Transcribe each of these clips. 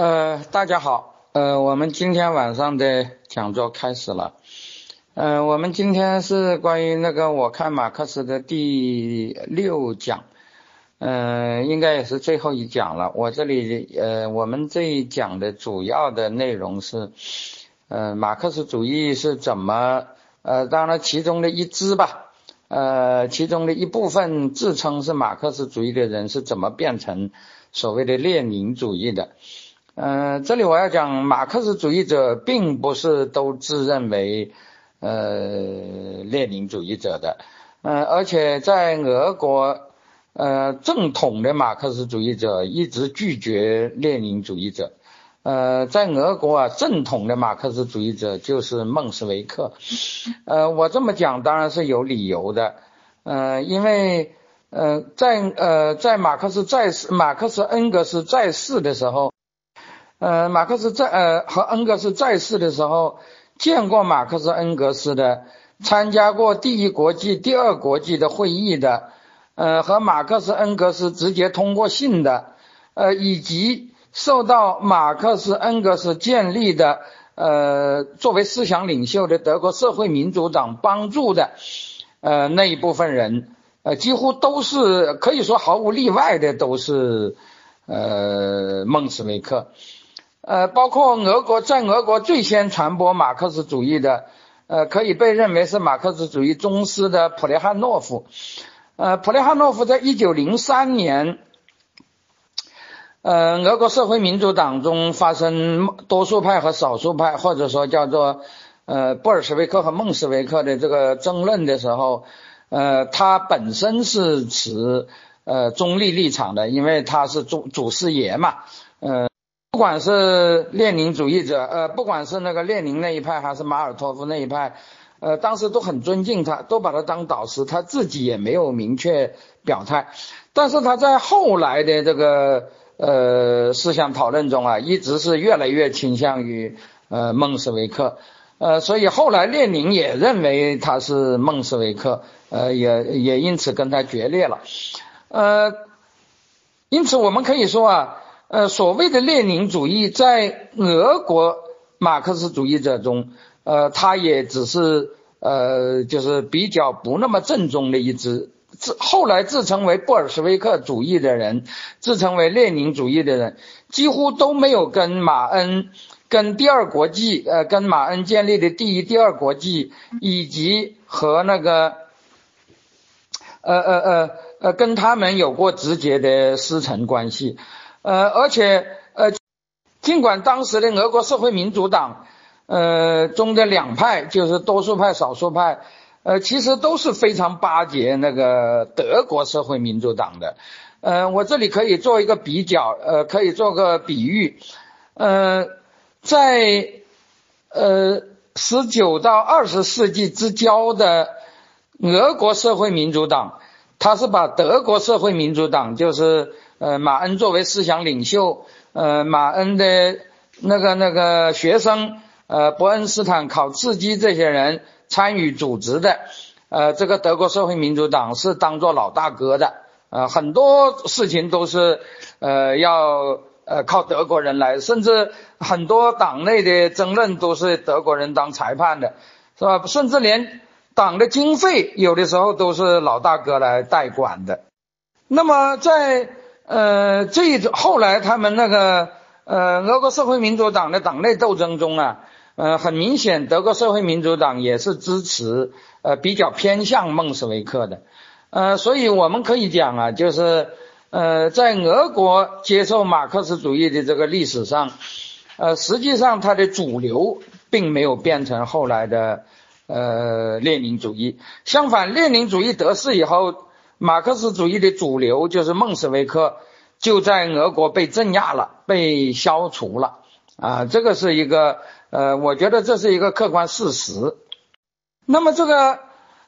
呃，大家好，呃，我们今天晚上的讲座开始了。呃，我们今天是关于那个我看马克思的第六讲，呃，应该也是最后一讲了。我这里呃，我们这一讲的主要的内容是，呃，马克思主义是怎么，呃，当然其中的一支吧，呃，其中的一部分自称是马克思主义的人是怎么变成所谓的列宁主义的。嗯，这里我要讲，马克思主义者并不是都自认为呃列宁主义者的，呃，而且在俄国，呃，正统的马克思主义者一直拒绝列宁主义者，呃，在俄国啊，正统的马克思主义者就是孟斯维克，呃，我这么讲当然是有理由的，呃，因为呃，在呃在马克思在世，马克思恩格斯在世的时候。呃，马克思在呃和恩格斯在世的时候见过马克思恩格斯的，参加过第一国际、第二国际的会议的，呃和马克思恩格斯直接通过信的，呃以及受到马克思恩格斯建立的呃作为思想领袖的德国社会民主党帮助的呃那一部分人，呃几乎都是可以说毫无例外的都是呃孟斯维克。呃，包括俄国在俄国最先传播马克思主义的，呃，可以被认为是马克思主义宗师的普列汉诺夫。呃，普列汉诺夫在一九零三年，呃，俄国社会民主党中发生多数派和少数派，或者说叫做呃布尔什维克和孟什维克的这个争论的时候，呃，他本身是持呃中立立场的，因为他是主祖师爷嘛，呃。不管是列宁主义者，呃，不管是那个列宁那一派，还是马尔托夫那一派，呃，当时都很尊敬他，都把他当导师，他自己也没有明确表态。但是他在后来的这个呃思想讨论中啊，一直是越来越倾向于呃孟斯维克，呃，所以后来列宁也认为他是孟斯维克，呃，也也因此跟他决裂了，呃，因此我们可以说啊。呃，所谓的列宁主义在俄国马克思主义者中，呃，他也只是呃，就是比较不那么正宗的一支。自后来自称为布尔什维克主义的人，自称为列宁主义的人，几乎都没有跟马恩、跟第二国际、呃，跟马恩建立的第一、第二国际，以及和那个，呃呃呃呃，跟他们有过直接的师承关系。呃，而且呃，尽管当时的俄国社会民主党呃中的两派，就是多数派、少数派，呃，其实都是非常巴结那个德国社会民主党的。呃，我这里可以做一个比较，呃，可以做个比喻，呃，在呃十九到二十世纪之交的俄国社会民主党，他是把德国社会民主党就是。呃，马恩作为思想领袖，呃，马恩的那个那个学生，呃，伯恩斯坦、考茨基这些人参与组织的，呃，这个德国社会民主党是当做老大哥的，呃，很多事情都是呃要呃靠德国人来，甚至很多党内的争论都是德国人当裁判的，是吧？甚至连党的经费有的时候都是老大哥来代管的。那么在呃，这一后来他们那个呃，俄国社会民主党的党内斗争中啊，呃，很明显，德国社会民主党也是支持呃比较偏向孟什维克的，呃，所以我们可以讲啊，就是呃，在俄国接受马克思主义的这个历史上，呃，实际上它的主流并没有变成后来的呃列宁主义，相反，列宁主义得势以后。马克思主义的主流就是孟什维克，就在俄国被镇压了，被消除了啊，这个是一个呃，我觉得这是一个客观事实。那么这个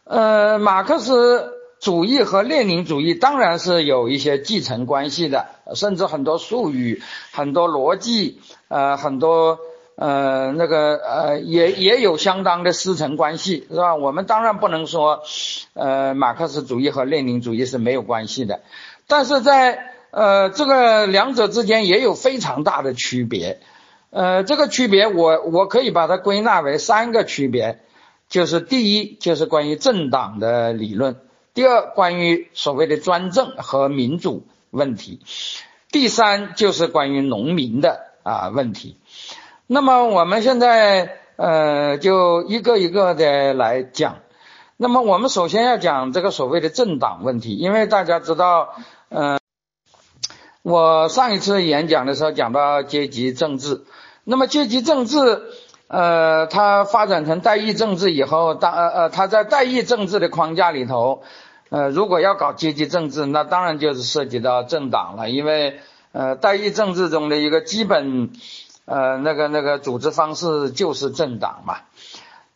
呃，马克思主义和列宁主义当然是有一些继承关系的，甚至很多术语、很多逻辑呃，很多。呃，那个呃，也也有相当的师承关系，是吧？我们当然不能说，呃，马克思主义和列宁主义是没有关系的，但是在呃，这个两者之间也有非常大的区别。呃，这个区别我我可以把它归纳为三个区别，就是第一就是关于政党的理论，第二关于所谓的专政和民主问题，第三就是关于农民的啊问题。那么我们现在呃就一个一个的来讲。那么我们首先要讲这个所谓的政党问题，因为大家知道，嗯，我上一次演讲的时候讲到阶级政治。那么阶级政治，呃，它发展成代议政治以后，当呃呃，它在代议政治的框架里头，呃，如果要搞阶级政治，那当然就是涉及到政党了，因为呃，代议政治中的一个基本，呃，那个那个组织方式就是政党嘛。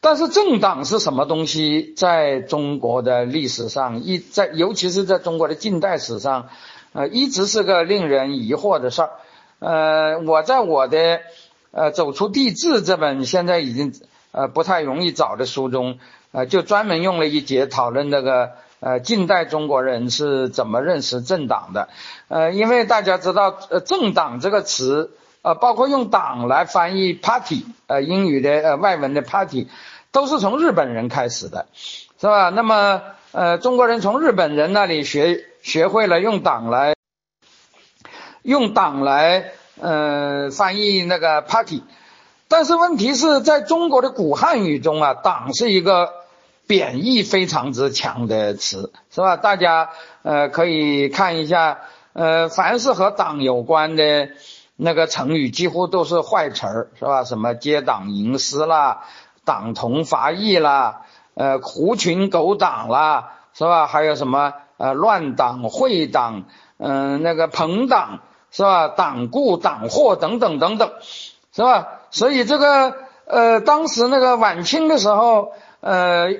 但是政党是什么东西，在中国的历史上一在，尤其是在中国的近代史上，呃，一直是个令人疑惑的事儿。呃，我在我的。呃，走出地质这本现在已经呃不太容易找的书中，呃，就专门用了一节讨论那个呃近代中国人是怎么认识政党的。呃，因为大家知道，呃，政党这个词，呃，包括用党来翻译 party，呃，英语的呃外文的 party，都是从日本人开始的，是吧？那么呃，中国人从日本人那里学学会了用党来用党来。呃，翻译那个 party，但是问题是在中国的古汉语中啊，党是一个贬义非常之强的词，是吧？大家呃可以看一下，呃，凡是和党有关的那个成语，几乎都是坏词儿，是吧？什么结党营私啦，党同伐异啦，呃，狐群狗党啦，是吧？还有什么呃乱党、会党，嗯，那个朋党。是吧？党固、党祸等等等等，是吧？所以这个呃，当时那个晚清的时候，呃，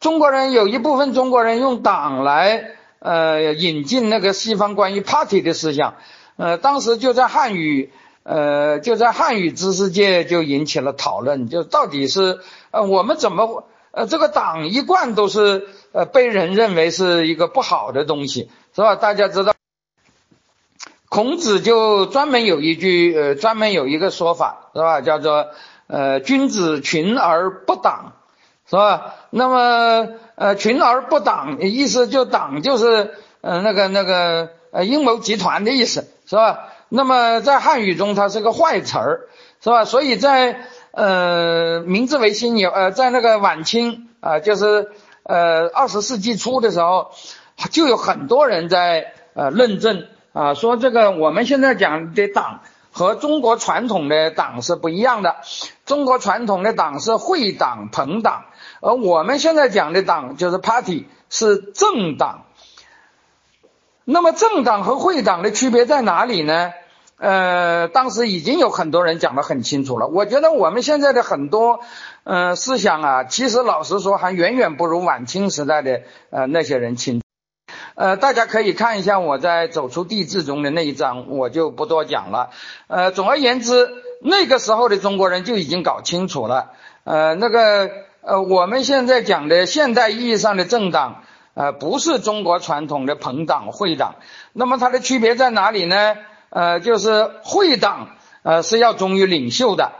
中国人有一部分中国人用党来呃引进那个西方关于 party 的思想，呃，当时就在汉语呃就在汉语知识界就引起了讨论，就到底是呃我们怎么呃这个党一贯都是呃被人认为是一个不好的东西，是吧？大家知道。孔子就专门有一句，呃，专门有一个说法，是吧？叫做，呃，君子群而不党，是吧？那么，呃，群而不党，意思就党就是，呃，那个那个，呃，阴谋集团的意思，是吧？那么在汉语中，它是个坏词儿，是吧？所以在，呃，明治维新有，呃，在那个晚清啊，就是，呃，二十世纪初的时候，就有很多人在，呃，论证。啊，说这个我们现在讲的党和中国传统的党是不一样的。中国传统的党是会党、朋党，而我们现在讲的党就是 party，是政党。那么政党和会党的区别在哪里呢？呃，当时已经有很多人讲得很清楚了。我觉得我们现在的很多呃思想啊，其实老实说还远远不如晚清时代的呃那些人清。呃，大家可以看一下我在走出地质中的那一章，我就不多讲了。呃，总而言之，那个时候的中国人就已经搞清楚了。呃，那个呃，我们现在讲的现代意义上的政党，呃，不是中国传统的朋党、会党。那么它的区别在哪里呢？呃，就是会党呃是要忠于领袖的，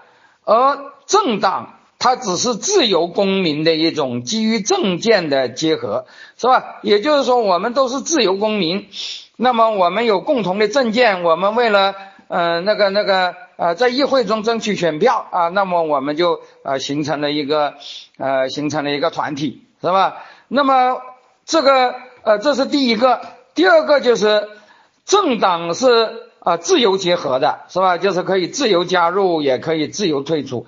而政党。它只是自由公民的一种基于政见的结合，是吧？也就是说，我们都是自由公民，那么我们有共同的政见，我们为了呃那个那个呃在议会中争取选票啊，那么我们就呃形成了一个呃形成了一个团体，是吧？那么这个呃这是第一个，第二个就是政党是啊自由结合的，是吧？就是可以自由加入，也可以自由退出。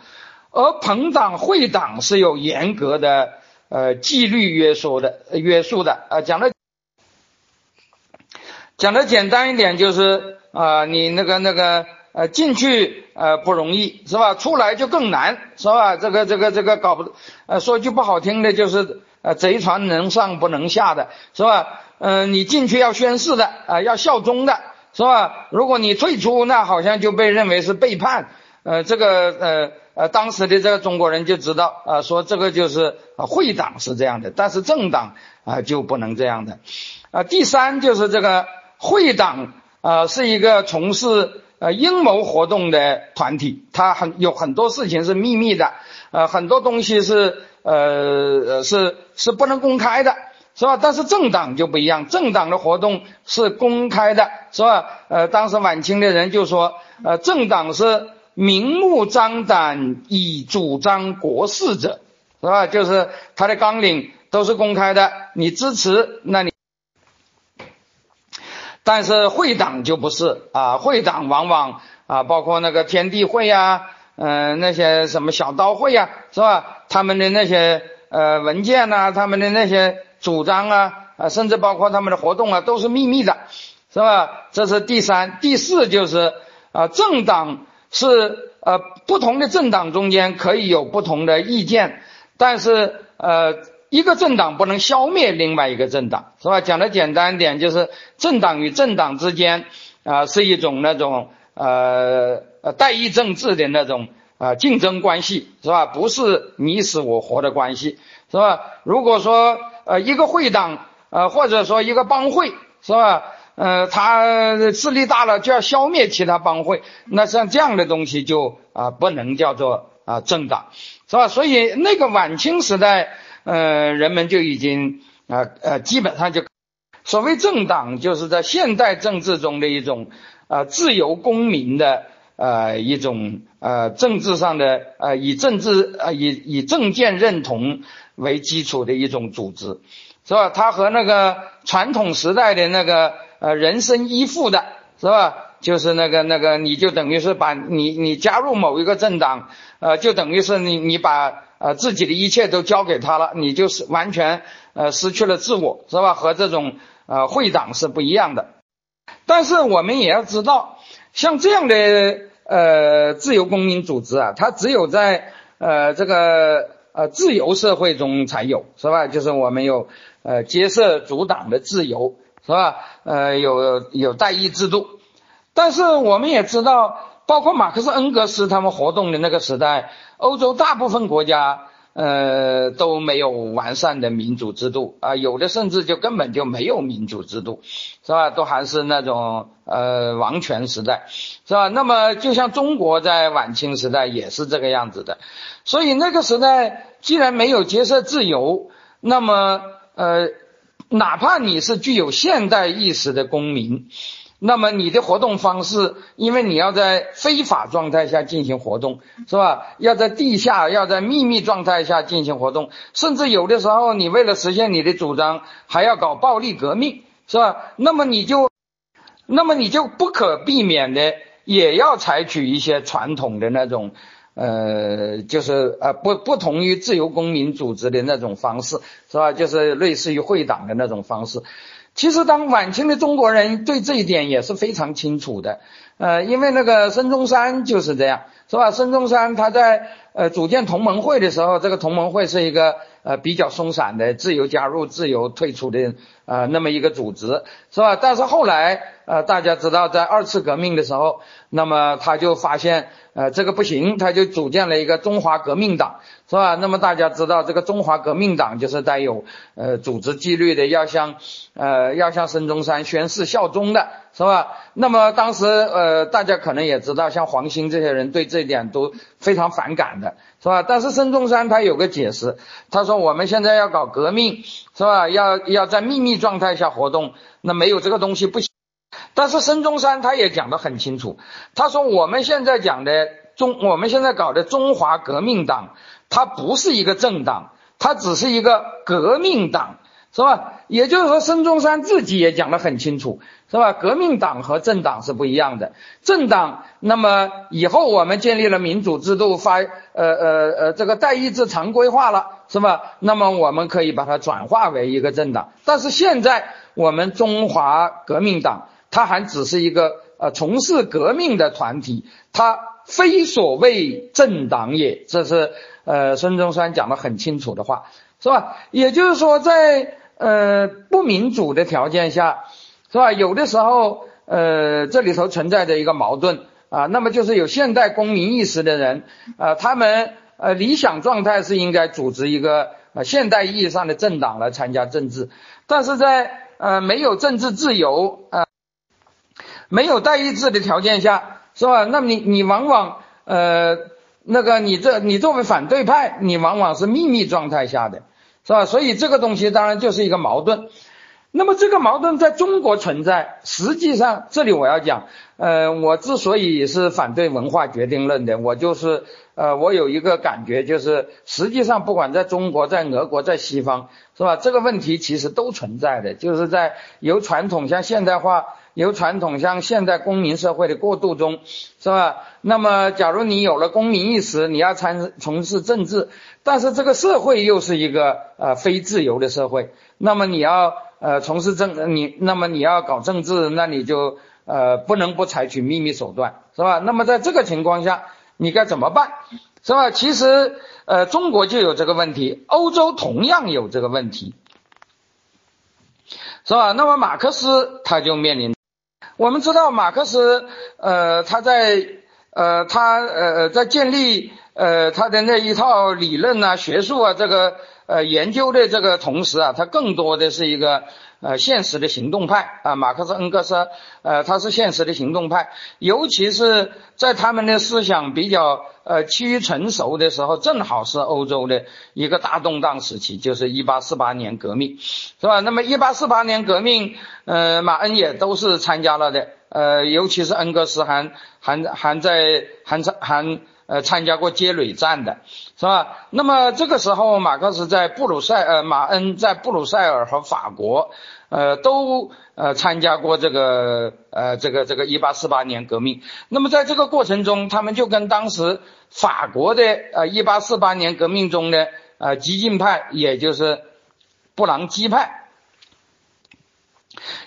而朋党会党是有严格的呃纪律约束的约束的啊，讲的讲的简单一点就是啊，你那个那个呃进去呃不容易是吧？出来就更难是吧？这个这个这个搞不呃说句不好听的就是呃贼船能上不能下的是吧？嗯，你进去要宣誓的啊，要效忠的是吧？如果你退出，那好像就被认为是背叛呃这个呃。呃，当时的这个中国人就知道，啊，说这个就是会党是这样的，但是政党啊就不能这样的。啊，第三就是这个会党啊是一个从事呃阴谋活动的团体，它很有很多事情是秘密的，呃很多东西是呃是是不能公开的，是吧？但是政党就不一样，政党的活动是公开的，是吧？呃，当时晚清的人就说，呃，政党是明目张胆以主张国事者，是吧？就是他的纲领都是公开的，你支持那你。但是会党就不是啊，会党往往啊，包括那个天地会呀，嗯，那些什么小刀会呀，是吧？他们的那些呃文件呐，他们的那些主张啊，啊，甚至包括他们的活动啊，都是秘密的，是吧？这是第三、第四，就是啊，政党是呃不同的政党中间可以有不同的意见，但是呃。一个政党不能消灭另外一个政党，是吧？讲的简单一点，就是政党与政党之间啊是一种那种呃呃代议政治的那种啊竞争关系，是吧？不是你死我活的关系，是吧？如果说呃一个会党呃或者说一个帮会，是吧？呃，他势力大了就要消灭其他帮会，那像这样的东西就啊不能叫做啊政党，是吧？所以那个晚清时代。呃，人们就已经啊呃，基本上就所谓政党，就是在现代政治中的一种啊自由公民的呃一种呃政治上的呃以政治呃以以政见认同为基础的一种组织，是吧？它和那个传统时代的那个呃人身依附的，是吧？就是那个那个，你就等于是把你你加入某一个政党，呃，就等于是你你把。呃，自己的一切都交给他了，你就是完全呃失去了自我，是吧？和这种呃会党是不一样的。但是我们也要知道，像这样的呃自由公民组织啊，它只有在呃这个呃自由社会中才有，是吧？就是我们有呃结社组党的自由，是吧？呃有有代议制度。但是我们也知道，包括马克思、恩格斯他们活动的那个时代。欧洲大部分国家，呃，都没有完善的民主制度啊，有的甚至就根本就没有民主制度，是吧？都还是那种呃王权时代，是吧？那么就像中国在晚清时代也是这个样子的，所以那个时代既然没有结社自由，那么呃，哪怕你是具有现代意识的公民。那么你的活动方式，因为你要在非法状态下进行活动，是吧？要在地下，要在秘密状态下进行活动，甚至有的时候你为了实现你的主张，还要搞暴力革命，是吧？那么你就，那么你就不可避免的也要采取一些传统的那种，呃，就是呃不不同于自由公民组织的那种方式，是吧？就是类似于会党的那种方式。其实，当晚清的中国人对这一点也是非常清楚的，呃，因为那个孙中山就是这样，是吧？孙中山他在呃组建同盟会的时候，这个同盟会是一个呃比较松散的自由加入、自由退出的呃那么一个组织，是吧？但是后来呃大家知道，在二次革命的时候，那么他就发现。呃，这个不行，他就组建了一个中华革命党，是吧？那么大家知道，这个中华革命党就是带有呃组织纪律的，要向呃要向孙中山宣誓效忠的，是吧？那么当时呃大家可能也知道，像黄兴这些人对这一点都非常反感的，是吧？但是孙中山他有个解释，他说我们现在要搞革命，是吧？要要在秘密状态下活动，那没有这个东西不行。但是孙中山他也讲得很清楚，他说我们现在讲的中，我们现在搞的中华革命党，它不是一个政党，它只是一个革命党，是吧？也就是说，孙中山自己也讲得很清楚，是吧？革命党和政党是不一样的。政党，那么以后我们建立了民主制度，发呃呃呃这个代议制常规化了，是吧？那么我们可以把它转化为一个政党。但是现在我们中华革命党。它还只是一个呃从事革命的团体，它非所谓政党也，这是呃孙中山讲的很清楚的话，是吧？也就是说，在呃不民主的条件下，是吧？有的时候呃这里头存在着一个矛盾啊，那么就是有现代公民意识的人啊，他们呃理想状态是应该组织一个呃现代意义上的政党来参加政治，但是在呃没有政治自由啊。没有代议制的条件下，是吧？那么你你往往呃那个你这你作为反对派，你往往是秘密状态下的，是吧？所以这个东西当然就是一个矛盾。那么这个矛盾在中国存在，实际上这里我要讲，呃，我之所以是反对文化决定论的，我就是呃，我有一个感觉，就是实际上不管在中国、在俄国、在西方，是吧？这个问题其实都存在的，就是在由传统向现代化、由传统向现代公民社会的过渡中，是吧？那么假如你有了公民意识，你要参从事政治，但是这个社会又是一个呃非自由的社会，那么你要。呃，从事政你，那么你要搞政治，那你就呃不能不采取秘密手段，是吧？那么在这个情况下，你该怎么办，是吧？其实呃，中国就有这个问题，欧洲同样有这个问题，是吧？那么马克思他就面临，我们知道马克思呃他在呃他呃在建立呃他的那一套理论啊学术啊这个。呃，研究的这个同时啊，他更多的是一个呃现实的行动派啊。马克思、恩格斯，呃，他是现实的行动派，尤其是在他们的思想比较呃趋于成熟的时候，正好是欧洲的一个大动荡时期，就是一八四八年革命，是吧？那么一八四八年革命，呃，马恩也都是参加了的，呃，尤其是恩格斯还还还在还参还。呃，参加过接蕊战的，是吧？那么这个时候，马克思在布鲁塞呃，马恩在布鲁塞尔和法国，呃，都呃参加过这个呃这个这个一八四八年革命。那么在这个过程中，他们就跟当时法国的呃一八四八年革命中的呃激进派，也就是布朗基派，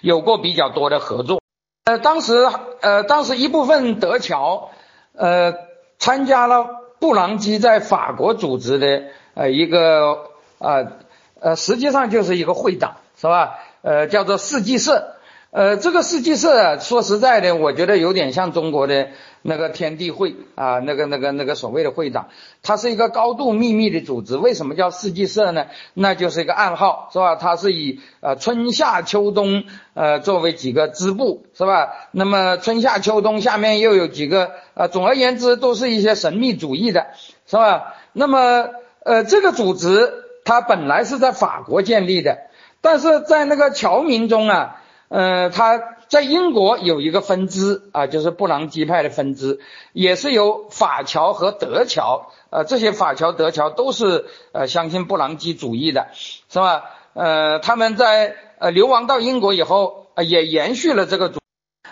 有过比较多的合作。呃，当时呃当时一部分德侨，呃。参加了布朗基在法国组织的呃一个呃呃实际上就是一个会党是吧？呃叫做世纪社，呃这个世纪社说实在的，我觉得有点像中国的。那个天地会啊，那个那个那个所谓的会长，它是一个高度秘密的组织。为什么叫世纪社呢？那就是一个暗号，是吧？它是以呃春夏秋冬呃作为几个支部，是吧？那么春夏秋冬下面又有几个呃，总而言之都是一些神秘主义的，是吧？那么呃这个组织它本来是在法国建立的，但是在那个侨民中啊，呃他。在英国有一个分支啊，就是布朗基派的分支，也是由法侨和德侨，呃，这些法侨、德侨都是呃相信布朗基主义的，是吧？呃，他们在呃流亡到英国以后，呃，也延续了这个主，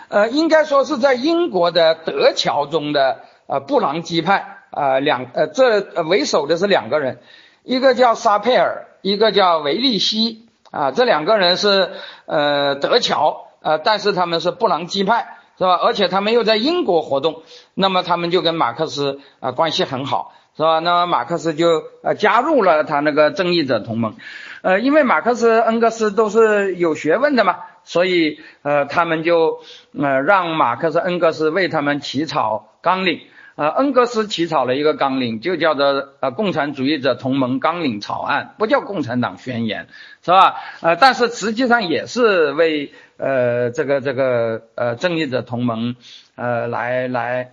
呃，应该说是在英国的德侨中的呃布朗基派啊两呃这为首的是两个人，一个叫沙佩尔，一个叫维利西啊，这两个人是呃德侨。呃，但是他们是布朗基派，是吧？而且他们又在英国活动，那么他们就跟马克思啊关系很好，是吧？那么马克思就呃加入了他那个正义者同盟，呃，因为马克思、恩格斯都是有学问的嘛，所以呃他们就呃让马克思、恩格斯为他们起草纲领。呃，恩格斯起草了一个纲领，就叫做呃共产主义者同盟纲领草案，不叫共产党宣言，是吧？呃，但是实际上也是为呃这个这个呃正义者同盟呃来来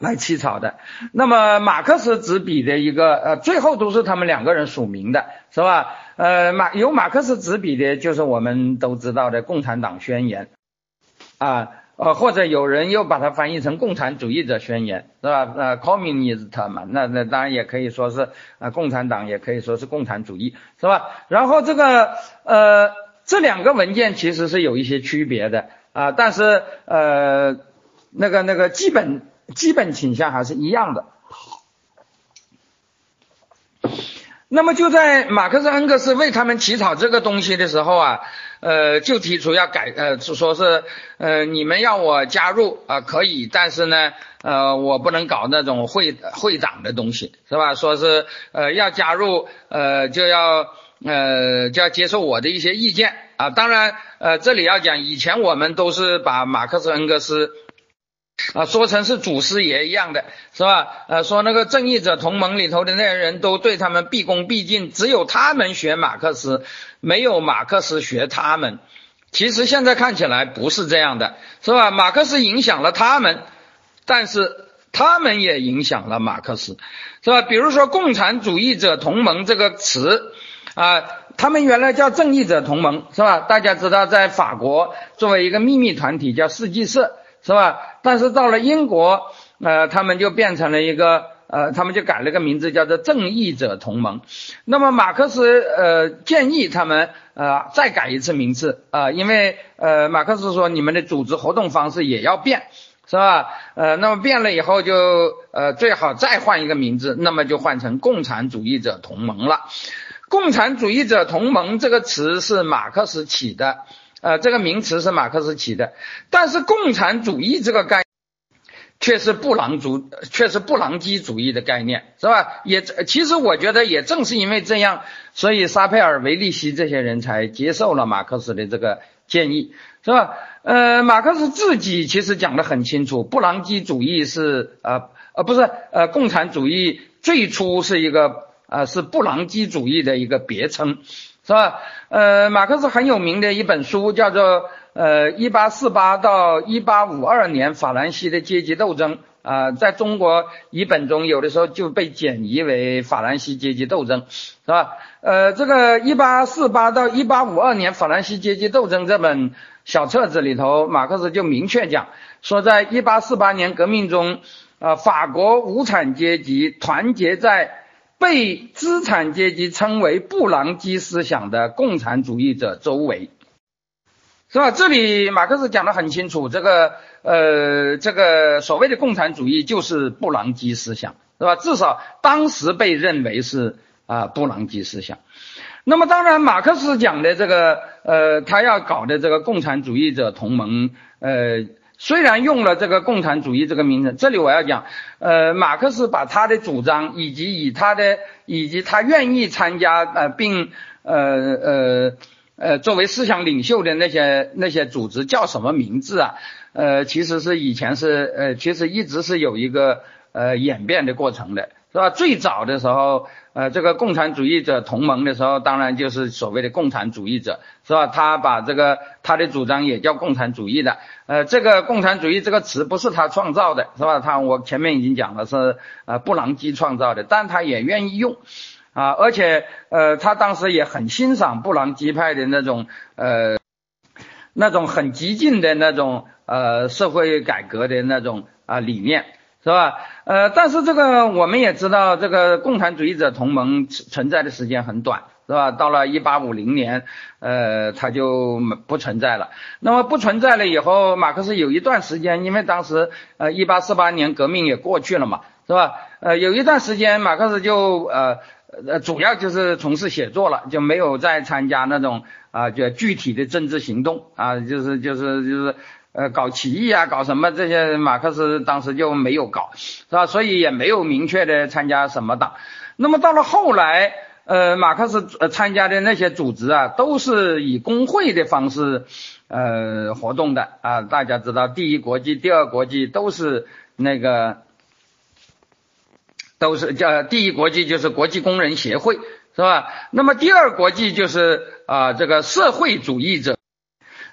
来起草的。那么马克思执笔的一个呃，最后都是他们两个人署名的，是吧？呃，马由马克思执笔的就是我们都知道的共产党宣言啊。或者有人又把它翻译成共产主义者宣言，是吧？呃，communist 嘛，那那当然也可以说是呃共产党，也可以说是共产主义，是吧？然后这个呃这两个文件其实是有一些区别的啊，但是呃那个那个基本基本倾向还是一样的。那么就在马克思恩格斯为他们起草这个东西的时候啊，呃，就提出要改，呃，说是，呃，你们要我加入啊，可以，但是呢，呃，我不能搞那种会会长的东西，是吧？说是，呃，要加入，呃，就要，呃，就要接受我的一些意见啊。当然，呃，这里要讲，以前我们都是把马克思恩格斯。啊，说成是祖师爷一样的，是吧？呃，说那个正义者同盟里头的那些人都对他们毕恭毕敬，只有他们学马克思，没有马克思学他们，其实现在看起来不是这样的，是吧？马克思影响了他们，但是他们也影响了马克思，是吧？比如说“共产主义者同盟”这个词啊，他们原来叫正义者同盟，是吧？大家知道，在法国作为一个秘密团体叫世纪社，是吧？但是到了英国，呃，他们就变成了一个。呃，他们就改了个名字，叫做正义者同盟。那么马克思呃建议他们呃再改一次名字啊，因为呃马克思说你们的组织活动方式也要变，是吧？呃，那么变了以后就呃最好再换一个名字，那么就换成共产主义者同盟了。共产主义者同盟这个词是马克思起的，呃，这个名词是马克思起的，但是共产主义这个概。却是布朗主，却是布朗基主义的概念，是吧？也其实我觉得也正是因为这样，所以沙佩尔、维利希这些人才接受了马克思的这个建议，是吧？呃，马克思自己其实讲得很清楚，布朗基主义是呃呃不是呃共产主义最初是一个呃是布朗基主义的一个别称，是吧？呃，马克思很有名的一本书叫做。呃，一八四八到一八五二年，法兰西的阶级斗争啊，在中国译本中有的时候就被简译为法兰西阶级斗争，是吧？呃，这个一八四八到一八五二年法兰西阶级斗争这本小册子里头，马克思就明确讲说，在一八四八年革命中，啊，法国无产阶级团结在被资产阶级称为布朗基思想的共产主义者周围。是吧？这里马克思讲的很清楚，这个呃，这个所谓的共产主义就是布朗基思想，是吧？至少当时被认为是啊布朗基思想。那么当然，马克思讲的这个呃，他要搞的这个共产主义者同盟，呃，虽然用了这个共产主义这个名称，这里我要讲，呃，马克思把他的主张以及以他的以及他愿意参加呃，并呃呃。呃，作为思想领袖的那些那些组织叫什么名字啊？呃，其实是以前是呃，其实一直是有一个呃演变的过程的，是吧？最早的时候，呃，这个共产主义者同盟的时候，当然就是所谓的共产主义者，是吧？他把这个他的主张也叫共产主义的，呃，这个共产主义这个词不是他创造的，是吧？他我前面已经讲了是呃布朗基创造的，但他也愿意用。啊，而且呃，他当时也很欣赏布朗基派的那种呃，那种很激进的那种呃社会改革的那种啊理念，是吧？呃，但是这个我们也知道，这个共产主义者同盟存在的时间很短，是吧？到了一八五零年，呃，它就不存在了。那么不存在了以后，马克思有一段时间，因为当时呃一八四八年革命也过去了嘛，是吧？呃，有一段时间，马克思就呃。呃，主要就是从事写作了，就没有再参加那种啊，就具体的政治行动啊，就是就是就是呃，搞起义啊，搞什么这些，马克思当时就没有搞，是吧？所以也没有明确的参加什么党。那么到了后来，呃，马克思参加的那些组织啊，都是以工会的方式呃活动的啊。大家知道，第一国际、第二国际都是那个。都是叫第一国际就是国际工人协会是吧？那么第二国际就是啊这个社会主义者，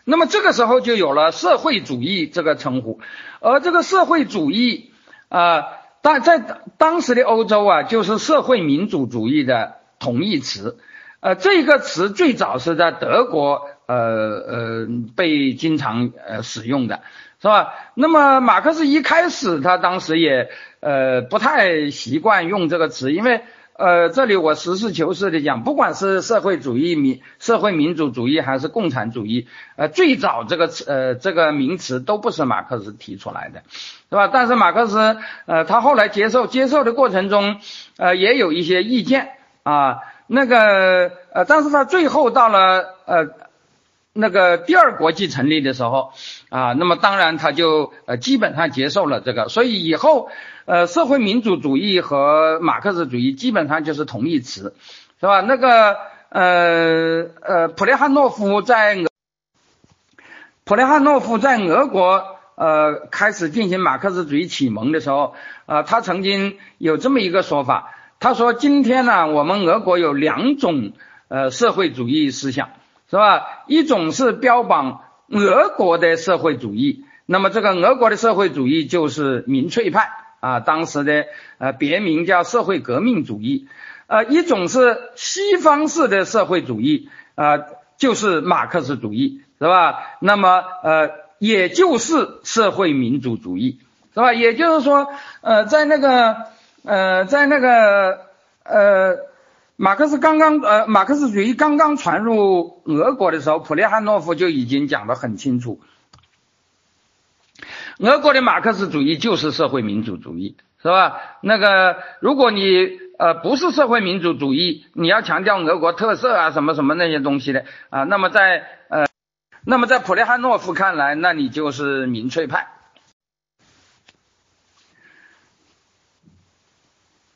那么这个时候就有了社会主义这个称呼，而这个社会主义啊，当在当时的欧洲啊，就是社会民主主义的同义词，呃，这个词最早是在德国呃呃被经常呃使用的。是吧？那么马克思一开始他当时也呃不太习惯用这个词，因为呃这里我实事求是的讲，不管是社会主义民社会民主主义还是共产主义，呃最早这个词呃这个名词都不是马克思提出来的，是吧？但是马克思呃他后来接受接受的过程中呃也有一些意见啊，那个呃但是他最后到了呃。那个第二国际成立的时候啊，那么当然他就呃基本上接受了这个，所以以后呃社会民主主义和马克思主义基本上就是同义词，是吧？那个呃呃普列汉诺夫在普列汉诺夫在俄国呃开始进行马克思主义启蒙的时候啊，他曾经有这么一个说法，他说今天呢我们俄国有两种呃社会主义思想。是吧？一种是标榜俄国的社会主义，那么这个俄国的社会主义就是民粹派啊，当时的呃别名叫社会革命主义。呃，一种是西方式的社会主义啊，就是马克思主义，是吧？那么呃，也就是社会民主主义，是吧？也就是说，呃，在那个呃，在那个呃，马克思刚刚呃，马克思主义刚刚传入俄国的时候，普列汉诺夫就已经讲得很清楚，俄国的马克思主义就是社会民主主义，是吧？那个，如果你呃，不是社会民主主义，你要强调俄国特色啊，什么什么那些东西的啊，那么在呃，那么在普列汉诺夫看来，那你就是民粹派。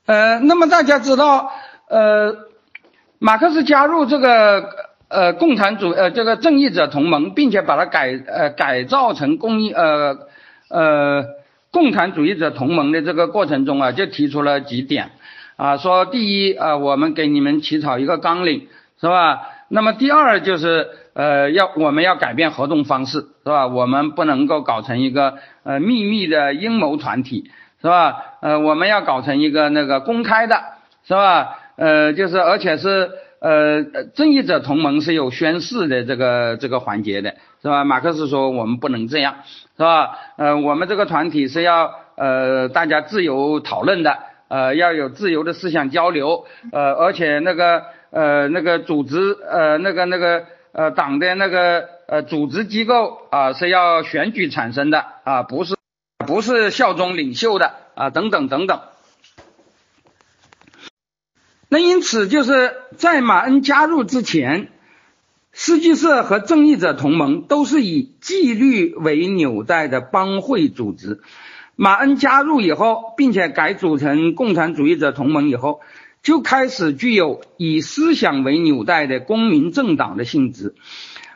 呃，那么大家知道，呃，马克思加入这个呃共产主呃这个正义者同盟，并且把它改呃改造成公益呃呃共产主义者同盟的这个过程中啊，就提出了几点。啊，说第一啊，我们给你们起草一个纲领，是吧？那么第二就是呃，要我们要改变活动方式，是吧？我们不能够搞成一个呃秘密的阴谋团体，是吧？呃，我们要搞成一个那个公开的，是吧？呃，就是而且是呃正义者同盟是有宣誓的这个这个环节的，是吧？马克思说我们不能这样，是吧？呃，我们这个团体是要呃大家自由讨论的。呃，要有自由的思想交流，呃，而且那个呃那个组织呃那个那个呃党的那个呃组织机构啊是要选举产生的啊，不是不是效忠领袖的啊等等等等。那因此就是在马恩加入之前，世纪社和正义者同盟都是以纪律为纽带的帮会组织。马恩加入以后，并且改组成共产主义者同盟以后，就开始具有以思想为纽带的公民政党的性质。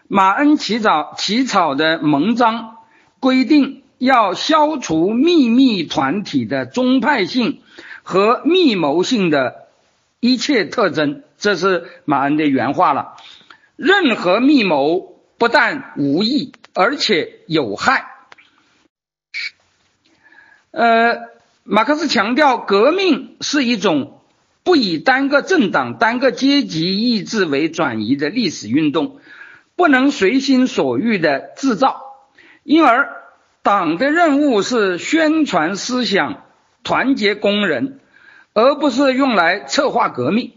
马恩起草起草的盟章规定，要消除秘密团体的宗派性和密谋性的一切特征。这是马恩的原话了。任何密谋不但无益，而且有害。呃，马克思强调，革命是一种不以单个政党、单个阶级意志为转移的历史运动，不能随心所欲的制造。因而，党的任务是宣传思想、团结工人，而不是用来策划革命。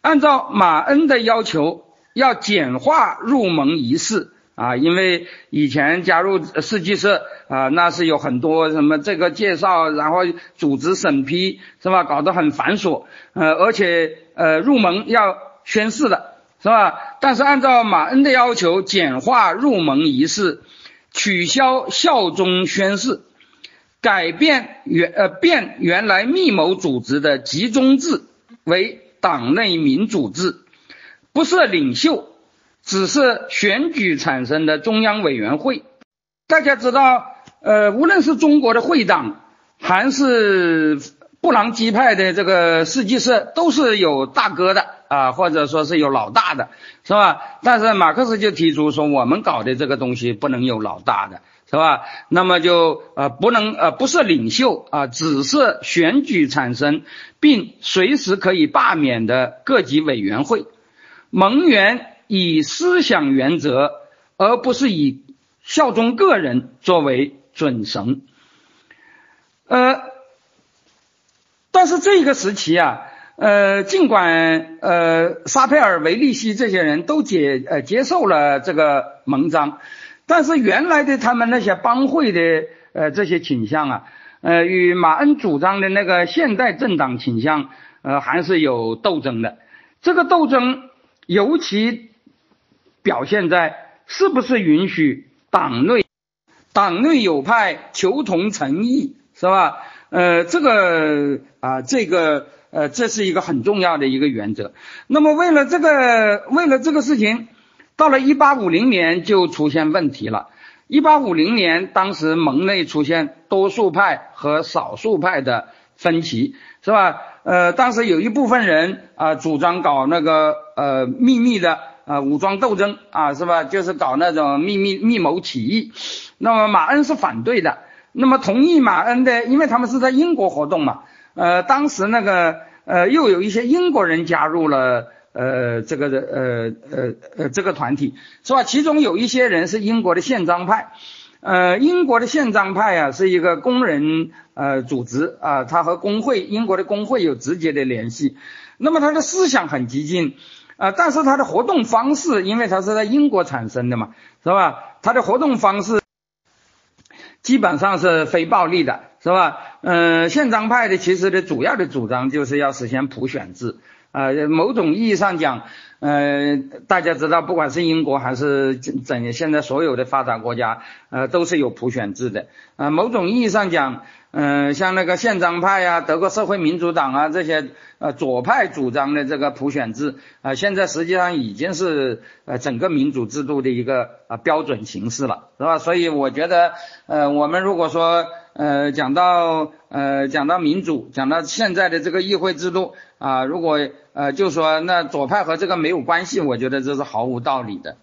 按照马恩的要求，要简化入盟仪式。啊，因为以前加入世纪社啊，那是有很多什么这个介绍，然后组织审批是吧，搞得很繁琐，呃，而且呃入盟要宣誓的是吧？但是按照马恩的要求，简化入盟仪式，取消效忠宣誓，改变原呃变原来密谋组织的集中制为党内民主制，不设领袖。只是选举产生的中央委员会，大家知道，呃，无论是中国的会党，还是布朗基派的这个世纪社，都是有大哥的啊，或者说是有老大的，是吧？但是马克思就提出说，我们搞的这个东西不能有老大的，是吧？那么就呃不能呃不是领袖啊，只是选举产生并随时可以罢免的各级委员会，盟员。以思想原则，而不是以效忠个人作为准绳。呃，但是这个时期啊，呃，尽管呃沙佩尔、维利希这些人都接呃接受了这个盟章，但是原来的他们那些帮会的呃这些倾向啊，呃，与马恩主张的那个现代政党倾向呃还是有斗争的。这个斗争尤其。表现在是不是允许党内党内有派求同存异，是吧？呃，这个啊，这个呃，这是一个很重要的一个原则。那么为了这个，为了这个事情，到了一八五零年就出现问题了。一八五零年，当时盟内出现多数派和少数派的分歧，是吧？呃，当时有一部分人啊主张搞那个呃秘密的。呃武装斗争啊，是吧？就是搞那种秘密密谋起义。那么马恩是反对的，那么同意马恩的，因为他们是在英国活动嘛。呃，当时那个呃又有一些英国人加入了呃这个的呃呃呃这个团体，是吧？其中有一些人是英国的宪章派。呃，英国的宪章派啊，是一个工人呃组织啊，它和工会英国的工会有直接的联系。那么它的思想很激进啊，但是它的活动方式，因为它是在英国产生的嘛，是吧？它的活动方式基本上是非暴力的，是吧？嗯，宪章派的其实的主要的主张就是要实现普选制呃，某种意义上讲。呃，大家知道，不管是英国还是整现在所有的发达国家，呃，都是有普选制的。呃，某种意义上讲，嗯，像那个宪章派呀、德国社会民主党啊这些呃左派主张的这个普选制，啊，现在实际上已经是呃整个民主制度的一个啊标准形式了，是吧？所以我觉得，呃，我们如果说呃讲到呃讲到民主，讲到现在的这个议会制度啊，如果呃，就说那左派和这个没有关系，我觉得这是毫无道理的，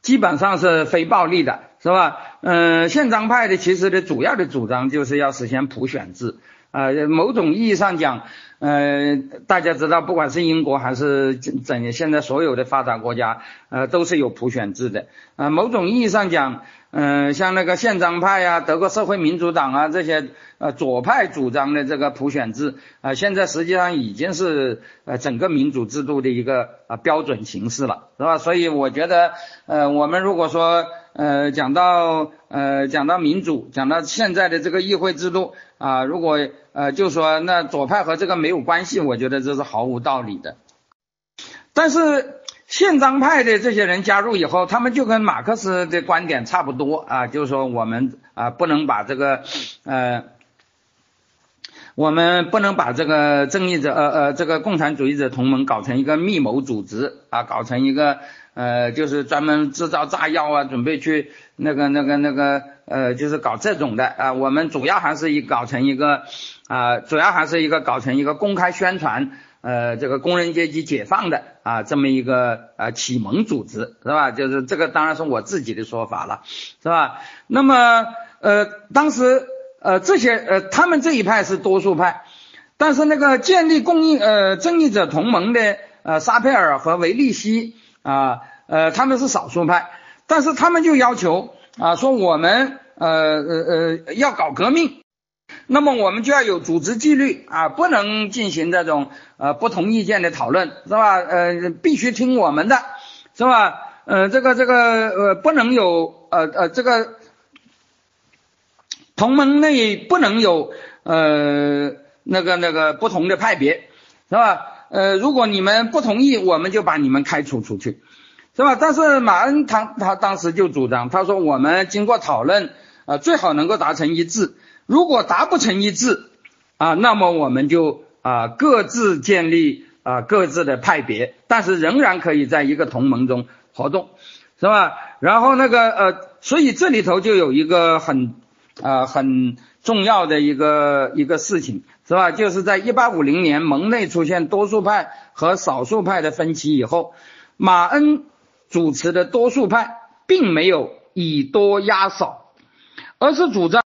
基本上是非暴力的，是吧？嗯，宪章派的其实的主要的主张就是要实现普选制，呃，某种意义上讲。呃，大家知道，不管是英国还是整现在所有的发达国家，呃，都是有普选制的。呃，某种意义上讲，嗯，像那个宪章派呀、德国社会民主党啊这些呃左派主张的这个普选制，啊，现在实际上已经是呃整个民主制度的一个啊标准形式了，是吧？所以我觉得，呃，我们如果说呃讲到呃讲到民主，讲到现在的这个议会制度啊，如果呃，就说那左派和这个没有关系，我觉得这是毫无道理的。但是宪章派的这些人加入以后，他们就跟马克思的观点差不多啊，就是说我们啊不能把这个呃，我们不能把这个正义者呃呃这个共产主义者同盟搞成一个密谋组织啊，搞成一个呃就是专门制造炸药啊，准备去那个那个那个呃就是搞这种的啊，我们主要还是以搞成一个。啊，主要还是一个搞成一个公开宣传，呃，这个工人阶级解放的啊，这么一个呃启蒙组织，是吧？就是这个当然是我自己的说法了，是吧？那么呃，当时呃这些呃他们这一派是多数派，但是那个建立公益呃正义者同盟的呃沙佩尔和维利西啊呃他们是少数派，但是他们就要求啊说我们呃呃呃要搞革命。那么我们就要有组织纪律啊，不能进行这种呃不同意见的讨论，是吧？呃，必须听我们的，是吧？呃，这个这个呃不能有呃呃这个同盟内不能有呃那个那个不同的派别，是吧？呃，如果你们不同意，我们就把你们开除出去，是吧？但是马恩他他当时就主张，他说我们经过讨论啊，最好能够达成一致。如果达不成一致啊，那么我们就啊各自建立啊各自的派别，但是仍然可以在一个同盟中活动，是吧？然后那个呃，所以这里头就有一个很啊很重要的一个一个事情，是吧？就是在一八五零年盟内出现多数派和少数派的分歧以后，马恩主持的多数派并没有以多压少，而是主张。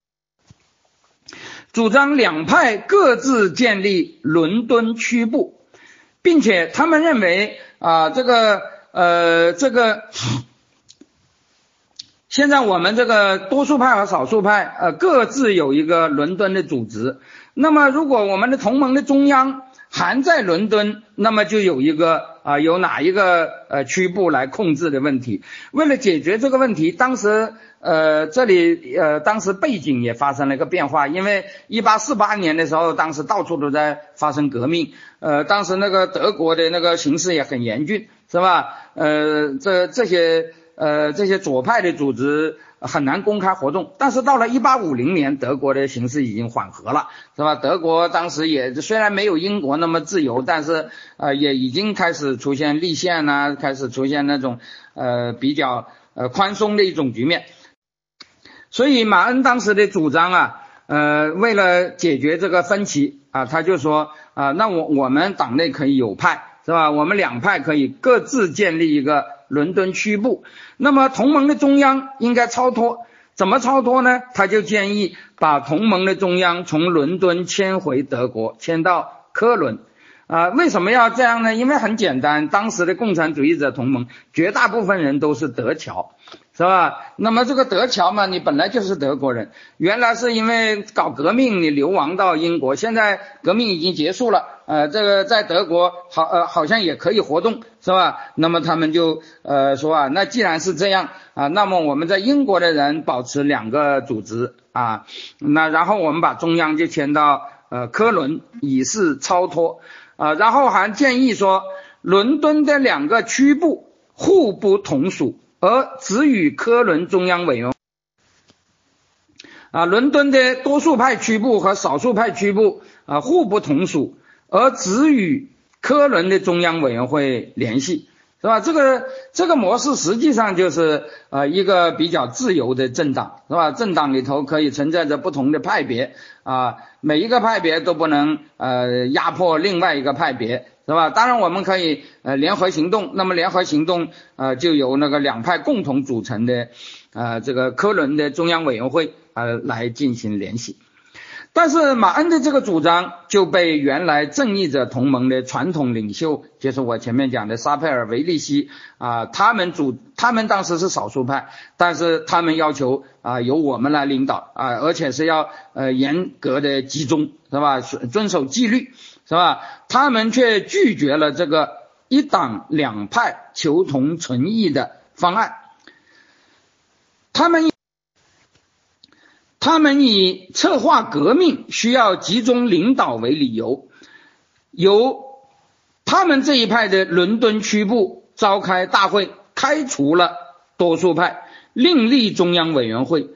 主张两派各自建立伦敦区部，并且他们认为啊，这个呃，这个现在我们这个多数派和少数派呃各自有一个伦敦的组织。那么，如果我们的同盟的中央还在伦敦，那么就有一个啊，由哪一个呃区部来控制的问题。为了解决这个问题，当时。呃，这里呃，当时背景也发生了一个变化，因为一八四八年的时候，当时到处都在发生革命，呃，当时那个德国的那个形势也很严峻，是吧？呃，这这些呃这些左派的组织很难公开活动，但是到了一八五零年，德国的形势已经缓和了，是吧？德国当时也虽然没有英国那么自由，但是呃也已经开始出现立宪呐，开始出现那种呃比较呃宽松的一种局面。所以马恩当时的主张啊，呃，为了解决这个分歧啊，他就说啊，那我我们党内可以有派是吧？我们两派可以各自建立一个伦敦区部。那么同盟的中央应该超脱，怎么超脱呢？他就建议把同盟的中央从伦敦迁回德国，迁到科伦。啊，为什么要这样呢？因为很简单，当时的共产主义者同盟绝大部分人都是德侨，是吧？那么这个德侨嘛，你本来就是德国人，原来是因为搞革命你流亡到英国，现在革命已经结束了，呃，这个在德国好呃好像也可以活动，是吧？那么他们就呃说啊，那既然是这样啊，那么我们在英国的人保持两个组织啊，那然后我们把中央就迁到呃科伦，以示超脱。啊，然后还建议说，伦敦的两个区部互不同属，而只与科伦中央委员啊，伦敦的多数派区部和少数派区部啊互不同属，而只与科伦的中央委员会联系。是吧？这个这个模式实际上就是呃一个比较自由的政党，是吧？政党里头可以存在着不同的派别啊，每一个派别都不能呃压迫另外一个派别，是吧？当然我们可以呃联合行动，那么联合行动呃就由那个两派共同组成的呃这个科伦的中央委员会呃来进行联系。但是马恩的这个主张就被原来正义者同盟的传统领袖，就是我前面讲的沙佩尔、维利西啊，他们主他们当时是少数派，但是他们要求啊由我们来领导啊，而且是要呃严格的集中，是吧？遵守纪律，是吧？他们却拒绝了这个一党两派求同存异的方案，他们。他们以策划革命需要集中领导为理由，由他们这一派的伦敦区部召开大会，开除了多数派，另立中央委员会，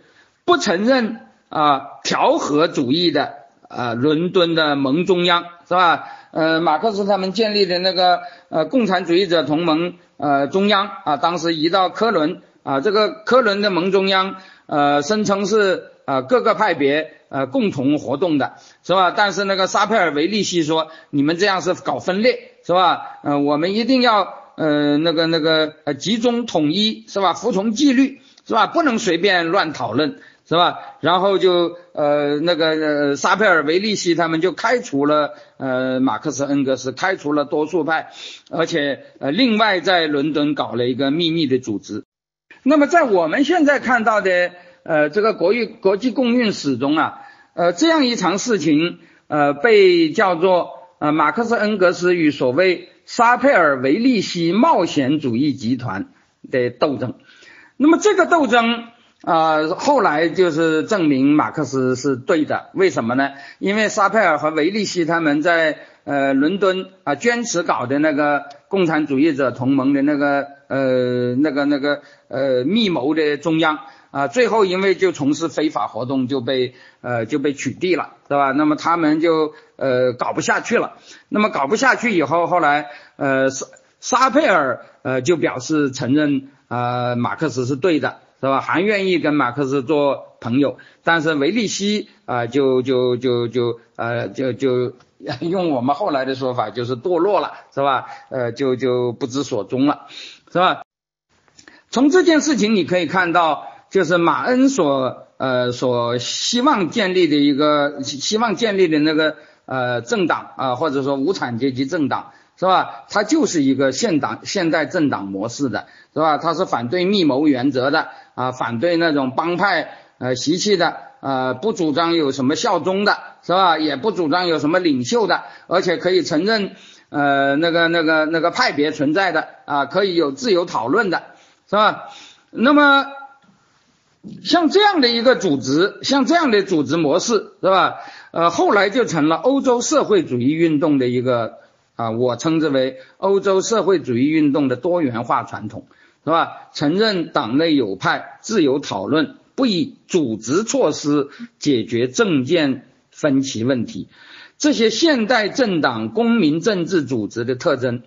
不承认啊调和主义的啊伦敦的盟中央是吧？呃，马克思他们建立的那个呃共产主义者同盟呃中央啊，当时移到科伦啊，这个科伦的盟中央呃声称是。啊，各个派别呃共同活动的是吧？但是那个沙佩尔维利西说，你们这样是搞分裂是吧？呃，我们一定要呃那个那个呃集中统一是吧？服从纪律是吧？不能随便乱讨论是吧？然后就呃那个呃沙佩尔维利西他们就开除了呃马克思恩格斯，开除了多数派，而且呃另外在伦敦搞了一个秘密的组织。那么在我们现在看到的。呃，这个国运国际共运史中啊，呃，这样一场事情，呃，被叫做呃马克思恩格斯与所谓沙佩尔维利希冒险主义集团的斗争。那么这个斗争啊，后来就是证明马克思是对的。为什么呢？因为沙佩尔和维利希他们在呃伦敦啊坚持搞的那个共产主义者同盟的那个呃那个那个呃密谋的中央。啊，最后因为就从事非法活动，就被呃就被取缔了，是吧？那么他们就呃搞不下去了。那么搞不下去以后，后来呃沙沙佩尔呃就表示承认啊马克思是对的，是吧？还愿意跟马克思做朋友。但是维利希啊就就就就呃就就用我们后来的说法就是堕落了，是吧？呃就就不知所踪了，是吧？从这件事情你可以看到。就是马恩所呃所希望建立的一个希望建立的那个呃政党啊，或者说无产阶级政党是吧？它就是一个现党现代政党模式的是吧？它是反对密谋原则的啊，反对那种帮派呃习气的呃，不主张有什么效忠的是吧？也不主张有什么领袖的，而且可以承认呃那个那个那个派别存在的啊，可以有自由讨论的是吧？那么。像这样的一个组织，像这样的组织模式，是吧？呃，后来就成了欧洲社会主义运动的一个啊，我称之为欧洲社会主义运动的多元化传统，是吧？承认党内有派，自由讨论，不以组织措施解决政见分歧问题，这些现代政党公民政治组织的特征，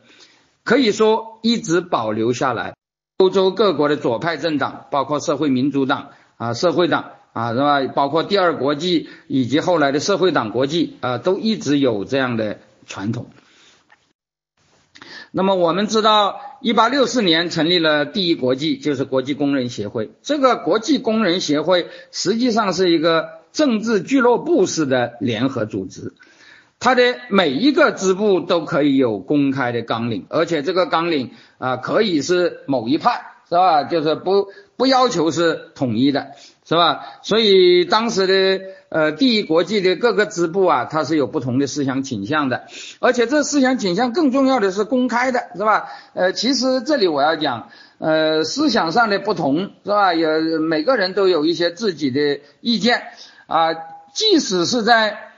可以说一直保留下来。欧洲各国的左派政党，包括社会民主党啊、社会党啊，是吧？包括第二国际以及后来的社会党国际啊，都一直有这样的传统。那么我们知道，一八六四年成立了第一国际，就是国际工人协会。这个国际工人协会实际上是一个政治俱乐部式的联合组织，它的每一个支部都可以有公开的纲领，而且这个纲领啊可以是某一派，是吧？就是不不要求是统一的，是吧？所以当时的。呃，第一国际的各个支部啊，它是有不同的思想倾向的，而且这思想倾向更重要的是公开的，是吧？呃，其实这里我要讲，呃，思想上的不同，是吧？有每个人都有一些自己的意见啊，即使是在，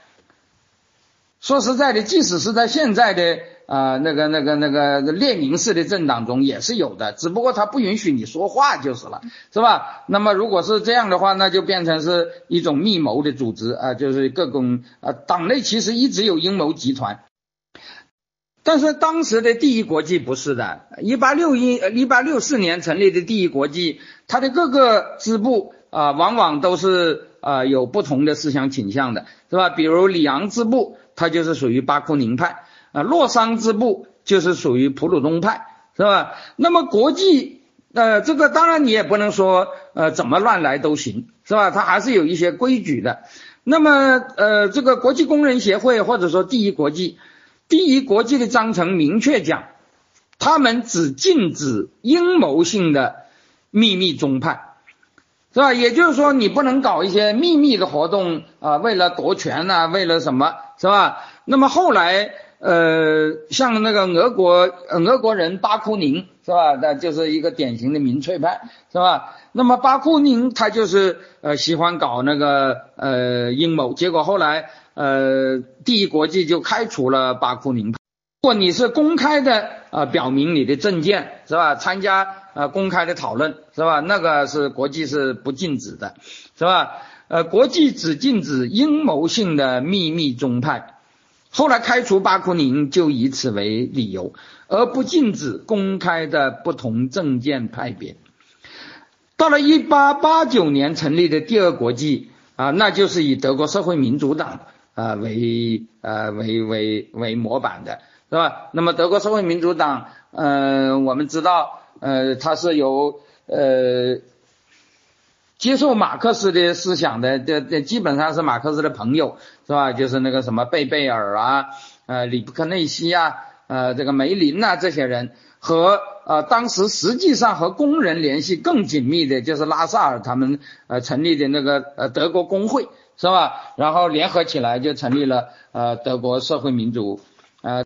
说实在的，即使是在现在的。啊，那个、那个、那个列宁式的政党中也是有的，只不过他不允许你说话就是了，是吧？那么如果是这样的话，那就变成是一种密谋的组织啊，就是各种啊，党内其实一直有阴谋集团。但是当时的第一国际不是的，一八六一、一八六四年成立的第一国际，它的各个支部啊，往往都是啊有不同的思想倾向的，是吧？比如里昂支部，它就是属于巴库宁派。啊，洛桑支部就是属于普鲁东派，是吧？那么国际，呃，这个当然你也不能说，呃，怎么乱来都行，是吧？它还是有一些规矩的。那么，呃，这个国际工人协会或者说第一国际，第一国际的章程明确讲，他们只禁止阴谋性的秘密宗派，是吧？也就是说，你不能搞一些秘密的活动啊，为了夺权呐，为了什么，是吧？那么后来。呃，像那个俄国俄国人巴库宁是吧？那就是一个典型的民粹派是吧？那么巴库宁他就是呃喜欢搞那个呃阴谋，结果后来呃第一国际就开除了巴库宁。如果你是公开的呃表明你的政见是吧？参加呃公开的讨论是吧？那个是国际是不禁止的，是吧？呃，国际只禁止阴谋性的秘密宗派。后来开除巴库宁就以此为理由，而不禁止公开的不同政见派别。到了一八八九年成立的第二国际啊，那就是以德国社会民主党啊为呃为为为模板的，是吧？那么德国社会民主党，呃，我们知道，呃，它是由呃。接受马克思的思想的，这这基本上是马克思的朋友，是吧？就是那个什么贝贝尔啊，呃，里布克内西啊，呃，这个梅林呐，这些人和呃，当时实际上和工人联系更紧密的，就是拉萨尔他们呃成立的那个呃德国工会，是吧？然后联合起来就成立了呃德国社会民主，呃，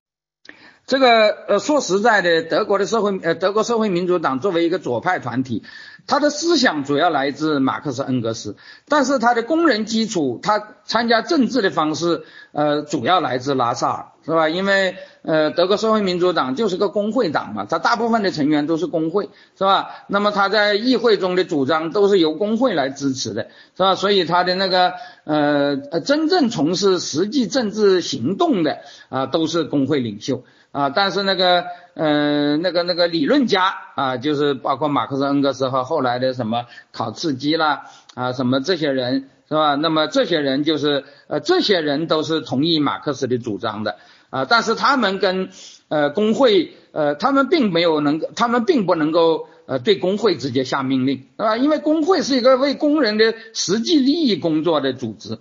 这个呃说实在的，德国的社会呃德国社会民主党作为一个左派团体。他的思想主要来自马克思恩格斯，但是他的工人基础，他参加政治的方式，呃，主要来自拉萨尔，是吧？因为呃，德国社会民主党就是个工会党嘛，他大部分的成员都是工会，是吧？那么他在议会中的主张都是由工会来支持的，是吧？所以他的那个呃，真正从事实际政治行动的啊，都是工会领袖。啊，但是那个，嗯，那个那个理论家啊，就是包括马克思、恩格斯和后来的什么考茨基啦，啊，什么这些人是吧？那么这些人就是，呃，这些人都是同意马克思的主张的，啊，但是他们跟，呃，工会，呃，他们并没有能，他们并不能够，呃，对工会直接下命令，是吧？因为工会是一个为工人的实际利益工作的组织，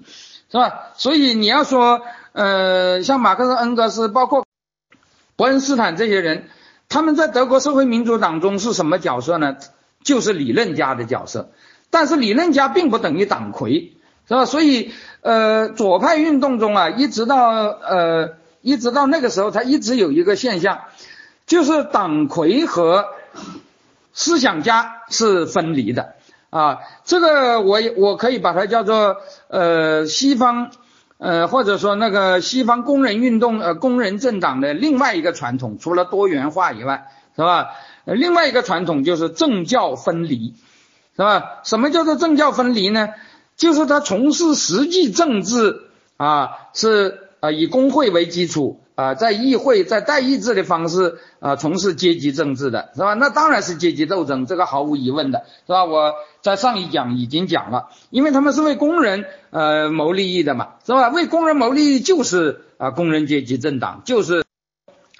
是吧？所以你要说，呃，像马克思、恩格斯，包括。伯恩斯坦这些人，他们在德国社会民主党中是什么角色呢？就是理论家的角色。但是理论家并不等于党魁，是吧？所以，呃，左派运动中啊，一直到呃，一直到那个时候，他一直有一个现象，就是党魁和思想家是分离的啊。这个我我可以把它叫做呃，西方。呃，或者说那个西方工人运动，呃，工人政党的另外一个传统，除了多元化以外，是吧？另外一个传统就是政教分离，是吧？什么叫做政教分离呢？就是他从事实际政治啊，是啊，以工会为基础。啊，在议会，在代议制的方式啊，从事阶级政治的是吧？那当然是阶级斗争，这个毫无疑问的是吧？我在上一讲已经讲了，因为他们是为工人呃谋利益的嘛，是吧？为工人谋利益就是啊，工人阶级政党就是，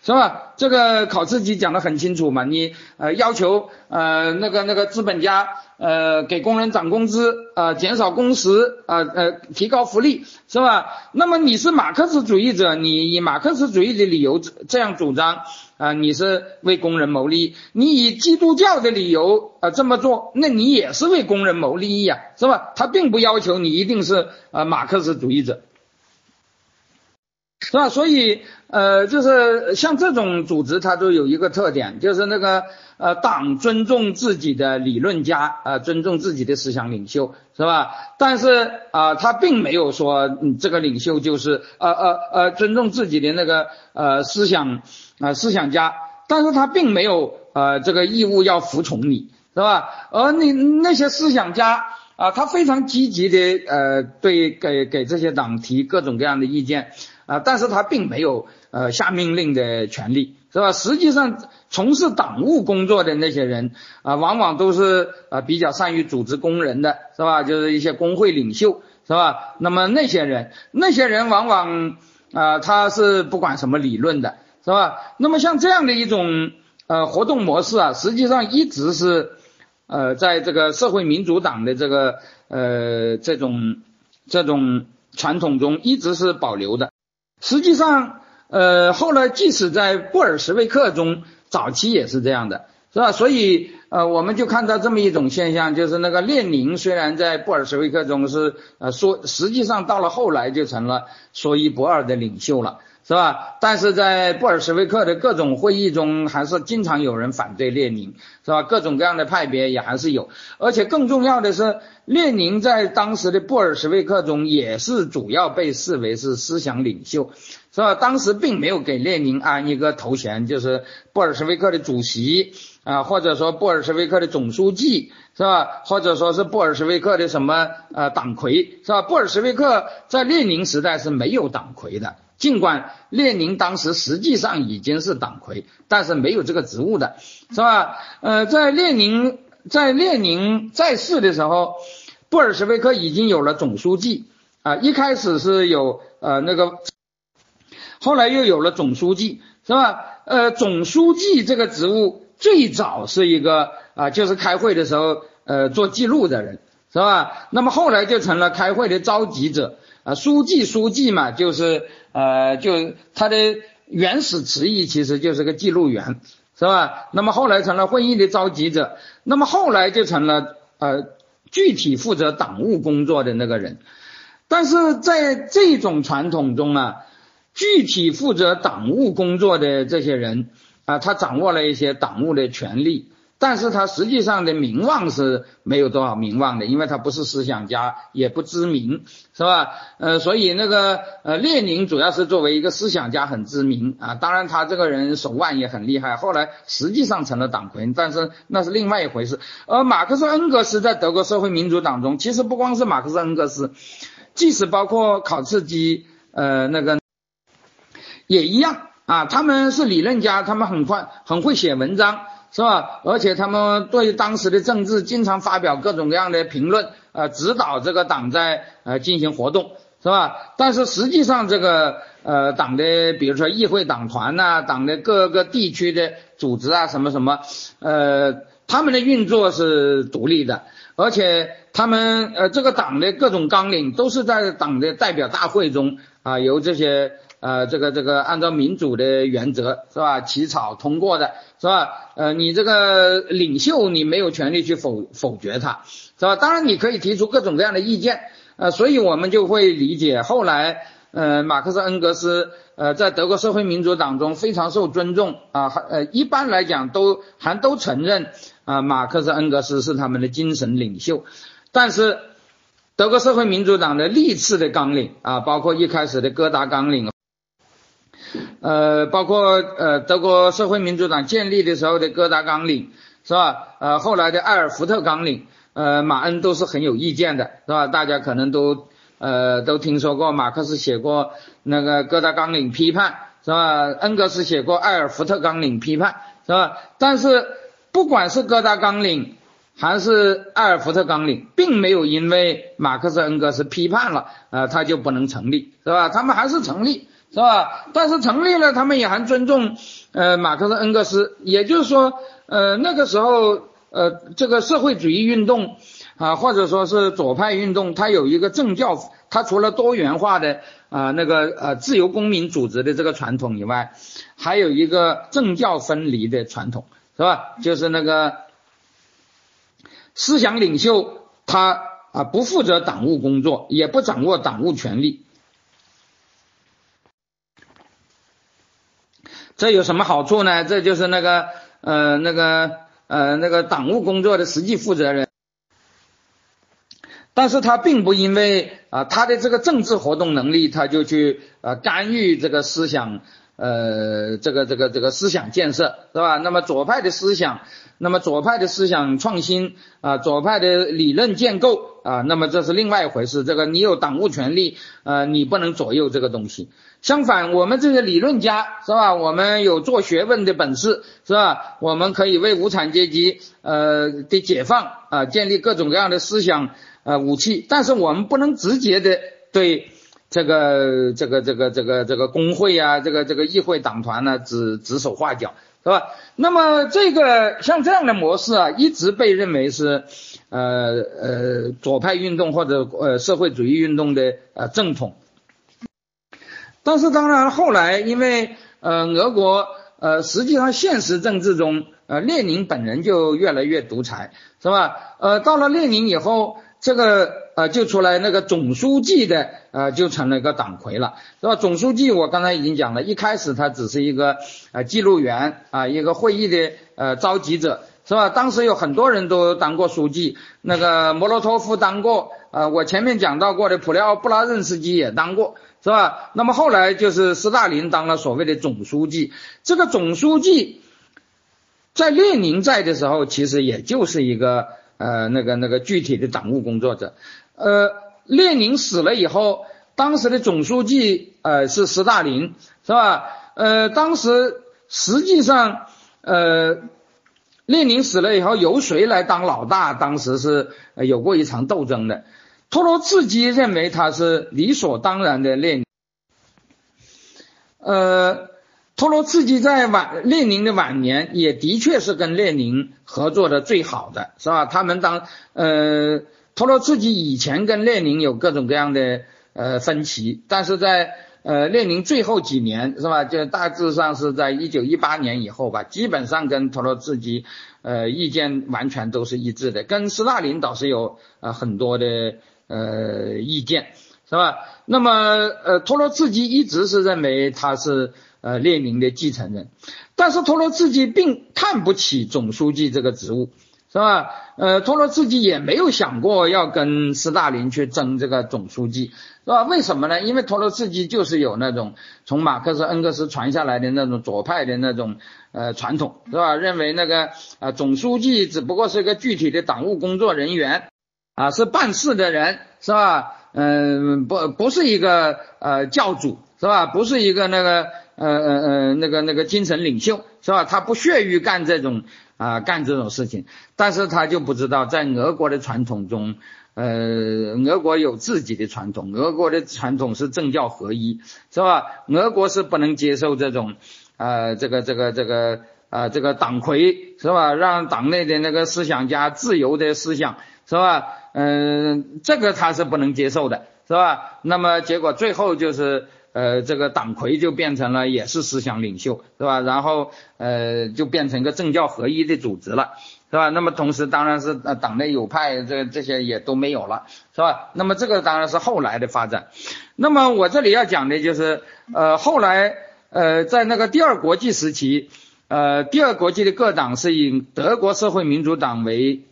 是吧？这个考试题讲得很清楚嘛，你呃要求呃那个那个资本家呃给工人涨工资呃减少工时呃呃提高福利是吧？那么你是马克思主义者，你以马克思主义的理由这样主张啊，你是为工人谋利益；你以基督教的理由啊这么做，那你也是为工人谋利益呀，是吧？他并不要求你一定是呃马克思主义者。是吧？所以，呃，就是像这种组织，它都有一个特点，就是那个，呃，党尊重自己的理论家，呃，尊重自己的思想领袖，是吧？但是，啊，他并没有说，嗯，这个领袖就是，呃呃呃，尊重自己的那个，呃，思想，啊，思想家，但是他并没有，呃，这个义务要服从你，是吧？而你那些思想家，啊，他非常积极的，呃，对给给这些党提各种各样的意见。啊，但是他并没有呃下命令的权利，是吧？实际上，从事党务工作的那些人啊，往往都是啊比较善于组织工人的，是吧？就是一些工会领袖，是吧？那么那些人，那些人往往啊他是不管什么理论的，是吧？那么像这样的一种呃活动模式啊，实际上一直是呃在这个社会民主党的这个呃这种这种传统中一直是保留的。实际上，呃，后来即使在布尔什维克中，早期也是这样的，是吧？所以，呃，我们就看到这么一种现象，就是那个列宁虽然在布尔什维克中是，呃，说实际上到了后来就成了说一不二的领袖了。是吧？但是在布尔什维克的各种会议中，还是经常有人反对列宁，是吧？各种各样的派别也还是有，而且更重要的是，列宁在当时的布尔什维克中也是主要被视为是思想领袖，是吧？当时并没有给列宁安一个头衔，就是布尔什维克的主席啊，或者说布尔什维克的总书记，是吧？或者说是布尔什维克的什么呃党魁，是吧？布尔什维克在列宁时代是没有党魁的。尽管列宁当时实际上已经是党魁，但是没有这个职务的，是吧？呃，在列宁在列宁在世的时候，布尔什维克已经有了总书记啊，一开始是有呃那个，后来又有了总书记，是吧？呃，总书记这个职务最早是一个啊，就是开会的时候呃做记录的人，是吧？那么后来就成了开会的召集者。啊，书记，书记嘛，就是呃，就他的原始词义其实就是个记录员，是吧？那么后来成了会议的召集者，那么后来就成了呃具体负责党务工作的那个人。但是在这种传统中啊，具体负责党务工作的这些人啊，他掌握了一些党务的权利。但是他实际上的名望是没有多少名望的，因为他不是思想家，也不知名，是吧？呃，所以那个呃，列宁主要是作为一个思想家很知名啊，当然他这个人手腕也很厉害，后来实际上成了党魁，但是那是另外一回事。而马克思恩格斯在德国社会民主党中，其实不光是马克思恩格斯，即使包括考茨基，呃，那个也一样啊，他们是理论家，他们很快很会写文章。是吧？而且他们对当时的政治经常发表各种各样的评论，呃，指导这个党在呃进行活动，是吧？但是实际上，这个呃党的，比如说议会党团呐，党的各个地区的组织啊，什么什么，呃，他们的运作是独立的，而且他们呃这个党的各种纲领都是在党的代表大会中啊，由这些。呃，这个这个按照民主的原则是吧，起草通过的是吧？呃，你这个领袖你没有权利去否否决他，是吧？当然你可以提出各种各样的意见，呃，所以我们就会理解后来，呃，马克思恩格斯呃在德国社会民主党中非常受尊重啊，呃，一般来讲都还都承认啊，马克思恩格斯是他们的精神领袖，但是德国社会民主党的历次的纲领啊，包括一开始的哥达纲领。呃，包括呃德国社会民主党建立的时候的哥达纲领，是吧？呃，后来的埃尔福特纲领，呃，马恩都是很有意见的，是吧？大家可能都呃都听说过，马克思写过那个哥达纲领批判，是吧？恩格斯写过埃尔福特纲领批判，是吧？但是不管是哥达纲领还是埃尔福特纲领，并没有因为马克思恩格斯批判了，呃，他就不能成立，是吧？他们还是成立。是吧？但是成立了，他们也还尊重呃马克思恩格斯，也就是说，呃那个时候呃这个社会主义运动啊，或者说是左派运动，它有一个政教，它除了多元化的啊那个呃自由公民组织的这个传统以外，还有一个政教分离的传统，是吧？就是那个思想领袖他啊不负责党务工作，也不掌握党务权力。这有什么好处呢？这就是那个呃那个呃那个党务工作的实际负责人，但是他并不因为啊他的这个政治活动能力，他就去呃干预这个思想呃这个这个这个思想建设是吧？那么左派的思想，那么左派的思想创新啊，左派的理论建构啊，那么这是另外一回事。这个你有党务权利，呃，你不能左右这个东西。相反，我们这些理论家是吧？我们有做学问的本事是吧？我们可以为无产阶级呃的解放啊建立各种各样的思想呃武器，但是我们不能直接的对这个这个这个这个这个工会啊，这个这个议会党团呢指指手画脚是吧？那么这个像这样的模式啊，一直被认为是呃呃左派运动或者呃社会主义运动的呃正统。但是当然，后来因为呃，俄国呃，实际上现实政治中，呃，列宁本人就越来越独裁，是吧？呃，到了列宁以后，这个呃，就出来那个总书记的呃，就成了一个党魁了，是吧？总书记我刚才已经讲了，一开始他只是一个呃记录员啊，一个会议的呃召集者，是吧？当时有很多人都当过书记，那个莫洛托夫当过，呃，我前面讲到过的普列奥布拉任斯基也当过。是吧？那么后来就是斯大林当了所谓的总书记。这个总书记在列宁在的时候，其实也就是一个呃那个那个具体的党务工作者。呃，列宁死了以后，当时的总书记呃是斯大林，是吧？呃，当时实际上呃列宁死了以后，由谁来当老大？当时是有过一场斗争的。托洛茨基认为他是理所当然的列宁，呃，托洛茨基在晚列宁的晚年也的确是跟列宁合作的最好的，是吧？他们当呃托洛茨基以前跟列宁有各种各样的呃分歧，但是在呃列宁最后几年是吧？就大致上是在一九一八年以后吧，基本上跟托洛茨基呃意见完全都是一致的，跟斯大林倒是有呃很多的。呃，意见是吧？那么，呃，托洛茨基一直是认为他是呃列宁的继承人，但是托洛茨基并看不起总书记这个职务，是吧？呃，托洛茨基也没有想过要跟斯大林去争这个总书记，是吧？为什么呢？因为托洛茨基就是有那种从马克思恩格斯传下来的那种左派的那种呃传统，是吧？认为那个呃总书记只不过是一个具体的党务工作人员。啊，是办事的人是吧？嗯，不，不是一个呃教主是吧？不是一个那个呃呃呃那个那个精神领袖是吧？他不屑于干这种啊干这种事情，但是他就不知道在俄国的传统中，呃，俄国有自己的传统，俄国的传统是政教合一，是吧？俄国是不能接受这种呃这个这个这个啊这个党魁是吧？让党内的那个思想家自由的思想是吧？嗯，这个他是不能接受的，是吧？那么结果最后就是，呃，这个党魁就变成了也是思想领袖，是吧？然后呃，就变成一个政教合一的组织了，是吧？那么同时当然是呃党内有派，这这些也都没有了，是吧？那么这个当然是后来的发展。那么我这里要讲的就是，呃，后来呃在那个第二国际时期，呃，第二国际的各党是以德国社会民主党为。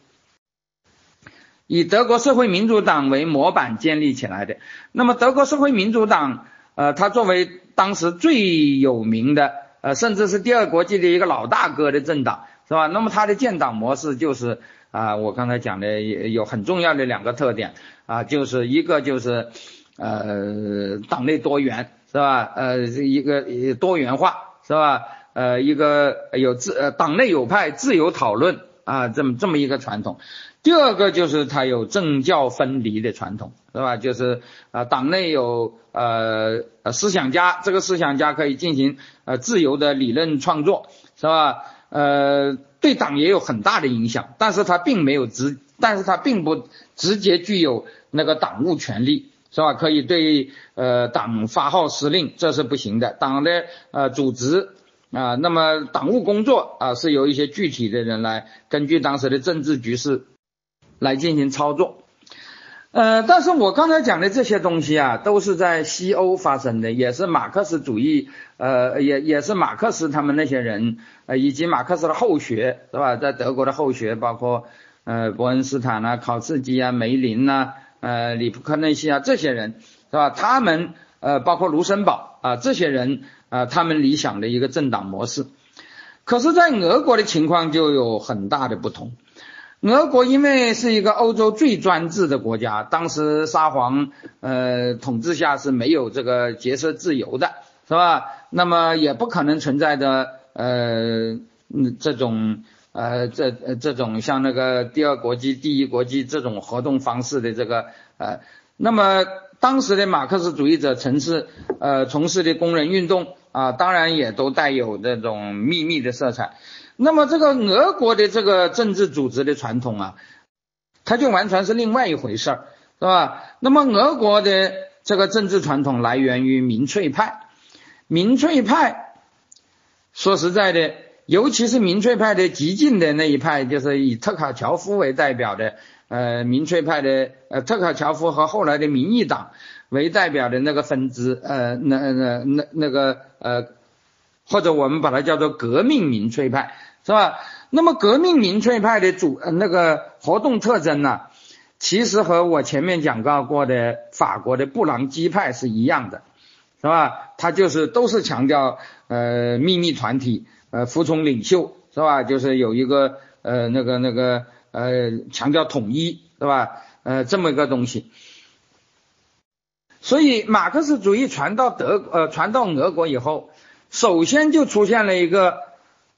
以德国社会民主党为模板建立起来的。那么，德国社会民主党，呃，它作为当时最有名的，呃，甚至是第二国际的一个老大哥的政党，是吧？那么它的建党模式就是啊，我刚才讲的有很重要的两个特点啊，就是一个就是呃，党内多元，是吧？呃，一个多元化，是吧？呃，一个有自呃党内有派，自由讨论。啊，这么这么一个传统。第二个就是它有政教分离的传统，是吧？就是啊，党内有呃呃思想家，这个思想家可以进行呃自由的理论创作，是吧？呃，对党也有很大的影响，但是他并没有直，但是他并不直接具有那个党务权利，是吧？可以对呃党发号施令，这是不行的。党的呃组织啊，那么党务工作啊，是由一些具体的人来根据当时的政治局势。来进行操作，呃，但是我刚才讲的这些东西啊，都是在西欧发生的，也是马克思主义，呃，也也是马克思他们那些人，呃，以及马克思的后学，是吧？在德国的后学，包括呃伯恩斯坦啊、考茨基啊、梅林呐、呃里普克内西啊这些人，是吧？他们呃，包括卢森堡啊这些人啊，他们理想的一个政党模式，可是，在俄国的情况就有很大的不同。俄国因为是一个欧洲最专制的国家，当时沙皇呃统治下是没有这个结社自由的，是吧？那么也不可能存在的呃这种呃这这种像那个第二国际、第一国际这种活动方式的这个呃，那么当时的马克思主义者城市呃从事的工人运动啊，当然也都带有这种秘密的色彩。那么这个俄国的这个政治组织的传统啊，它就完全是另外一回事儿，是吧？那么俄国的这个政治传统来源于民粹派，民粹派说实在的，尤其是民粹派的激进的那一派，就是以特卡乔夫为代表的，呃，民粹派的，呃，特卡乔夫和后来的民意党为代表的那个分支，呃，那那那那个呃。或者我们把它叫做革命民粹派，是吧？那么革命民粹派的主呃那个活动特征呢，其实和我前面讲到过的法国的布朗基派是一样的，是吧？他就是都是强调呃秘密团体，呃服从领袖，是吧？就是有一个呃那个那个呃强调统一，是吧？呃这么一个东西。所以马克思主义传到德呃传到俄国以后。首先就出现了一个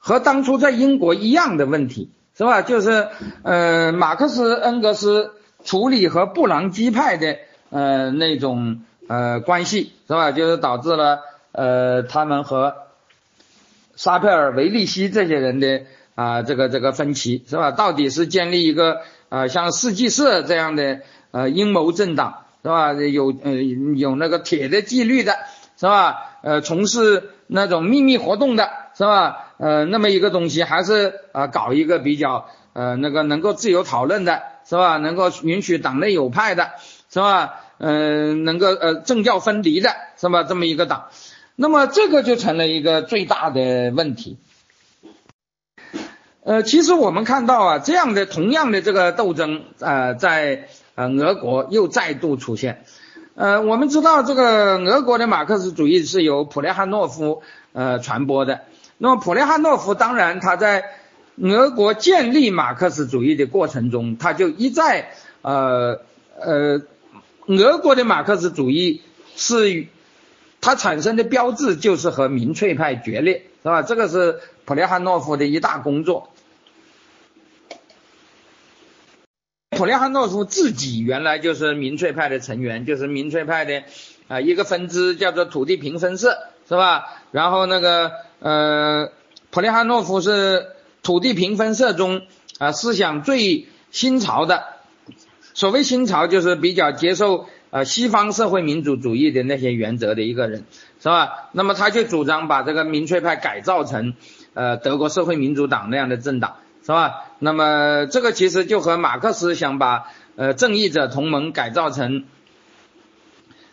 和当初在英国一样的问题，是吧？就是呃，马克思、恩格斯处理和布朗基派的呃那种呃关系，是吧？就是导致了呃他们和沙佩尔、维利希这些人的啊这个这个分歧，是吧？到底是建立一个呃像世纪社这样的呃阴谋政党，是吧？有呃有那个铁的纪律的，是吧？呃，从事那种秘密活动的是吧？呃，那么一个东西，还是呃搞一个比较呃那个能够自由讨论的，是吧？能够允许党内有派的，是吧？嗯，能够呃政教分离的，是吧？这么一个党，那么这个就成了一个最大的问题。呃，其实我们看到啊，这样的同样的这个斗争呃，在呃俄国又再度出现。呃，我们知道这个俄国的马克思主义是由普列汉诺夫呃传播的。那么普列汉诺夫当然他在俄国建立马克思主义的过程中，他就一再呃呃，俄国的马克思主义是它产生的标志就是和民粹派决裂，是吧？这个是普列汉诺夫的一大工作。普列汉诺夫自己原来就是民粹派的成员，就是民粹派的啊一个分支，叫做土地平分社，是吧？然后那个呃，普列汉诺夫是土地平分社中啊思想最新潮的，所谓新潮就是比较接受呃西方社会民主主义的那些原则的一个人，是吧？那么他就主张把这个民粹派改造成呃德国社会民主党那样的政党。是吧？那么这个其实就和马克思想把呃正义者同盟改造成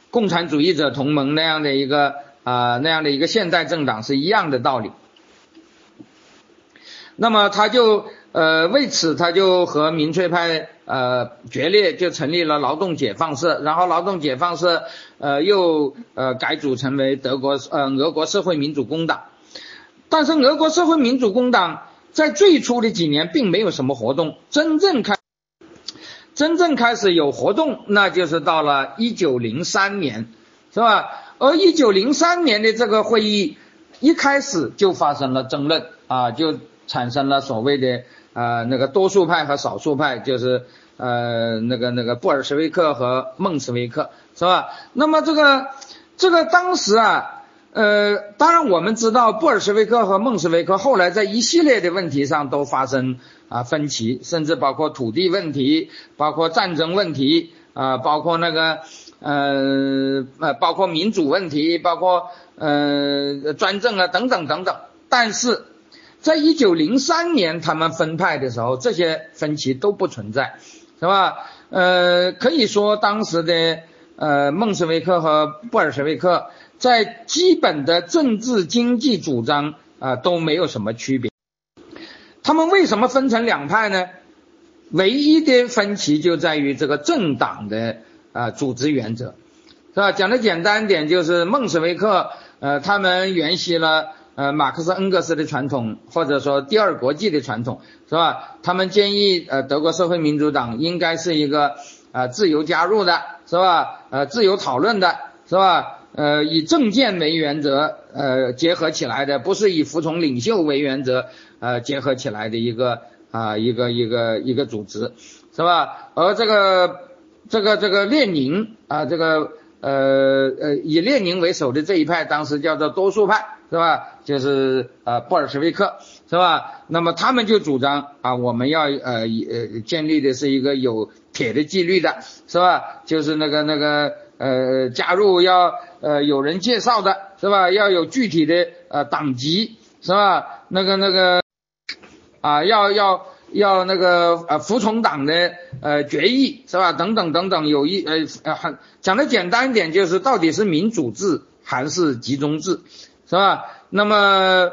共产主义者同盟那样的一个啊那样的一个现代政党是一样的道理。那么他就呃为此他就和民粹派呃决裂，就成立了劳动解放社，然后劳动解放社呃又呃改组成为德国呃俄国社会民主工党，但是俄国社会民主工党。在最初的几年，并没有什么活动。真正开，真正开始有活动，那就是到了一九零三年，是吧？而一九零三年的这个会议一开始就发生了争论啊，就产生了所谓的啊那个多数派和少数派，就是呃那个那个布尔什维克和孟什维克，是吧？那么这个这个当时啊。呃，当然我们知道布尔什维克和孟什维克后来在一系列的问题上都发生啊分歧，甚至包括土地问题，包括战争问题啊，包括那个呃呃，包括民主问题，包括呃专政啊等等等等。但是，在一九零三年他们分派的时候，这些分歧都不存在，是吧？呃，可以说当时的呃孟什维克和布尔什维克。在基本的政治经济主张啊都没有什么区别，他们为什么分成两派呢？唯一的分歧就在于这个政党的啊组织原则，是吧？讲的简单点，就是孟什维克呃他们沿袭了呃马克思恩格斯的传统，或者说第二国际的传统，是吧？他们建议呃德国社会民主党应该是一个啊自由加入的，是吧？呃自由讨论的，是吧？呃，以政见为原则，呃，结合起来的，不是以服从领袖为原则，呃，结合起来的一个啊，一个一个一个组织，是吧？而这个这个这个列宁啊，这个呃呃，以列宁为首的这一派，当时叫做多数派，是吧？就是呃布尔什维克，是吧？那么他们就主张啊，我们要呃呃建立的是一个有铁的纪律的，是吧？就是那个那个呃加入要。呃，有人介绍的是吧？要有具体的呃党籍是吧？那个那个啊，要要要那个呃服从党的呃决议是吧？等等等等，有一呃呃很讲的简单一点，就是到底是民主制还是集中制是吧？那么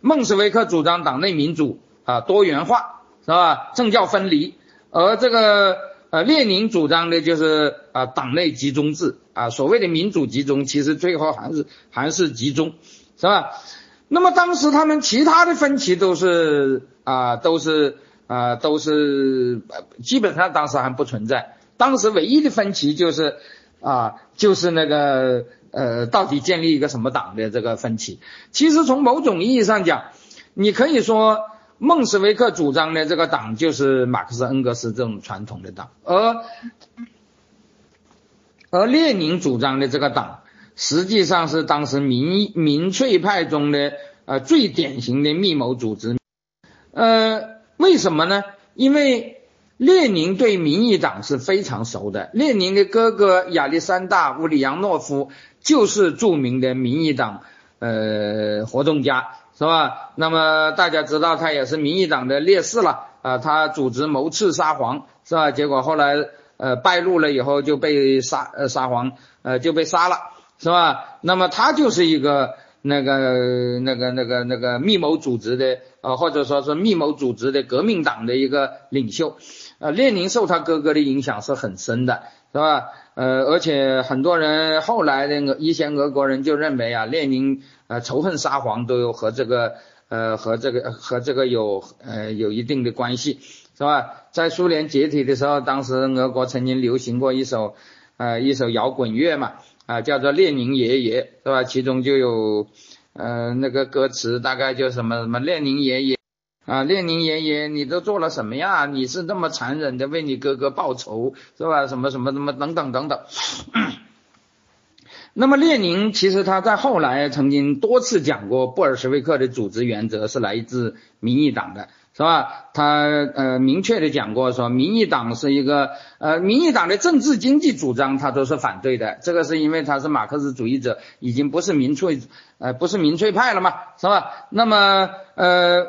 孟什维克主张党内民主啊多元化是吧？政教分离，而这个。呃，列宁主张的就是啊，党内集中制啊，所谓的民主集中，其实最后还是还是集中，是吧？那么当时他们其他的分歧都是啊，都是啊，都是基本上当时还不存在。当时唯一的分歧就是啊，就是那个呃，到底建立一个什么党的这个分歧。其实从某种意义上讲，你可以说。孟什维克主张的这个党就是马克思恩格斯这种传统的党，而而列宁主张的这个党实际上是当时民民粹派中的呃最典型的密谋组织。呃，为什么呢？因为列宁对民意党是非常熟的，列宁的哥哥亚历山大·乌里扬诺夫就是著名的民意党呃活动家。是吧？那么大家知道他也是民意党的烈士了啊，他组织谋刺沙皇，是吧？结果后来呃败露了以后就被沙呃沙皇呃就被杀了，是吧？那么他就是一个那个那个那个那个密谋组织的呃或者说是密谋组织的革命党的一个领袖，呃，列宁受他哥哥的影响是很深的，是吧？呃，而且很多人后来的俄一些俄国人就认为啊，列宁。呃，仇恨沙皇都有和这个呃和这个和这个有呃有一定的关系，是吧？在苏联解体的时候，当时俄国曾经流行过一首呃一首摇滚乐嘛，啊叫做列宁爷爷，是吧？其中就有呃那个歌词大概就什么什么列宁爷爷啊，列宁爷爷你都做了什么呀？你是那么残忍的为你哥哥报仇，是吧？什么什么什么等等等等。那么列宁其实他在后来曾经多次讲过，布尔什维克的组织原则是来自民意党的，是吧？他呃明确的讲过，说民意党是一个呃民意党的政治经济主张他都是反对的，这个是因为他是马克思主义者，已经不是民粹呃不是民粹派了嘛，是吧？那么呃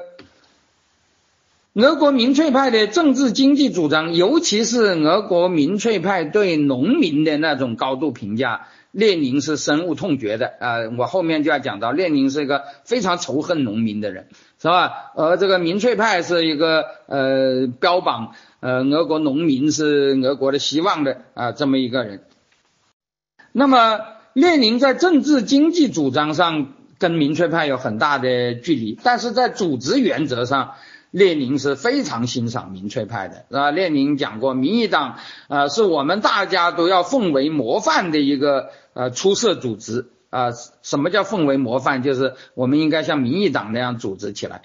俄国民粹派的政治经济主张，尤其是俄国民粹派对农民的那种高度评价。列宁是深恶痛绝的啊！我后面就要讲到，列宁是一个非常仇恨农民的人，是吧？而这个民粹派是一个呃标榜呃俄国农民是俄国的希望的啊这么一个人。那么列宁在政治经济主张上跟民粹派有很大的距离，但是在组织原则上。列宁是非常欣赏民粹派的，是吧？列宁讲过，民意党，呃，是我们大家都要奉为模范的一个呃出色组织，啊，什么叫奉为模范？就是我们应该像民意党那样组织起来。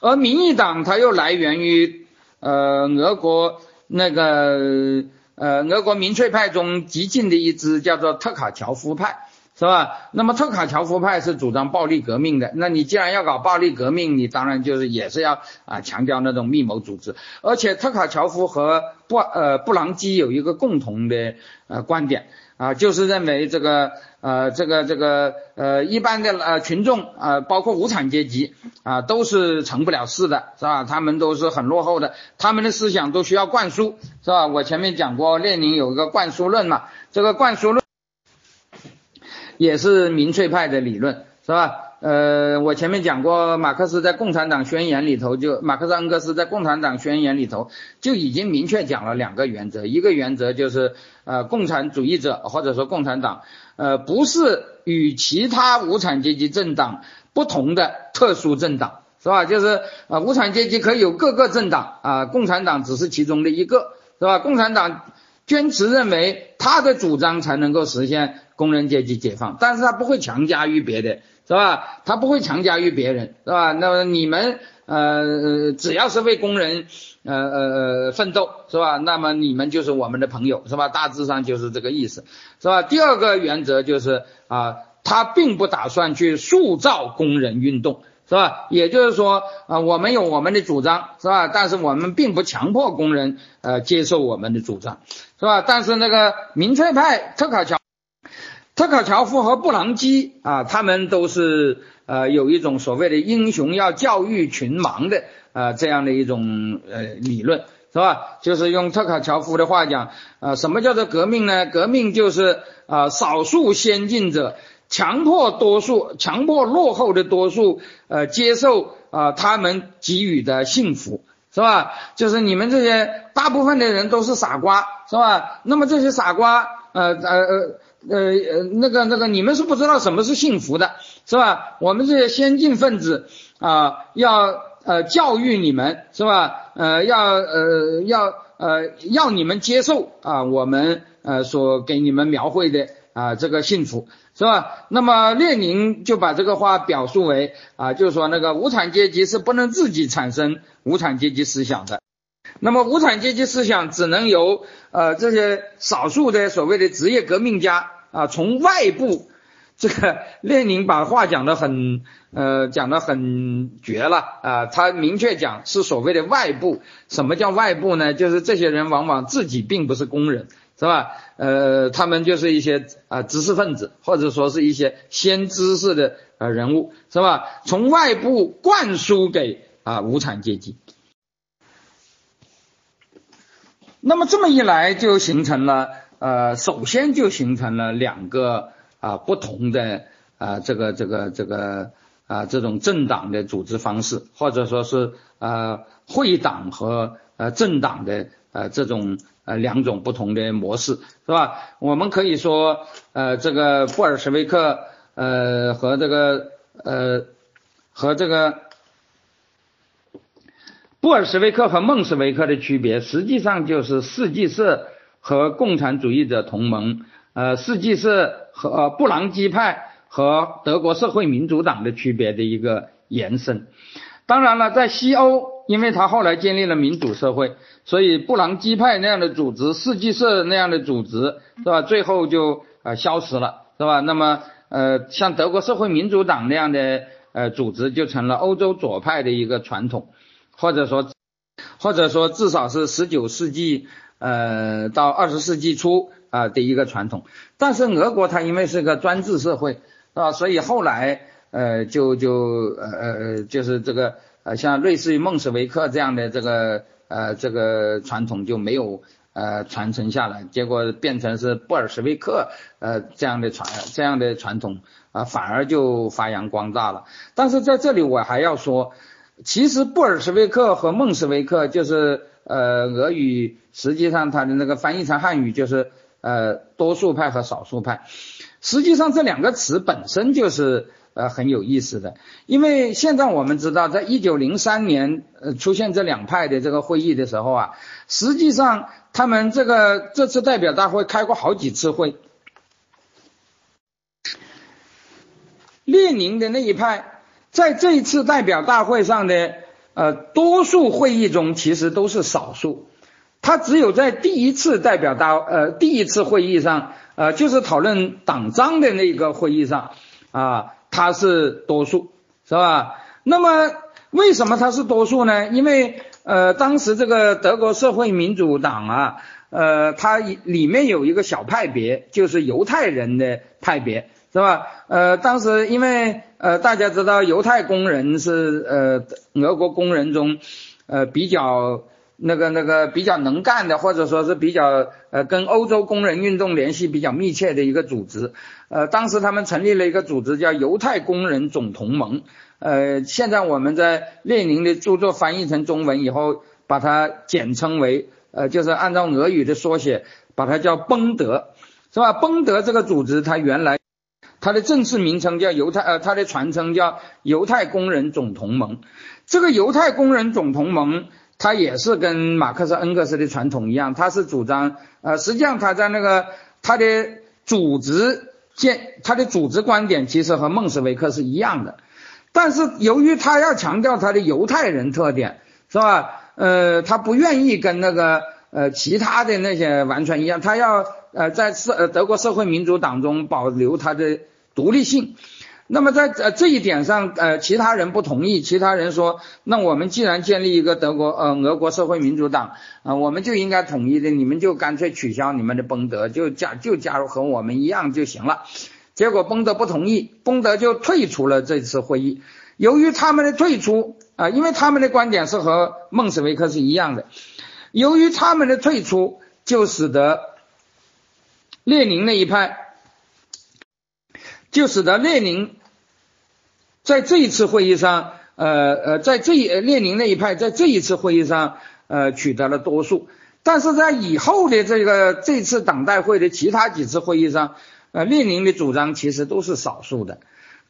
而民意党它又来源于呃俄国那个呃俄国民粹派中激进的一支叫做特卡乔夫派。是吧？那么特卡乔夫派是主张暴力革命的。那你既然要搞暴力革命，你当然就是也是要啊强调那种密谋组织。而且特卡乔夫和布呃布朗基有一个共同的呃观点啊，就是认为这个呃这个这个呃一般的呃群众啊，包括无产阶级啊，都是成不了事的，是吧？他们都是很落后的，他们的思想都需要灌输，是吧？我前面讲过，列宁有一个灌输论嘛，这个灌输论。也是民粹派的理论，是吧？呃，我前面讲过，马克思在《共产党宣言》里头就，马克思恩格斯在《共产党宣言》里头就已经明确讲了两个原则，一个原则就是，呃，共产主义者或者说共产党，呃，不是与其他无产阶级政党不同的特殊政党，是吧？就是啊，无产阶级可以有各个政党啊，共产党只是其中的一个，是吧？共产党坚持认为他的主张才能够实现。工人阶级解放，但是他不会强加于别的，是吧？他不会强加于别人，是吧？那么你们呃，只要是为工人呃呃呃奋斗，是吧？那么你们就是我们的朋友，是吧？大致上就是这个意思，是吧？第二个原则就是啊，他并不打算去塑造工人运动，是吧？也就是说啊，我们有我们的主张，是吧？但是我们并不强迫工人呃接受我们的主张，是吧？但是那个民粹派特卡乔。特卡乔夫和布朗基啊，他们都是呃有一种所谓的英雄要教育群盲的啊这样的一种呃理论是吧？就是用特卡乔夫的话讲啊，什么叫做革命呢？革命就是啊少数先进者强迫多数、强迫落后的多数呃接受啊他们给予的幸福是吧？就是你们这些大部分的人都是傻瓜是吧？那么这些傻瓜呃呃呃。呃呃，那个那个，你们是不知道什么是幸福的，是吧？我们这些先进分子啊，要呃教育你们，是吧？呃，要呃要呃要你们接受啊，我们呃所给你们描绘的啊这个幸福，是吧？那么列宁就把这个话表述为啊，就是说那个无产阶级是不能自己产生无产阶级思想的。那么无产阶级思想只能由呃这些少数的所谓的职业革命家啊从外部，这个列宁把话讲得很呃讲得很绝了啊，他明确讲是所谓的外部，什么叫外部呢？就是这些人往往自己并不是工人，是吧？呃，他们就是一些啊知识分子或者说是一些先知识的呃人物，是吧？从外部灌输给啊无产阶级。那么这么一来，就形成了呃，首先就形成了两个啊不同的啊这个这个这个啊这种政党的组织方式，或者说是呃会党和呃政党的呃这种呃两种不同的模式，是吧？我们可以说呃这个布尔什维克呃和这个呃和这个。布尔什维克和孟什维克的区别，实际上就是世纪社和共产主义者同盟，呃，世纪社和呃布朗基派和德国社会民主党的区别的一个延伸。当然了，在西欧，因为他后来建立了民主社会，所以布朗基派那样的组织，世纪社那样的组织，是吧？最后就呃消失了，是吧？那么呃，像德国社会民主党那样的呃组织，就成了欧洲左派的一个传统。或者说，或者说至少是十九世纪呃到二十世纪初啊的一个传统，但是俄国它因为是个专制社会，是吧？所以后来呃就就呃呃就是这个呃像类似于孟什维克这样的这个呃这个传统就没有呃传承下来，结果变成是布尔什维克呃这样的传这样的传统啊反而就发扬光大了。但是在这里我还要说。其实布尔什维克和孟什维克就是呃俄语，实际上它的那个翻译成汉语就是呃多数派和少数派。实际上这两个词本身就是呃很有意思的，因为现在我们知道，在一九零三年呃出现这两派的这个会议的时候啊，实际上他们这个这次代表大会开过好几次会。列宁的那一派在这一次代表大会上的呃多数会议中，其实都是少数。他只有在第一次代表大呃第一次会议上，呃就是讨论党章的那个会议上啊，他是多数，是吧？那么为什么他是多数呢？因为呃当时这个德国社会民主党啊，呃它里面有一个小派别，就是犹太人的派别，是吧？呃当时因为呃大家知道犹太工人是呃俄国工人中呃比较。那个那个比较能干的，或者说是比较呃跟欧洲工人运动联系比较密切的一个组织，呃，当时他们成立了一个组织叫犹太工人总同盟，呃，现在我们在列宁的著作翻译成中文以后，把它简称为呃，就是按照俄语的缩写，把它叫崩德，是吧？崩德这个组织它原来它的正式名称叫犹太呃，它的传称叫犹太工人总同盟，这个犹太工人总同盟。他也是跟马克思恩格斯的传统一样，他是主张，呃，实际上他在那个他的组织建，他的组织观点其实和孟什维克是一样的，但是由于他要强调他的犹太人特点，是吧？呃，他不愿意跟那个呃其他的那些完全一样，他要呃在社德国社会民主党中保留他的独立性。那么在呃这一点上，呃，其他人不同意。其他人说，那我们既然建立一个德国呃俄国社会民主党啊，我们就应该统一的，你们就干脆取消你们的崩德，就加就加入和我们一样就行了。结果崩德不同意，崩德就退出了这次会议。由于他们的退出啊，因为他们的观点是和孟什维克是一样的，由于他们的退出，就使得列宁那一派，就使得列宁。在这一次会议上，呃呃，在这一列宁那一派在这一次会议上，呃，取得了多数。但是在以后的这个这次党代会的其他几次会议上，呃，列宁的主张其实都是少数的。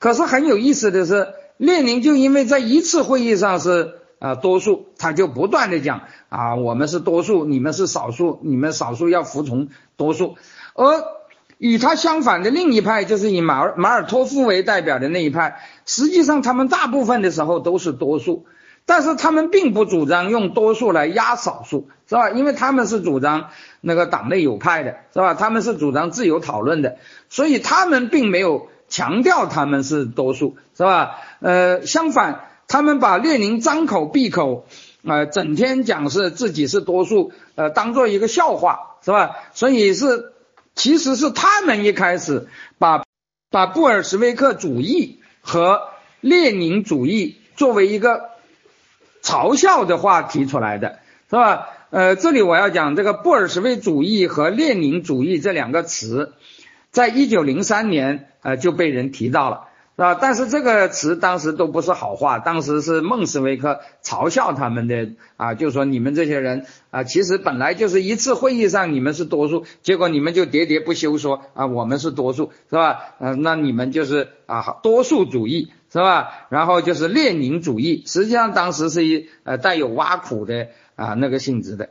可是很有意思的是，列宁就因为在一次会议上是啊多数，他就不断的讲啊，我们是多数，你们是少数，你们少数要服从多数，而。与他相反的另一派，就是以马尔马尔托夫为代表的那一派，实际上他们大部分的时候都是多数，但是他们并不主张用多数来压少数，是吧？因为他们是主张那个党内有派的，是吧？他们是主张自由讨论的，所以他们并没有强调他们是多数，是吧？呃，相反，他们把列宁张口闭口啊，整天讲是自己是多数，呃，当做一个笑话，是吧？所以是。其实是他们一开始把把布尔什维克主义和列宁主义作为一个嘲笑的话提出来的，是吧？呃，这里我要讲这个布尔什维主义和列宁主义这两个词，在一九零三年呃就被人提到了。啊，但是这个词当时都不是好话，当时是孟什维克嘲笑他们的啊，就说你们这些人啊，其实本来就是一次会议上你们是多数，结果你们就喋喋不休说啊我们是多数，是吧？嗯，那你们就是啊多数主义，是吧？然后就是列宁主义，实际上当时是一呃带有挖苦的啊那个性质的，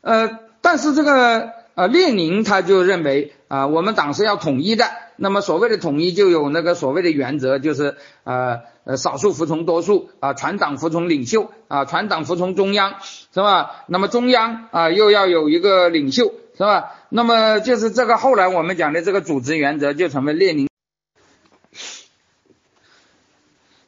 呃，但是这个呃列宁他就认为啊我们党是要统一的。那么所谓的统一就有那个所谓的原则，就是呃呃少数服从多数啊，全党服从领袖啊，全党服从中央是吧？那么中央啊又要有一个领袖是吧？那么就是这个后来我们讲的这个组织原则就成为列宁。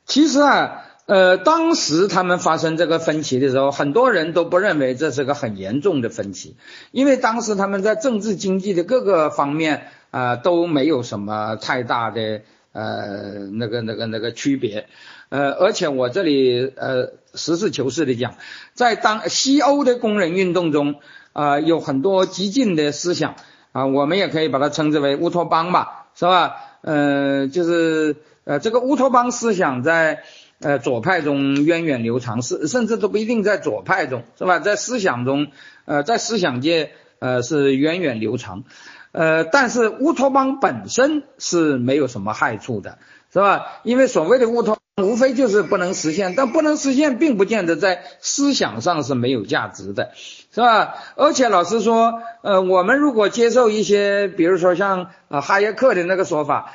其实啊，呃，当时他们发生这个分歧的时候，很多人都不认为这是个很严重的分歧，因为当时他们在政治经济的各个方面。啊，都没有什么太大的呃那个那个那个区别，呃，而且我这里呃实事求是的讲，在当西欧的工人运动中啊，有很多激进的思想啊，我们也可以把它称之为乌托邦吧，是吧？呃，就是呃这个乌托邦思想在呃左派中源远流长，甚甚至都不一定在左派中，是吧？在思想中，呃，在思想界呃是源远流长。呃，但是乌托邦本身是没有什么害处的，是吧？因为所谓的乌托邦，无非就是不能实现，但不能实现，并不见得在思想上是没有价值的，是吧？而且老师说，呃，我们如果接受一些，比如说像啊哈耶克的那个说法，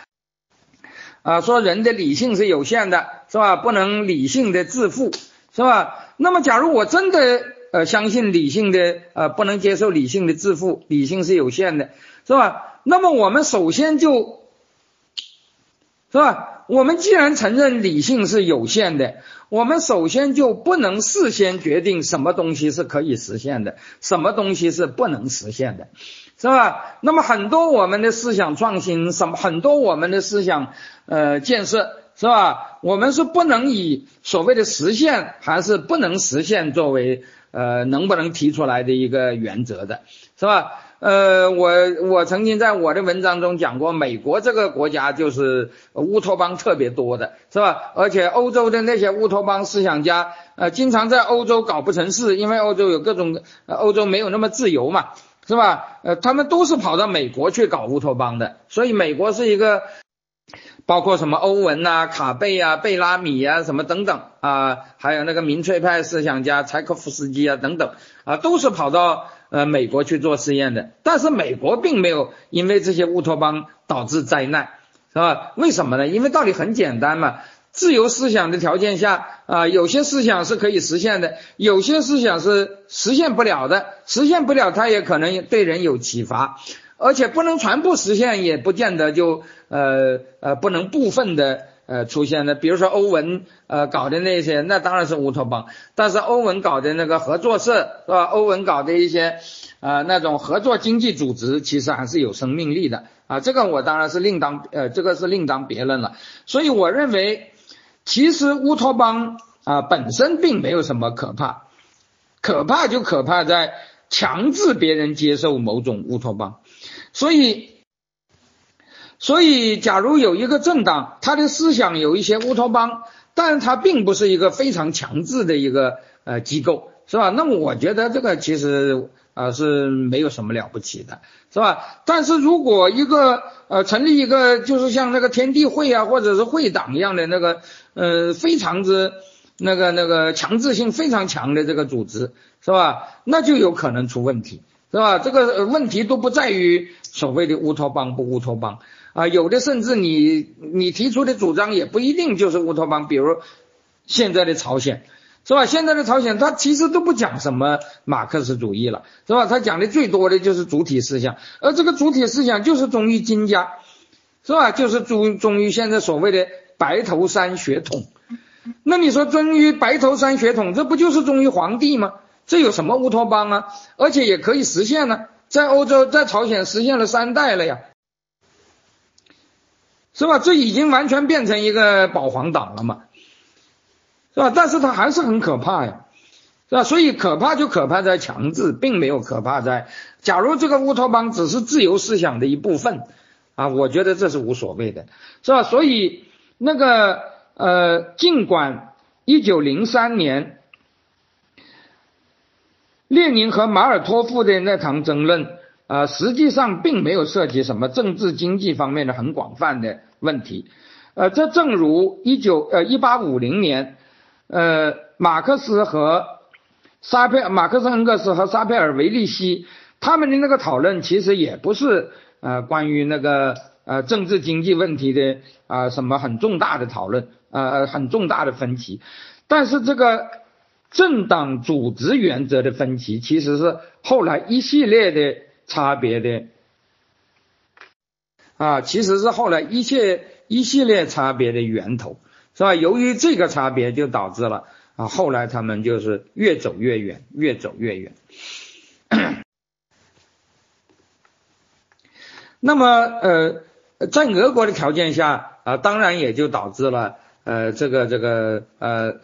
啊，说人的理性是有限的，是吧？不能理性的自负，是吧？那么，假如我真的呃相信理性的，呃，不能接受理性的自负，理性是有限的，是吧？那么我们首先就，是吧？我们既然承认理性是有限的，我们首先就不能事先决定什么东西是可以实现的，什么东西是不能实现的。是吧？那么很多我们的思想创新，什么很多我们的思想呃建设，是吧？我们是不能以所谓的实现还是不能实现作为呃能不能提出来的一个原则的，是吧？呃，我我曾经在我的文章中讲过，美国这个国家就是乌托邦特别多的，是吧？而且欧洲的那些乌托邦思想家，呃，经常在欧洲搞不成事，因为欧洲有各种，呃欧洲没有那么自由嘛。是吧？呃，他们都是跑到美国去搞乌托邦的，所以美国是一个，包括什么欧文呐、卡贝啊、贝拉米啊什么等等啊，还有那个民粹派思想家柴可夫斯基啊等等啊，都是跑到呃美国去做实验的。但是美国并没有因为这些乌托邦导致灾难，是吧？为什么呢？因为道理很简单嘛。自由思想的条件下啊，有些思想是可以实现的，有些思想是实现不了的。实现不了，它也可能对人有启发，而且不能全部实现，也不见得就呃呃不能部分的呃出现的。比如说欧文呃搞的那些，那当然是乌托邦。但是欧文搞的那个合作社是吧？欧文搞的一些呃那种合作经济组织，其实还是有生命力的啊。这个我当然是另当呃这个是另当别论了。所以我认为。其实乌托邦啊本身并没有什么可怕，可怕就可怕在强制别人接受某种乌托邦。所以，所以假如有一个政党，他的思想有一些乌托邦，但是他并不是一个非常强制的一个呃机构，是吧？那么我觉得这个其实。啊，是没有什么了不起的，是吧？但是如果一个呃成立一个就是像那个天地会啊，或者是会党一样的那个呃非常之那个那个强制性非常强的这个组织，是吧？那就有可能出问题，是吧？这个问题都不在于所谓的乌托邦不乌托邦啊，有的甚至你你提出的主张也不一定就是乌托邦，比如现在的朝鲜。是吧？现在的朝鲜，他其实都不讲什么马克思主义了，是吧？他讲的最多的就是主体思想，而这个主体思想就是忠于金家，是吧？就是忠忠于现在所谓的白头山血统。那你说忠于白头山血统，这不就是忠于皇帝吗？这有什么乌托邦啊？而且也可以实现呢，在欧洲，在朝鲜实现了三代了呀，是吧？这已经完全变成一个保皇党了嘛。是吧？但是它还是很可怕呀，是吧？所以可怕就可怕在强制，并没有可怕在。假如这个乌托邦只是自由思想的一部分啊，我觉得这是无所谓的，是吧？所以那个呃，尽管一九零三年列宁和马尔托夫的那场争论啊，实际上并没有涉及什么政治经济方面的很广泛的问题，呃，这正如一九呃一八五零年。呃，马克思和沙佩马克思恩格斯和沙佩尔维利希他们的那个讨论，其实也不是呃关于那个呃政治经济问题的啊什么很重大的讨论，呃很重大的分歧。但是这个政党组织原则的分歧，其实是后来一系列的差别的啊，其实是后来一切一系列差别的源头。是吧？由于这个差别，就导致了啊，后来他们就是越走越远，越走越远。那么，呃，在俄国的条件下啊，当然也就导致了呃，这个这个呃，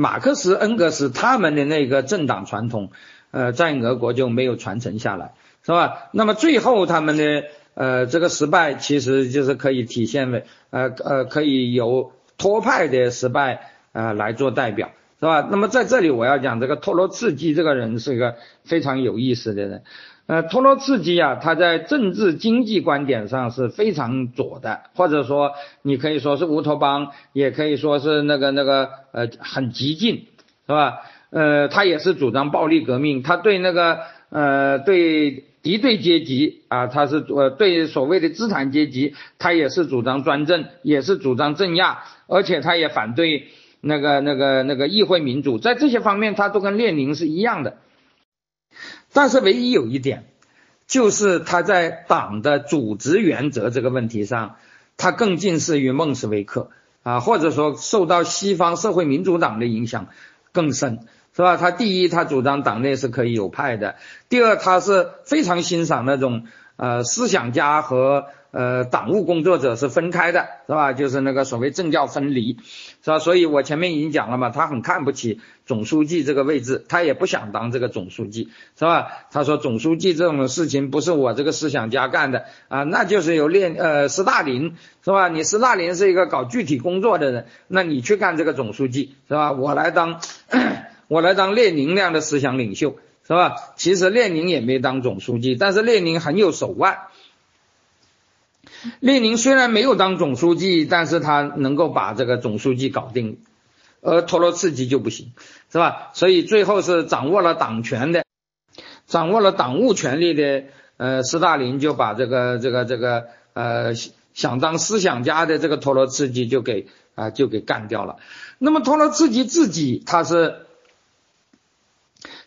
马克思、恩格斯他们的那个政党传统，呃，在俄国就没有传承下来，是吧？那么最后他们的呃这个失败，其实就是可以体现为呃呃可以由。托派的失败啊来做代表是吧？那么在这里我要讲这个托洛茨基这个人是一个非常有意思的人。呃，托洛茨基啊，他在政治经济观点上是非常左的，或者说你可以说是乌托邦，也可以说是那个那个呃很激进，是吧？呃，他也是主张暴力革命，他对那个呃对敌对阶级啊，他是呃对所谓的资产阶级，他也是主张专政，也是主张镇压，而且他也反对那个那个那个议会民主，在这些方面他都跟列宁是一样的。但是唯一有一点，就是他在党的组织原则这个问题上，他更近似于孟什维克啊，或者说受到西方社会民主党的影响更深，是吧？他第一，他主张党内是可以有派的；第二，他是非常欣赏那种呃思想家和。呃，党务工作者是分开的，是吧？就是那个所谓政教分离，是吧？所以我前面已经讲了嘛，他很看不起总书记这个位置，他也不想当这个总书记，是吧？他说总书记这种事情不是我这个思想家干的啊，那就是由列呃斯大林，是吧？你斯大林是一个搞具体工作的人，那你去干这个总书记，是吧？我来当 我来当列宁那样的思想领袖，是吧？其实列宁也没当总书记，但是列宁很有手腕。列宁虽然没有当总书记，但是他能够把这个总书记搞定，而托洛茨基就不行，是吧？所以最后是掌握了党权的，掌握了党务权力的，呃，斯大林就把这个这个这个呃想当思想家的这个托洛茨基就给啊就给干掉了。那么托洛茨基自己他是。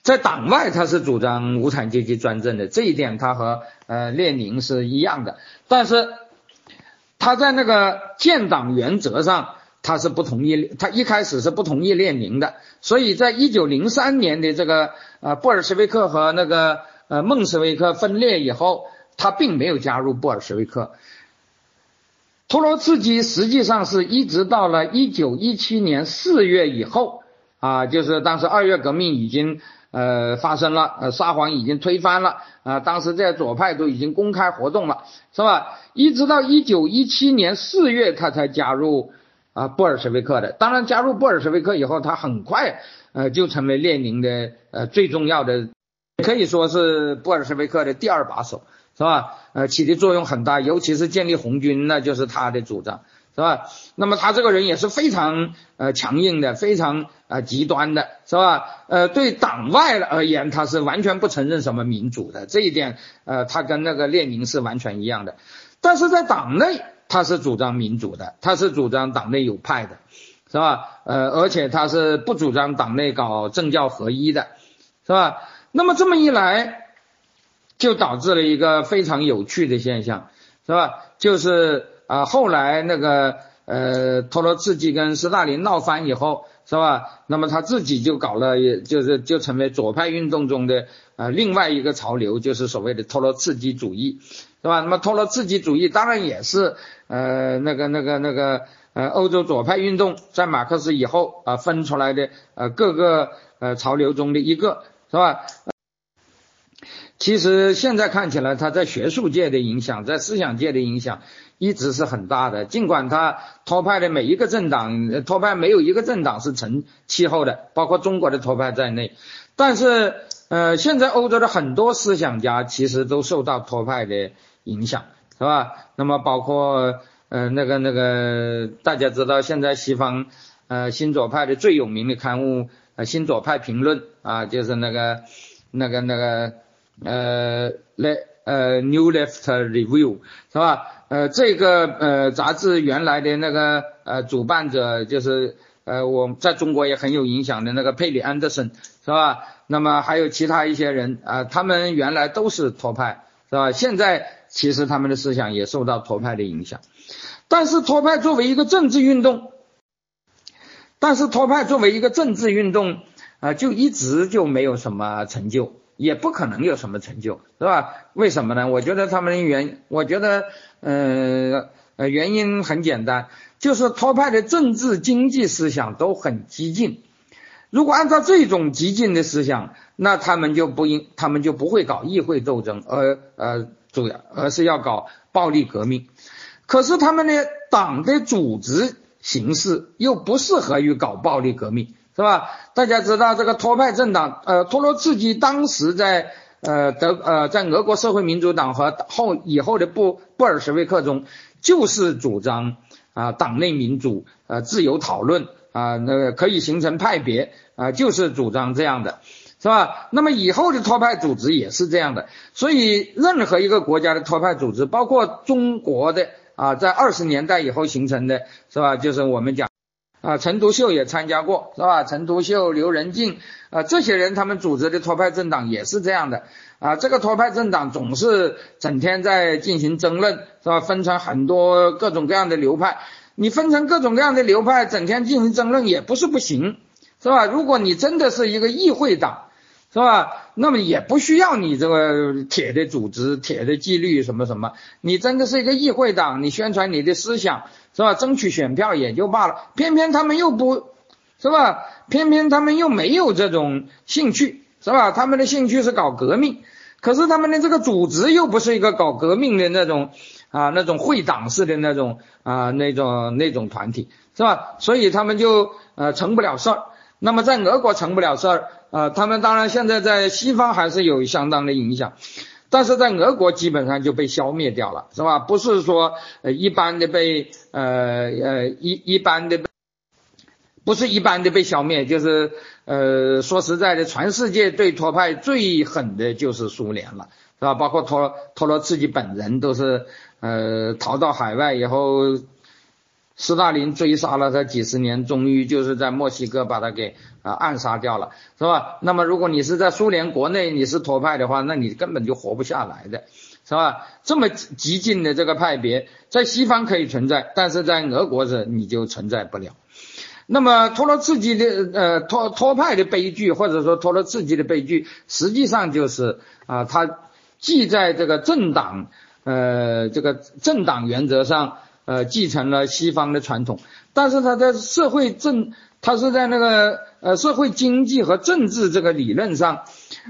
在党外，他是主张无产阶级专政的，这一点他和呃列宁是一样的。但是他在那个建党原则上，他是不同意，他一开始是不同意列宁的。所以在一九零三年的这个呃布尔什维克和那个呃孟什维克分裂以后，他并没有加入布尔什维克。托洛茨基实际上是一直到了一九一七年四月以后啊，就是当时二月革命已经。呃，发生了，呃，沙皇已经推翻了，啊，当时在左派都已经公开活动了，是吧？一直到一九一七年四月，他才加入啊布尔什维克的。当然，加入布尔什维克以后，他很快呃就成为列宁的呃最重要的，可以说是布尔什维克的第二把手，是吧？呃，起的作用很大，尤其是建立红军，那就是他的主张。是吧？那么他这个人也是非常呃强硬的，非常啊极端的，是吧？呃，对党外而言，他是完全不承认什么民主的，这一点呃，他跟那个列宁是完全一样的。但是在党内，他是主张民主的，他是主张党内有派的，是吧？呃，而且他是不主张党内搞政教合一的，是吧？那么这么一来，就导致了一个非常有趣的现象，是吧？就是。啊，后来那个呃，托洛茨基跟斯大林闹翻以后，是吧？那么他自己就搞了，也就是就成为左派运动中的呃另外一个潮流，就是所谓的托洛茨基主义，是吧？那么托洛茨基主义当然也是呃那个那个那个呃欧洲左派运动在马克思以后啊分出来的呃各个呃潮流中的一个，是吧？其实现在看起来，他在学术界的影响，在思想界的影响一直是很大的。尽管他托派的每一个政党，托派没有一个政党是成气候的，包括中国的托派在内。但是，呃，现在欧洲的很多思想家其实都受到托派的影响，是吧？那么，包括呃那个那个大家知道，现在西方呃新左派的最有名的刊物《呃新左派评论》啊，就是那个那个那个。呃，来呃，New Left Review 是吧？呃，这个呃杂志原来的那个呃主办者就是呃我在中国也很有影响的那个佩里安德森是吧？那么还有其他一些人啊，他们原来都是托派是吧？现在其实他们的思想也受到托派的影响，但是托派作为一个政治运动，但是托派作为一个政治运动啊，就一直就没有什么成就。也不可能有什么成就，是吧？为什么呢？我觉得他们的原，我觉得，呃呃，原因很简单，就是托派的政治经济思想都很激进。如果按照这种激进的思想，那他们就不应，他们就不会搞议会斗争，而呃主要而是要搞暴力革命。可是他们的党的组织形式又不适合于搞暴力革命。是吧？大家知道这个托派政党，呃，托洛茨基当时在呃德呃在俄国社会民主党和后以后的布布尔什维克中，就是主张啊党内民主，呃自由讨论啊那个可以形成派别啊，就是主张这样的，是吧？那么以后的托派组织也是这样的，所以任何一个国家的托派组织，包括中国的啊，在二十年代以后形成的，是吧？就是我们讲啊，陈独秀也参加过，是吧？陈独秀、刘仁静啊，这些人他们组织的托派政党也是这样的啊。这个托派政党总是整天在进行争论，是吧？分成很多各种各样的流派，你分成各种各样的流派，整天进行争论也不是不行，是吧？如果你真的是一个议会党。是吧？那么也不需要你这个铁的组织、铁的纪律什么什么。你真的是一个议会党，你宣传你的思想，是吧？争取选票也就罢了。偏偏他们又不，是吧？偏偏他们又没有这种兴趣，是吧？他们的兴趣是搞革命，可是他们的这个组织又不是一个搞革命的那种啊，那种会党式的那种啊，那种那种团体，是吧？所以他们就呃成不了事儿。那么在俄国成不了事儿。啊，他们当然现在在西方还是有相当的影响，但是在俄国基本上就被消灭掉了，是吧？不是说呃一般的被呃呃一一般的，不是一般的被消灭，就是呃说实在的，全世界对托派最狠的就是苏联了，是吧？包括托托洛茨基本人都是呃逃到海外以后。斯大林追杀了他几十年，终于就是在墨西哥把他给啊暗杀掉了，是吧？那么如果你是在苏联国内你是托派的话，那你根本就活不下来的，是吧？这么激进的这个派别在西方可以存在，但是在俄国这你就存在不了。那么托洛茨基的呃托托派的悲剧，或者说托洛茨基的悲剧，实际上就是啊他既在这个政党呃这个政党原则上。呃，继承了西方的传统，但是他在社会政，他是在那个呃社会经济和政治这个理论上，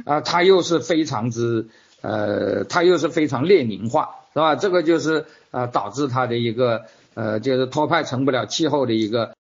啊，他又是非常之呃，他又是非常列宁化，是吧？这个就是呃导致他的一个呃就是托派成不了气候的一个，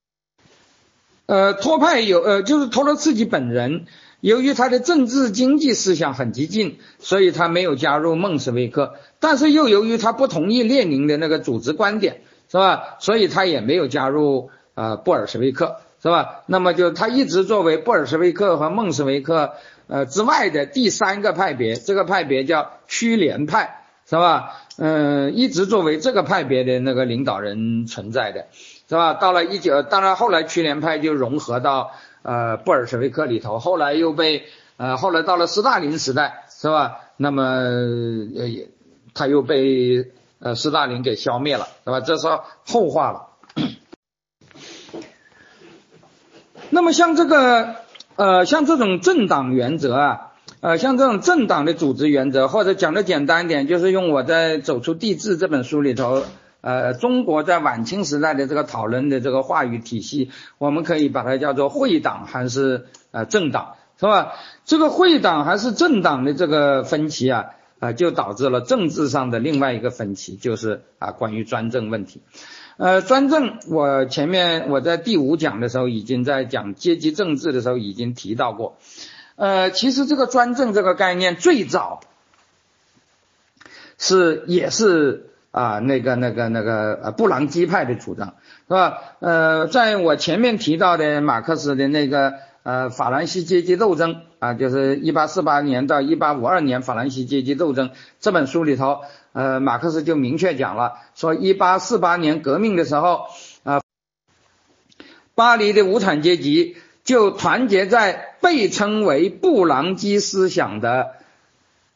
呃托派有呃就是托洛茨基本人。由于他的政治经济思想很激进，所以他没有加入孟什维克。但是又由于他不同意列宁的那个组织观点，是吧？所以他也没有加入呃布尔什维克，是吧？那么就他一直作为布尔什维克和孟什维克呃之外的第三个派别，这个派别叫屈联派，是吧？嗯，一直作为这个派别的那个领导人存在的，是吧？到了一九，当然后来屈联派就融合到。呃，布尔什维克里头，后来又被呃，后来到了斯大林时代，是吧？那么呃，他又被呃斯大林给消灭了，是吧？这是后话了。那么像这个呃，像这种政党原则啊，呃，像这种政党的组织原则，或者讲的简单一点，就是用我在《走出地质》这本书里头。呃，中国在晚清时代的这个讨论的这个话语体系，我们可以把它叫做会党还是呃政党，是吧？这个会党还是政党的这个分歧啊，啊，就导致了政治上的另外一个分歧，就是啊关于专政问题。呃，专政，我前面我在第五讲的时候已经在讲阶级政治的时候已经提到过。呃，其实这个专政这个概念最早是也是。啊，那个、那个、那个呃，布朗基派的主张是吧？呃，在我前面提到的马克思的那个呃法兰西阶级斗争啊，就是一八四八年到一八五二年法兰西阶级斗争这本书里头，呃，马克思就明确讲了，说一八四八年革命的时候啊，巴黎的无产阶级就团结在被称为布朗基思想的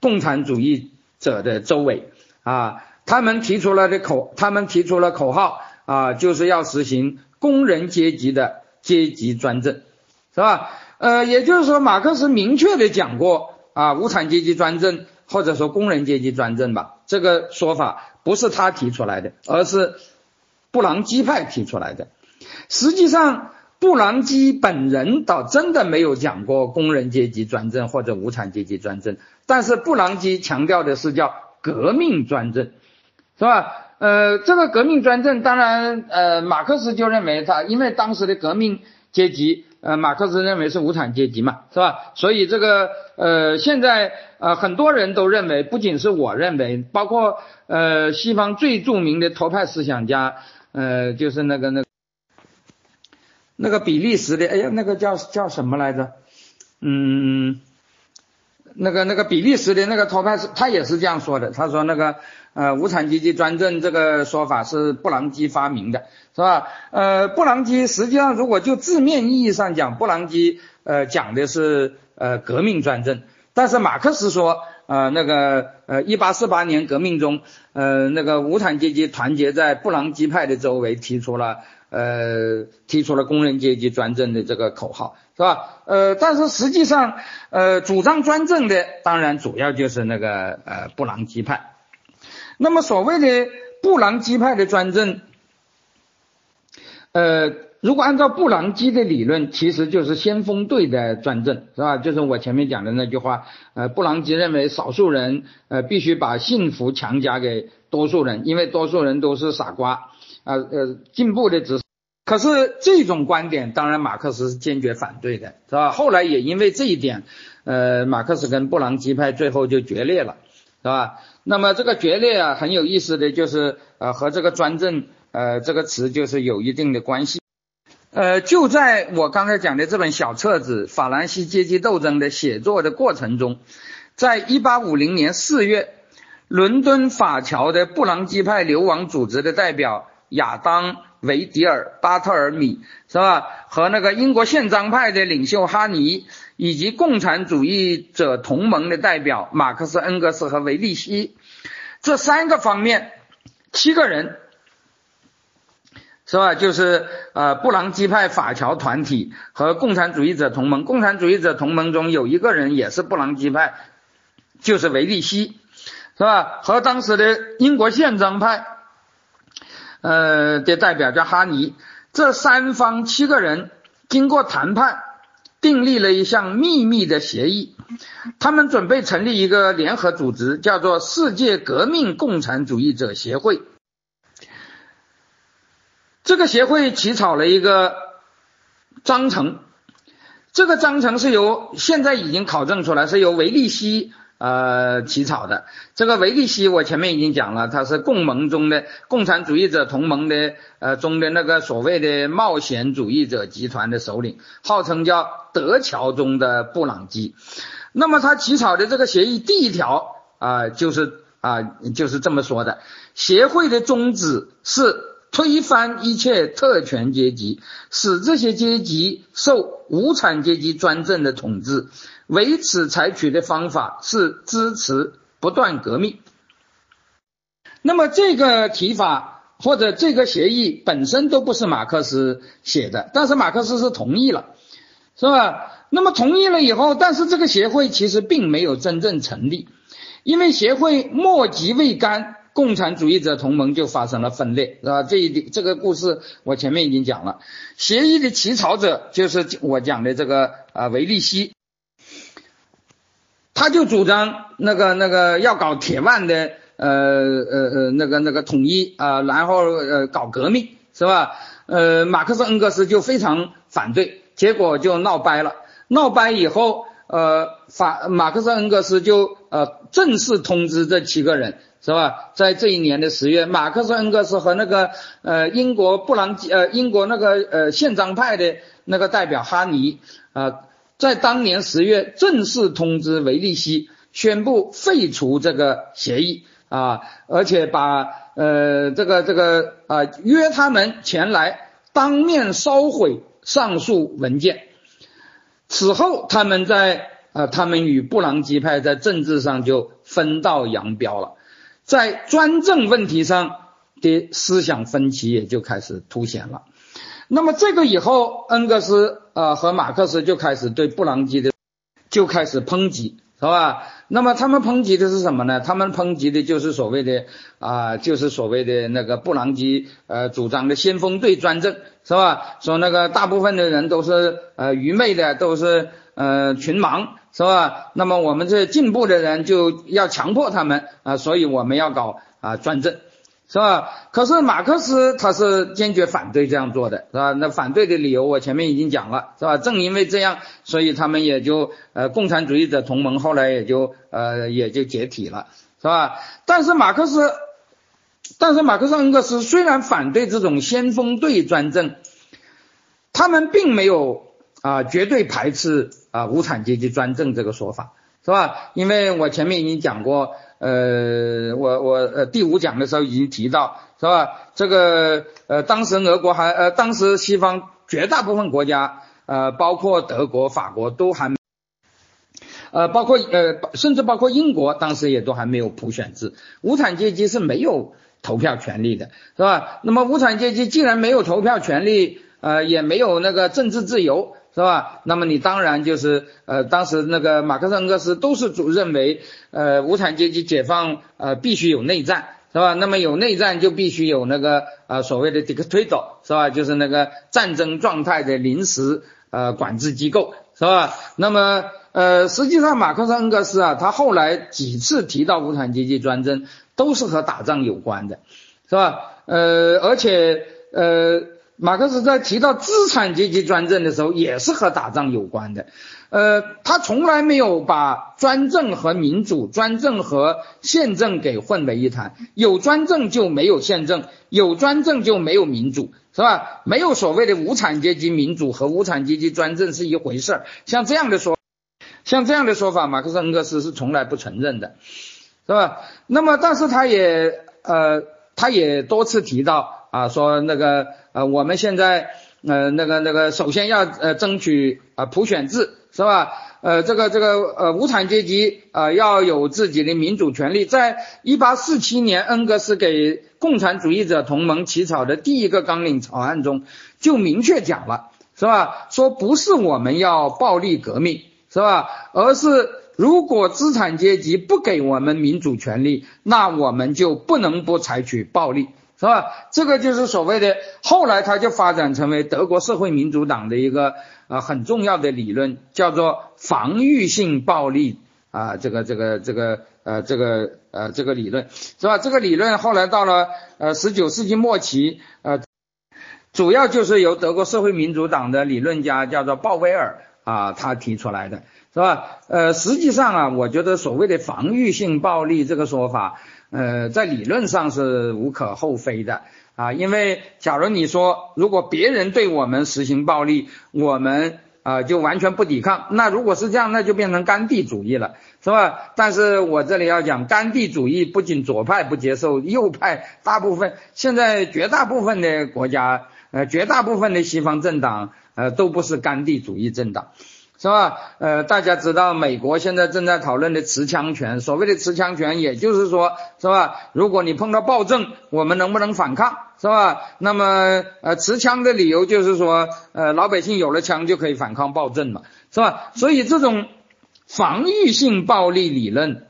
共产主义者的周围啊。他们提出了的口，他们提出了口号啊，就是要实行工人阶级的阶级专政，是吧？呃，也就是说，马克思明确的讲过啊，无产阶级专政或者说工人阶级专政吧，这个说法不是他提出来的，而是布朗基派提出来的。实际上，布朗基本人倒真的没有讲过工人阶级专政或者无产阶级专政，但是布朗基强调的是叫革命专政。是吧？呃，这个革命专政，当然，呃，马克思就认为他，因为当时的革命阶级，呃，马克思认为是无产阶级嘛，是吧？所以这个，呃，现在，呃，很多人都认为，不仅是我认为，包括，呃，西方最著名的托派思想家，呃，就是那个那，那个比利时的，哎呀，那个叫叫什么来着？嗯，那个那个比利时的那个托派，他也是这样说的。他说那个呃无产阶级专政这个说法是布朗基发明的，是吧？呃，布朗基实际上如果就字面意义上讲，布朗基呃讲的是呃革命专政，但是马克思说呃那个呃一八四八年革命中呃那个无产阶级团结在布朗基派的周围，提出了呃提出了工人阶级专政的这个口号。是吧？呃，但是实际上，呃，主张专政的当然主要就是那个呃布朗基派。那么所谓的布朗基派的专政，呃，如果按照布朗基的理论，其实就是先锋队的专政，是吧？就是我前面讲的那句话，呃，布朗基认为少数人呃必须把幸福强加给多数人，因为多数人都是傻瓜，啊呃，进步的只。可是这种观点，当然马克思是坚决反对的，是吧？后来也因为这一点，呃，马克思跟布朗基派最后就决裂了，是吧？那么这个决裂啊，很有意思的就是，呃，和这个专政，呃，这个词就是有一定的关系。呃，就在我刚才讲的这本小册子《法兰西阶级斗争》的写作的过程中，在一八五零年四月，伦敦法侨的布朗基派流亡组织的代表亚当。维迪尔、巴特尔米是吧？和那个英国宪章派的领袖哈尼，以及共产主义者同盟的代表马克思、恩格斯和维利希，这三个方面，七个人是吧？就是呃布朗基派法侨团体和共产主义者同盟。共产主义者同盟中有一个人也是布朗基派，就是维利希，是吧？和当时的英国宪章派。呃，的代表叫哈尼，这三方七个人经过谈判，订立了一项秘密的协议。他们准备成立一个联合组织，叫做世界革命共产主义者协会。这个协会起草了一个章程，这个章程是由现在已经考证出来，是由维利希。呃，起草的这个维利希，我前面已经讲了，他是共盟中的共产主义者同盟的呃中的那个所谓的冒险主义者集团的首领，号称叫德侨中的布朗基。那么他起草的这个协议第一条啊，就是啊就是这么说的：协会的宗旨是推翻一切特权阶级，使这些阶级受无产阶级专政的统治。为此采取的方法是支持不断革命。那么这个提法或者这个协议本身都不是马克思写的，但是马克思是同意了，是吧？那么同意了以后，但是这个协会其实并没有真正成立，因为协会末级未干，共产主义者同盟就发生了分裂，是吧？这一点这个故事我前面已经讲了。协议的起草者就是我讲的这个啊维利西。他就主张那个那个要搞铁腕的呃呃呃那个那个统一啊，然后呃搞革命是吧？呃，马克思恩格斯就非常反对，结果就闹掰了。闹掰以后，呃，法马克思恩格斯就呃正式通知这七个人是吧？在这一年的十月，马克思恩格斯和那个呃英国布朗呃英国那个呃宪章派的那个代表哈尼啊。在当年十月，正式通知维利西，宣布废除这个协议啊，而且把呃这个这个啊约他们前来当面烧毁上述文件。此后，他们在啊他们与布朗基派在政治上就分道扬镳了，在专政问题上的思想分歧也就开始凸显了。那么这个以后，恩格斯啊和马克思就开始对布朗基的就开始抨击，是吧？那么他们抨击的是什么呢？他们抨击的就是所谓的啊，就是所谓的那个布朗基呃主张的先锋队专政，是吧？说那个大部分的人都是呃愚昧的，都是呃群盲，是吧？那么我们这进步的人就要强迫他们啊，所以我们要搞啊专政。是吧？可是马克思他是坚决反对这样做的，是吧？那反对的理由我前面已经讲了，是吧？正因为这样，所以他们也就呃共产主义者同盟后来也就呃也就解体了，是吧？但是马克思，但是马克思恩格斯虽然反对这种先锋队专政，他们并没有啊绝对排斥啊无产阶级专政这个说法。是吧？因为我前面已经讲过，呃，我我呃第五讲的时候已经提到，是吧？这个呃当时俄国还呃当时西方绝大部分国家，呃包括德国、法国都还。呃，包括呃，甚至包括英国，当时也都还没有普选制，无产阶级是没有投票权利的，是吧？那么无产阶级既然没有投票权利，呃，也没有那个政治自由，是吧？那么你当然就是呃，当时那个马克思恩格斯都是主认为，呃，无产阶级解放呃必须有内战，是吧？那么有内战就必须有那个呃所谓的 dictator，是吧？就是那个战争状态的临时呃管制机构，是吧？那么。呃，实际上马克思恩格斯啊，他后来几次提到无产阶级专政，都是和打仗有关的，是吧？呃，而且呃，马克思在提到资产阶级专政的时候，也是和打仗有关的。呃，他从来没有把专政和民主、专政和宪政给混为一谈。有专政就没有宪政，有专政就没有民主，是吧？没有所谓的无产阶级民主和无产阶级专政是一回事儿。像这样的说。像这样的说法，马克思恩格斯是从来不承认的，是吧？那么，但是他也呃，他也多次提到啊，说那个呃，我们现在呃，那个那个，首先要呃，争取啊普选制，是吧？呃，这个这个呃，无产阶级啊要有自己的民主权利。在一八四七年，恩格斯给共产主义者同盟起草的第一个纲领草案中，就明确讲了，是吧？说不是我们要暴力革命。是吧？而是如果资产阶级不给我们民主权利，那我们就不能不采取暴力，是吧？这个就是所谓的后来它就发展成为德国社会民主党的一个呃很重要的理论，叫做防御性暴力啊，这个这个这个呃这个呃这个理论是吧？这个理论后来到了呃十九世纪末期呃，主要就是由德国社会民主党的理论家叫做鲍威尔。啊，他提出来的是吧？呃，实际上啊，我觉得所谓的防御性暴力这个说法，呃，在理论上是无可厚非的啊。因为假如你说，如果别人对我们实行暴力，我们啊就完全不抵抗，那如果是这样，那就变成甘地主义了，是吧？但是我这里要讲，甘地主义不仅左派不接受，右派大部分现在绝大部分的国家，呃，绝大部分的西方政党。呃，都不是甘地主义政党，是吧？呃，大家知道美国现在正在讨论的持枪权，所谓的持枪权，也就是说，是吧？如果你碰到暴政，我们能不能反抗，是吧？那么，呃，持枪的理由就是说，呃，老百姓有了枪就可以反抗暴政嘛，是吧？所以这种防御性暴力理论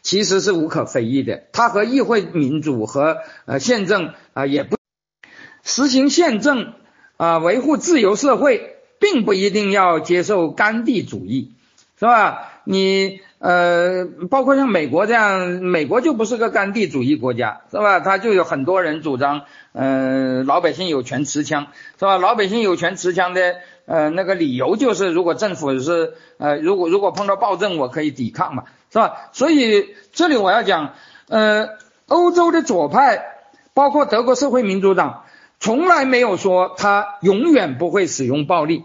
其实是无可非议的，它和议会民主和呃宪政啊也不实行宪政。啊，维护自由社会，并不一定要接受甘地主义，是吧？你呃，包括像美国这样，美国就不是个甘地主义国家，是吧？他就有很多人主张，呃，老百姓有权持枪，是吧？老百姓有权持枪的，呃，那个理由就是，如果政府是，呃，如果如果碰到暴政，我可以抵抗嘛，是吧？所以这里我要讲，呃，欧洲的左派，包括德国社会民主党。从来没有说他永远不会使用暴力，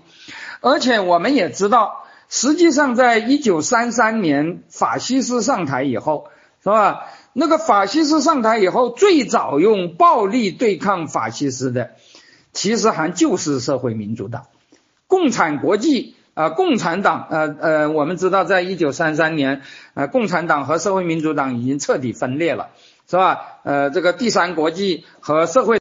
而且我们也知道，实际上在一九三三年法西斯上台以后，是吧？那个法西斯上台以后，最早用暴力对抗法西斯的，其实还就是社会民主党、共产国际啊，共产党呃呃，我们知道，在一九三三年，呃，共产党和社会民主党已经彻底分裂了，是吧？呃，这个第三国际和社会。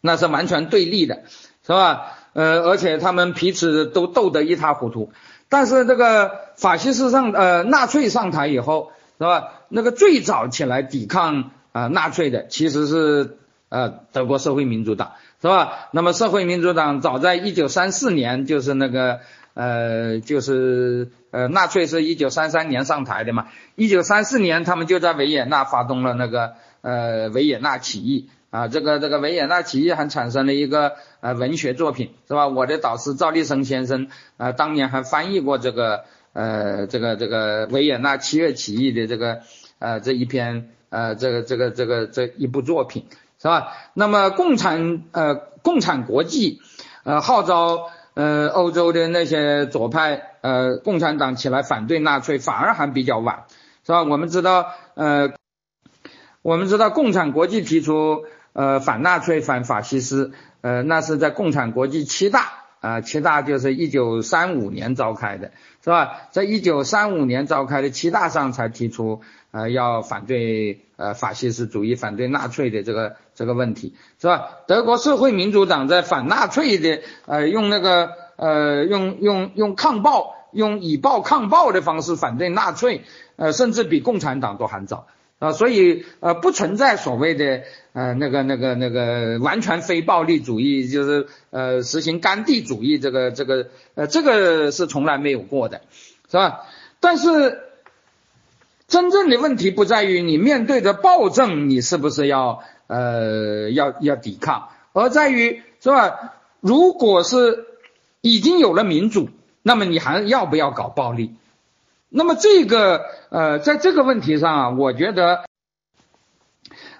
那是完全对立的，是吧？呃，而且他们彼此都斗得一塌糊涂。但是这个法西斯上，呃，纳粹上台以后，是吧？那个最早起来抵抗啊纳粹的，其实是呃德国社会民主党，是吧？那么社会民主党早在一九三四年，就是那个呃，就是呃纳粹是一九三三年上台的嘛，一九三四年他们就在维也纳发动了那个呃维也纳起义。啊，这个这个维也纳起义还产生了一个呃文学作品，是吧？我的导师赵立生先生啊，当年还翻译过这个呃这个这个维也纳七月起义的这个呃这一篇呃这个这个这个这一部作品，是吧？那么共产呃共产国际呃号召呃，欧洲的那些左派呃共产党起来反对纳粹，反而还比较晚，是吧？我们知道，呃，我们知道共产国际提出呃反纳粹、反法西斯，呃，那是在共产国际七大啊，七大就是一九三五年召开的，是吧？在一九三五年召开的七大上才提出呃要反对呃法西斯主义、反对纳粹的这个。这个问题是吧？德国社会民主党在反纳粹的，呃，用那个，呃，用用用抗暴，用以暴抗暴的方式反对纳粹，呃，甚至比共产党都还早啊，所以呃，不存在所谓的呃那个那个那个完全非暴力主义，就是呃实行甘地主义这个这个呃这个是从来没有过的，是吧？但是真正的问题不在于你面对着暴政，你是不是要？呃，要要抵抗，而在于是吧？如果是已经有了民主，那么你还要不要搞暴力？那么这个呃，在这个问题上啊，我觉得，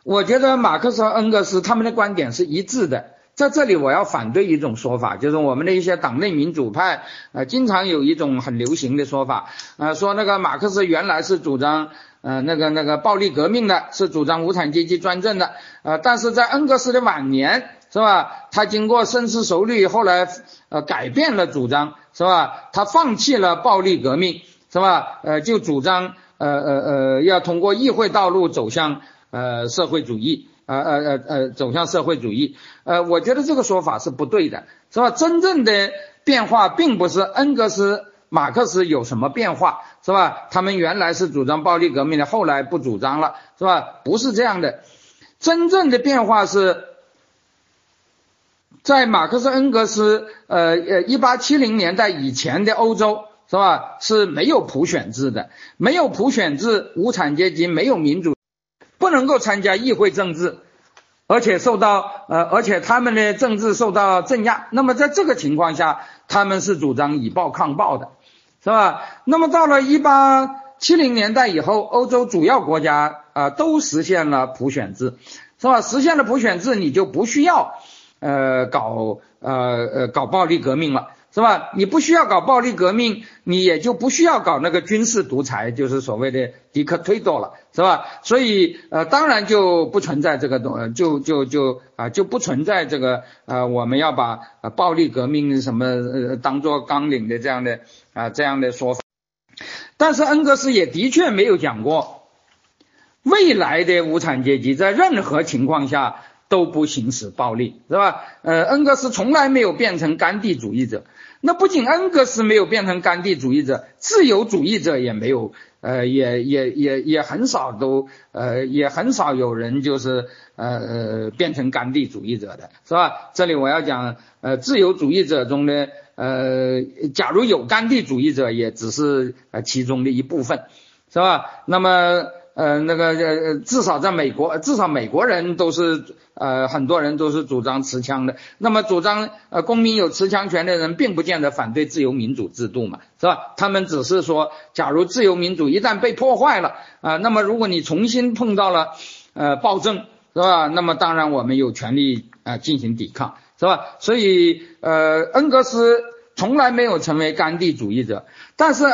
我觉得马克思和恩格斯他们的观点是一致的。在这里，我要反对一种说法，就是我们的一些党内民主派呃，经常有一种很流行的说法，呃，说那个马克思原来是主张。呃，那个那个暴力革命的是主张无产阶级专政的，呃，但是在恩格斯的晚年，是吧？他经过深思熟虑，后来呃改变了主张，是吧？他放弃了暴力革命，是吧？呃，就主张呃呃呃要通过议会道路走向呃社会主义，呃呃呃呃走向社会主义，呃，我觉得这个说法是不对的，是吧？真正的变化并不是恩格斯。马克思有什么变化，是吧？他们原来是主张暴力革命的，后来不主张了，是吧？不是这样的，真正的变化是在马克思、恩格斯，呃呃，一八七零年代以前的欧洲，是吧？是没有普选制的，没有普选制，无产阶级没有民主，不能够参加议会政治，而且受到呃，而且他们的政治受到镇压。那么在这个情况下，他们是主张以暴抗暴的。是吧？那么到了一八七零年代以后，欧洲主要国家啊都实现了普选制，是吧？实现了普选制，你就不需要呃搞呃呃搞暴力革命了。是吧？你不需要搞暴力革命，你也就不需要搞那个军事独裁，就是所谓的迪克推多了，是吧？所以呃，当然就不存在这个东，就就就啊，就不存在这个呃，我们要把暴力革命什么呃当做纲领的这样的啊这样的说法。但是恩格斯也的确没有讲过，未来的无产阶级在任何情况下。都不行使暴力，是吧？呃，恩格斯从来没有变成甘地主义者。那不仅恩格斯没有变成甘地主义者，自由主义者也没有，呃，也也也也很少都，呃，也很少有人就是呃呃变成甘地主义者的，是吧？这里我要讲，呃，自由主义者中的，呃，假如有甘地主义者，也只是呃其中的一部分，是吧？那么。呃，那个呃，至少在美国，至少美国人都是呃，很多人都是主张持枪的。那么主张呃公民有持枪权的人，并不见得反对自由民主制度嘛，是吧？他们只是说，假如自由民主一旦被破坏了啊，那么如果你重新碰到了呃暴政，是吧？那么当然我们有权利啊进行抵抗，是吧？所以呃，恩格斯从来没有成为甘地主义者，但是。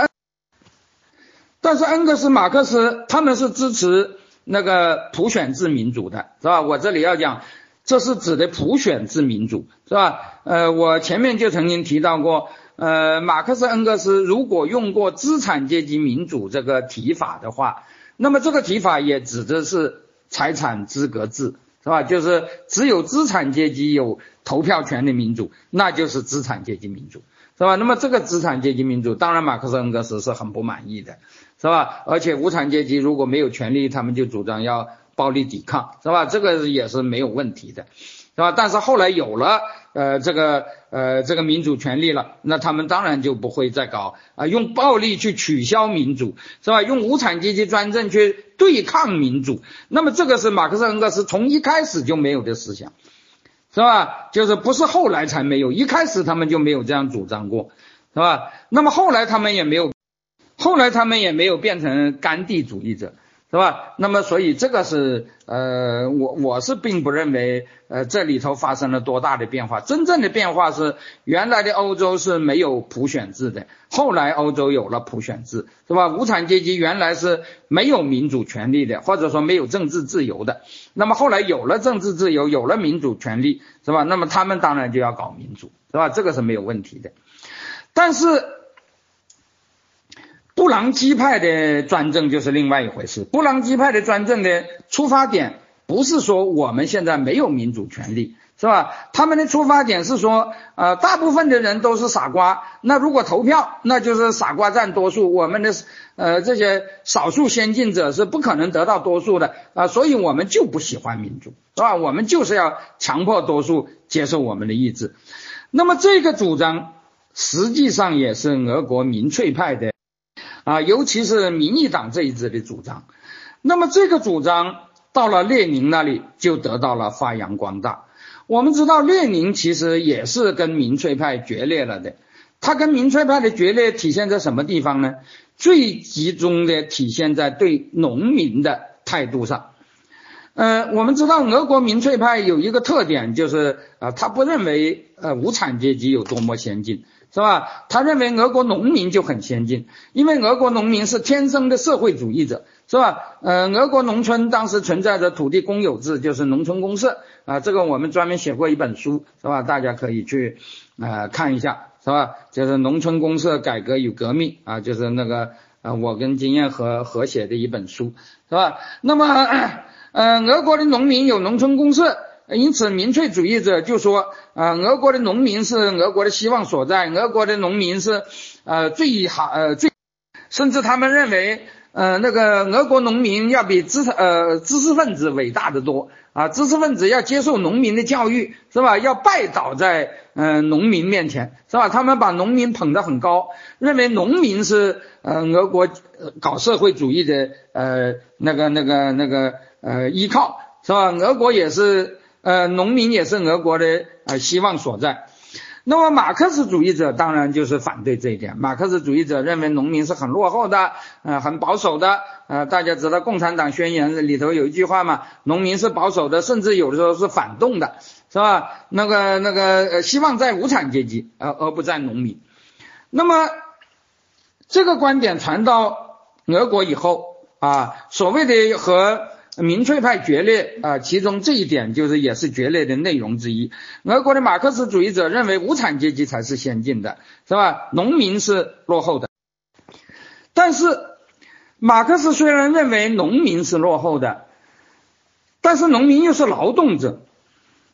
但是恩格斯、马克思他们是支持那个普选制民主的，是吧？我这里要讲，这是指的普选制民主，是吧？呃，我前面就曾经提到过，呃，马克思、恩格斯如果用过资产阶级民主这个提法的话，那么这个提法也指的是财产资格制，是吧？就是只有资产阶级有投票权的民主，那就是资产阶级民主，是吧？那么这个资产阶级民主，当然马克思、恩格斯是很不满意的。是吧？而且无产阶级如果没有权利，他们就主张要暴力抵抗，是吧？这个也是没有问题的，是吧？但是后来有了呃这个呃这个民主权利了，那他们当然就不会再搞啊用暴力去取消民主，是吧？用无产阶级专政去对抗民主，那么这个是马克思恩格斯从一开始就没有的思想，是吧？就是不是后来才没有，一开始他们就没有这样主张过，是吧？那么后来他们也没有。后来他们也没有变成甘地主义者，是吧？那么所以这个是呃，我我是并不认为呃这里头发生了多大的变化。真正的变化是原来的欧洲是没有普选制的，后来欧洲有了普选制，是吧？无产阶级原来是没有民主权利的，或者说没有政治自由的。那么后来有了政治自由，有了民主权利，是吧？那么他们当然就要搞民主，是吧？这个是没有问题的。但是。布朗基派的专政就是另外一回事。布朗基派的专政的出发点不是说我们现在没有民主权利，是吧？他们的出发点是说，呃，大部分的人都是傻瓜，那如果投票，那就是傻瓜占多数，我们的呃这些少数先进者是不可能得到多数的啊，所以我们就不喜欢民主，是吧？我们就是要强迫多数接受我们的意志。那么这个主张实际上也是俄国民粹派的。啊，尤其是民意党这一支的主张，那么这个主张到了列宁那里就得到了发扬光大。我们知道列宁其实也是跟民粹派决裂了的，他跟民粹派的决裂体现在什么地方呢？最集中的体现在对农民的态度上。呃，我们知道俄国民粹派有一个特点，就是啊，他不认为呃无产阶级有多么先进。是吧？他认为俄国农民就很先进，因为俄国农民是天生的社会主义者，是吧？呃，俄国农村当时存在着土地公有制，就是农村公社啊，这个我们专门写过一本书，是吧？大家可以去呃看一下，是吧？就是农村公社改革与革命啊，就是那个呃我跟金燕和和写的一本书，是吧？那么呃，俄国的农民有农村公社。因此，民粹主义者就说，啊，俄国的农民是俄国的希望所在，俄国的农民是，呃，最好，呃，最，甚至他们认为，呃，那个俄国农民要比知，呃，知识分子伟大的多，啊，知识分子要接受农民的教育，是吧？要拜倒在，呃，农民面前，是吧？他们把农民捧得很高，认为农民是，呃，俄国搞社会主义的，呃，那个、那个、那个，呃，依靠，是吧？俄国也是。呃，农民也是俄国的呃希望所在。那么马克思主义者当然就是反对这一点。马克思主义者认为农民是很落后的，呃，很保守的。呃，大家知道共产党宣言里头有一句话嘛，农民是保守的，甚至有的时候是反动的，是吧？那个那个呃，希望在无产阶级，而而不在农民。那么这个观点传到俄国以后啊，所谓的和。民粹派决裂啊，其中这一点就是也是决裂的内容之一。俄国的马克思主义者认为无产阶级才是先进的，是吧？农民是落后的。但是马克思虽然认为农民是落后的，但是农民又是劳动者，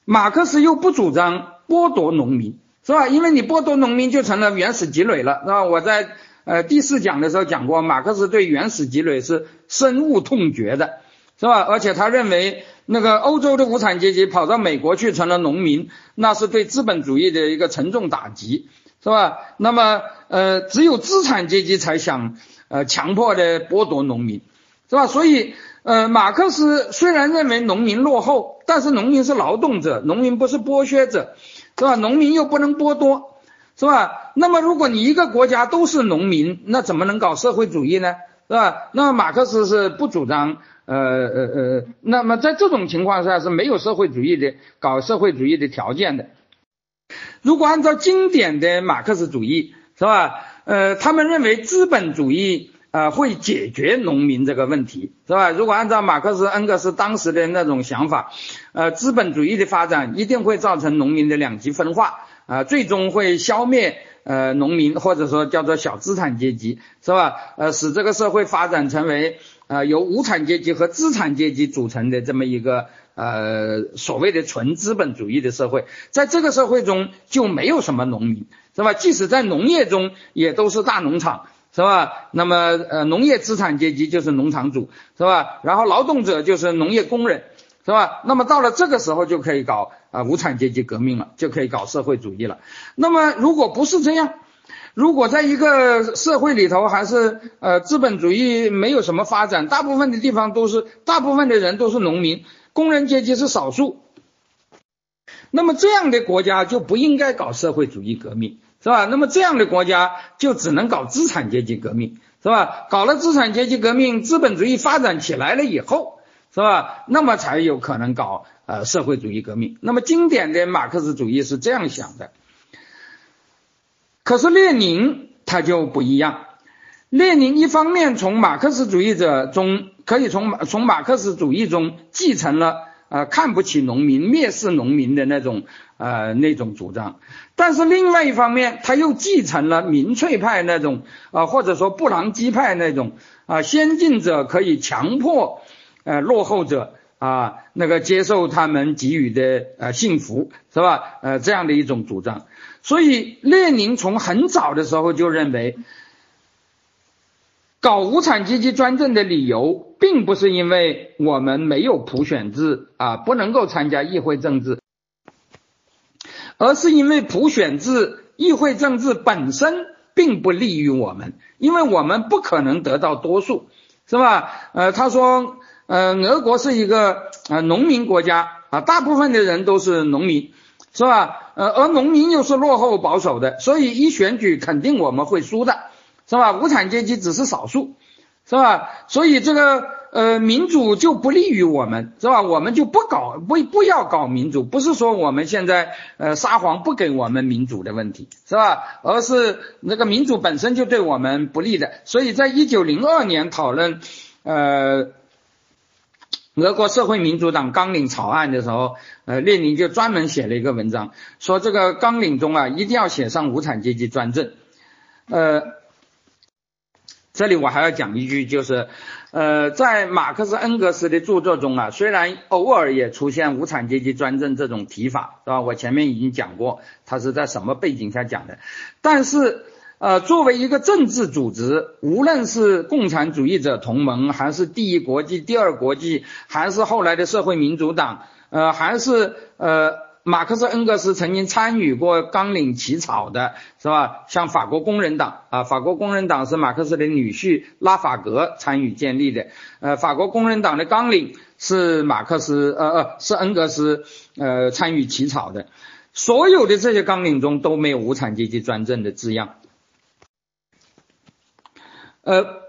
马克思又不主张剥夺农民，是吧？因为你剥夺农民就成了原始积累了，是吧？我在呃第四讲的时候讲过，马克思对原始积累是深恶痛绝的。是吧？而且他认为，那个欧洲的无产阶级跑到美国去成了农民，那是对资本主义的一个沉重打击，是吧？那么，呃，只有资产阶级才想，呃，强迫的剥夺农民，是吧？所以，呃，马克思虽然认为农民落后，但是农民是劳动者，农民不是剥削者，是吧？农民又不能剥夺，是吧？那么，如果你一个国家都是农民，那怎么能搞社会主义呢？是吧？那马克思是不主张。呃呃呃，那么在这种情况下是没有社会主义的搞社会主义的条件的。如果按照经典的马克思主义，是吧？呃，他们认为资本主义啊会解决农民这个问题，是吧？如果按照马克思、恩格斯当时的那种想法，呃，资本主义的发展一定会造成农民的两极分化啊，最终会消灭呃农民或者说叫做小资产阶级，是吧？呃，使这个社会发展成为。啊，由无产阶级和资产阶级组成的这么一个呃所谓的纯资本主义的社会，在这个社会中就没有什么农民，是吧？即使在农业中也都是大农场，是吧？那么呃农业资产阶级就是农场主，是吧？然后劳动者就是农业工人，是吧？那么到了这个时候就可以搞啊无产阶级革命了，就可以搞社会主义了。那么如果不是这样，如果在一个社会里头，还是呃资本主义没有什么发展，大部分的地方都是大部分的人都是农民，工人阶级是少数，那么这样的国家就不应该搞社会主义革命，是吧？那么这样的国家就只能搞资产阶级革命，是吧？搞了资产阶级革命，资本主义发展起来了以后，是吧？那么才有可能搞呃社会主义革命。那么经典的马克思主义是这样想的，可是列宁他就不一样。列宁一方面从马克思主义者中可以从从马克思主义中继承了呃看不起农民、蔑视农民的那种呃那种主张。但是另外一方面，他又继承了民粹派那种啊，或者说布朗基派那种啊，先进者可以强迫呃落后者啊那个接受他们给予的呃幸福，是吧？呃这样的一种主张。所以列宁从很早的时候就认为，搞无产阶级专政的理由，并不是因为我们没有普选制啊，不能够参加议会政治。而是因为普选制、议会政治本身并不利于我们，因为我们不可能得到多数，是吧？呃，他说，呃，俄国是一个呃农民国家啊，大部分的人都是农民，是吧？呃，而农民又是落后保守的，所以一选举肯定我们会输的，是吧？无产阶级只是少数，是吧？所以这个。呃，民主就不利于我们，是吧？我们就不搞，不不要搞民主，不是说我们现在呃撒谎不给我们民主的问题，是吧？而是那个民主本身就对我们不利的。所以在一九零二年讨论呃俄国社会民主党纲领草案的时候，呃，列宁就专门写了一个文章，说这个纲领中啊一定要写上无产阶级专政。呃，这里我还要讲一句，就是。呃，在马克思恩格斯的著作中啊，虽然偶尔也出现无产阶级专政这种提法，是吧？我前面已经讲过，他是在什么背景下讲的。但是，呃，作为一个政治组织，无论是共产主义者同盟，还是第一国际、第二国际，还是后来的社会民主党，呃，还是呃。马克思恩格斯曾经参与过纲领起草的，是吧？像法国工人党啊，法国工人党是马克思的女婿拉法格参与建立的。呃，法国工人党的纲领是马克思，呃呃，是恩格斯呃参与起草的。所有的这些纲领中都没有无产阶级专政的字样。呃。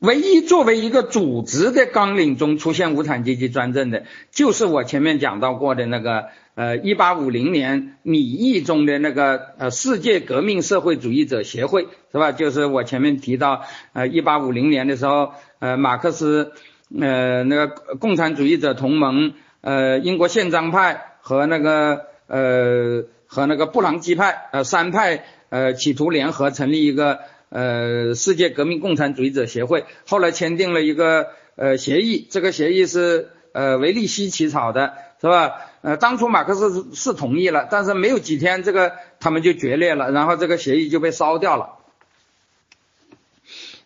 唯一作为一个组织的纲领中出现无产阶级专政的，就是我前面讲到过的那个，呃，一八五零年米议中的那个，呃，世界革命社会主义者协会，是吧？就是我前面提到，呃，一八五零年的时候，呃，马克思，呃，那个共产主义者同盟，呃，英国宪章派和那个，呃，和那个布朗基派，呃，三派，呃，企图联合成立一个。呃，世界革命共产主义者协会后来签订了一个呃协议，这个协议是呃维利希起草的，是吧？呃，当初马克思是同意了，但是没有几天，这个他们就决裂了，然后这个协议就被烧掉了，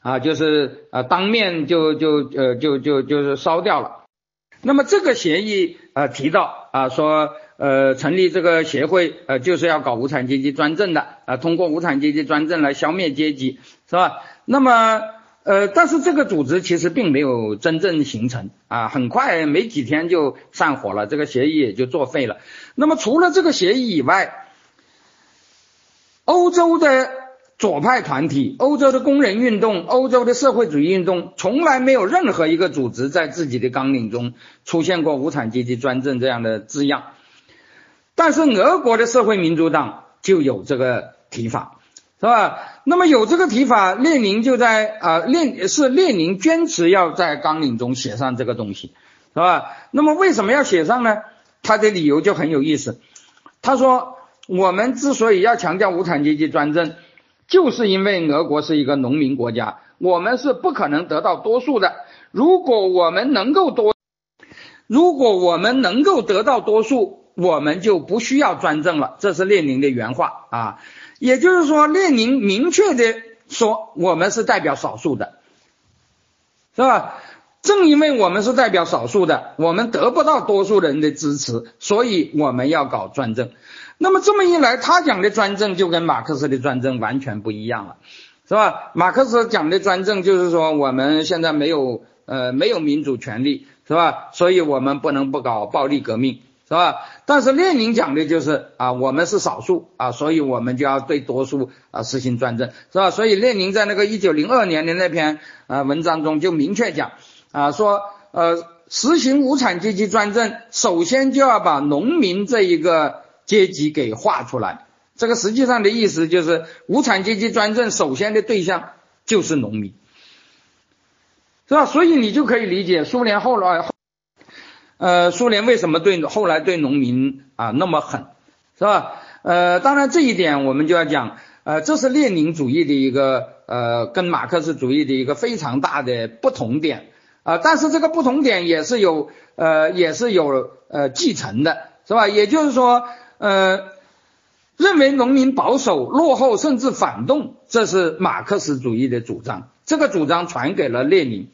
啊，就是呃当面就就呃就就就是烧掉了。那么这个协议呃提到啊说。呃，成立这个协会，呃，就是要搞无产阶级专政的，啊，通过无产阶级专政来消灭阶级，是吧？那么，呃，但是这个组织其实并没有真正形成，啊，很快没几天就散伙了，这个协议也就作废了。那么除了这个协议以外，欧洲的左派团体、欧洲的工人运动、欧洲的社会主义运动，从来没有任何一个组织在自己的纲领中出现过无产阶级专政这样的字样。但是俄国的社会民主党就有这个提法，是吧？那么有这个提法，列宁就在啊列是列宁坚持要在纲领中写上这个东西，是吧？那么为什么要写上呢？他的理由就很有意思。他说，我们之所以要强调无产阶级专政，就是因为俄国是一个农民国家，我们是不可能得到多数的。如果我们能够多，如果我们能够得到多数。我们就不需要专政了，这是列宁的原话啊。也就是说，列宁明确的说，我们是代表少数的，是吧？正因为我们是代表少数的，我们得不到多数人的支持，所以我们要搞专政。那么这么一来，他讲的专政就跟马克思的专政完全不一样了，是吧？马克思讲的专政就是说，我们现在没有呃没有民主权利，是吧？所以我们不能不搞暴力革命。是吧？但是列宁讲的就是啊，我们是少数啊，所以我们就要对多数啊实行专政，是吧？所以列宁在那个一九零二年的那篇啊文章中就明确讲啊，说呃实行无产阶级专政，首先就要把农民这一个阶级给划出来。这个实际上的意思就是，无产阶级专政首先的对象就是农民，是吧？所以你就可以理解苏联后来。呃，苏联为什么对后来对农民啊那么狠，是吧？呃，当然这一点我们就要讲，呃，这是列宁主义的一个呃跟马克思主义的一个非常大的不同点啊，但是这个不同点也是有呃也是有呃继承的，是吧？也就是说，呃，认为农民保守、落后甚至反动，这是马克思主义的主张，这个主张传给了列宁，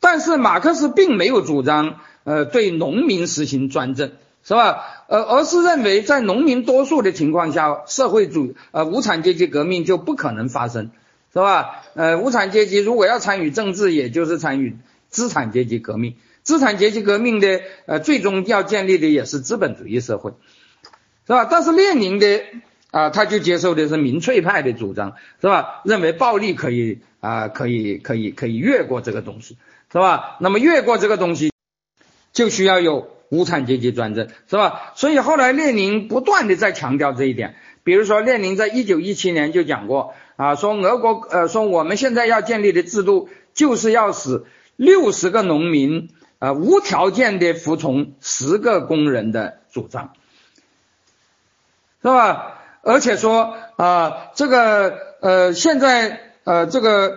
但是马克思并没有主张。呃，对农民实行专政，是吧？呃，而是认为在农民多数的情况下，社会主呃无产阶级革命就不可能发生，是吧？呃，无产阶级如果要参与政治，也就是参与资产阶级革命。资产阶级革命的呃最终要建立的也是资本主义社会，是吧？但是列宁的啊，他就接受的是民粹派的主张，是吧？认为暴力可以啊，可以可以可以越过这个东西，是吧？那么越过这个东西。就需要有无产阶级专政，是吧？所以后来列宁不断的在强调这一点。比如说，列宁在一九一七年就讲过啊，说俄国呃说我们现在要建立的制度，就是要使六十个农民啊无条件的服从十个工人的主张，是吧？而且说啊，这个呃现在呃这个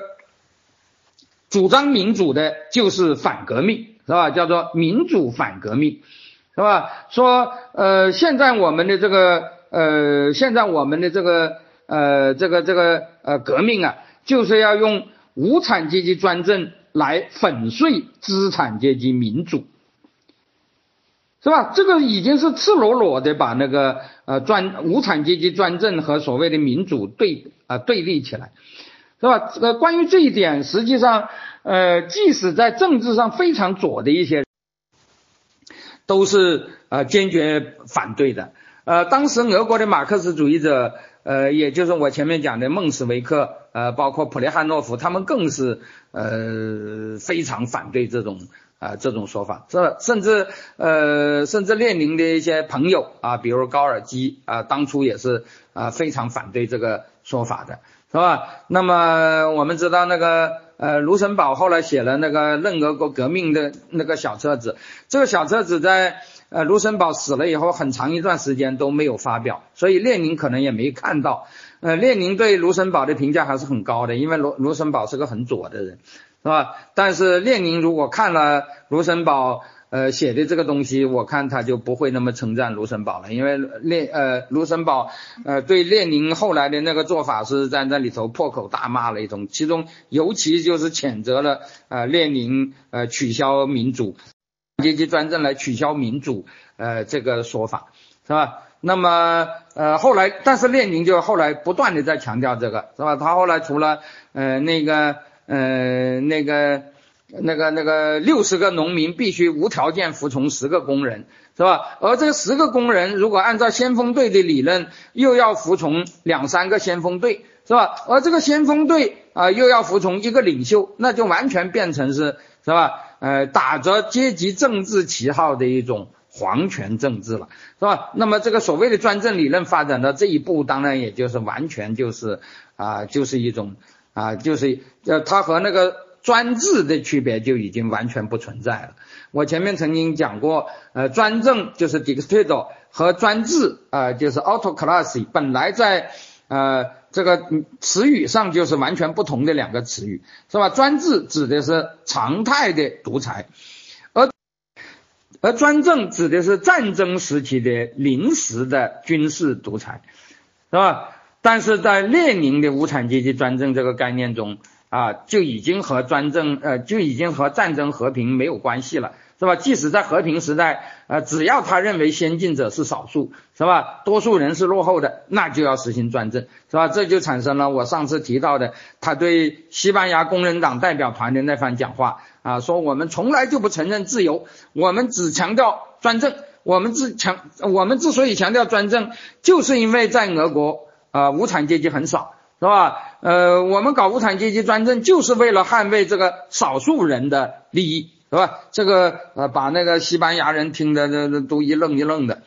主张民主的就是反革命。是吧？叫做民主反革命，是吧？说呃，现在我们的这个呃，现在我们的这个呃，这个这个呃革命啊，就是要用无产阶级专政来粉碎资产阶级民主，是吧？这个已经是赤裸裸的把那个呃专无产阶级专政和所谓的民主对啊对立起来，是吧？呃，关于这一点，实际上。呃，即使在政治上非常左的一些，都是呃坚决反对的。呃，当时俄国的马克思主义者，呃，也就是我前面讲的孟什维克，呃，包括普列汉诺夫，他们更是呃非常反对这种啊这种说法。这甚至呃甚至列宁的一些朋友啊，比如高尔基啊，当初也是啊非常反对这个说法的，是吧？那么我们知道那个。呃，卢森堡后来写了那个《任俄国革命》的那个小册子，这个小册子在呃卢森堡死了以后很长一段时间都没有发表，所以列宁可能也没看到。呃，列宁对卢森堡的评价还是很高的，因为卢卢森堡是个很左的人，是吧？但是列宁如果看了卢森堡。呃，写的这个东西，我看他就不会那么称赞卢森堡了，因为列呃卢森堡呃对列宁后来的那个做法是在那里头破口大骂了一通，其中尤其就是谴责了呃列宁呃取消民主阶级专政来取消民主呃这个说法是吧？那么呃后来，但是列宁就后来不断的在强调这个是吧？他后来除了呃那个呃那个。那个那个六十个农民必须无条件服从十个工人，是吧？而这十个工人如果按照先锋队的理论，又要服从两三个先锋队，是吧？而这个先锋队啊，又要服从一个领袖，那就完全变成是，是吧？呃，打着阶级政治旗号的一种皇权政治了，是吧？那么这个所谓的专政理论发展到这一步，当然也就是完全就是啊，就是一种啊，就是呃，他和那个。专制的区别就已经完全不存在了。我前面曾经讲过，呃，专政就是 dictator 和专制啊就是 autocracy，本来在呃这个词语上就是完全不同的两个词语，是吧？专制指的是常态的独裁，而而专政指的是战争时期的临时的军事独裁，是吧？但是在列宁的无产阶级专政这个概念中。啊，就已经和专政，呃，就已经和战争和平没有关系了，是吧？即使在和平时代，呃，只要他认为先进者是少数，是吧？多数人是落后的，那就要实行专政，是吧？这就产生了我上次提到的，他对西班牙工人党代表团的那番讲话，啊，说我们从来就不承认自由，我们只强调专政，我们之强，我们之所以强调专政，就是因为在俄国啊，无产阶级很少，是吧？呃，我们搞无产阶级专政，就是为了捍卫这个少数人的利益，是吧？这个呃，把那个西班牙人听的那那都一愣一愣的。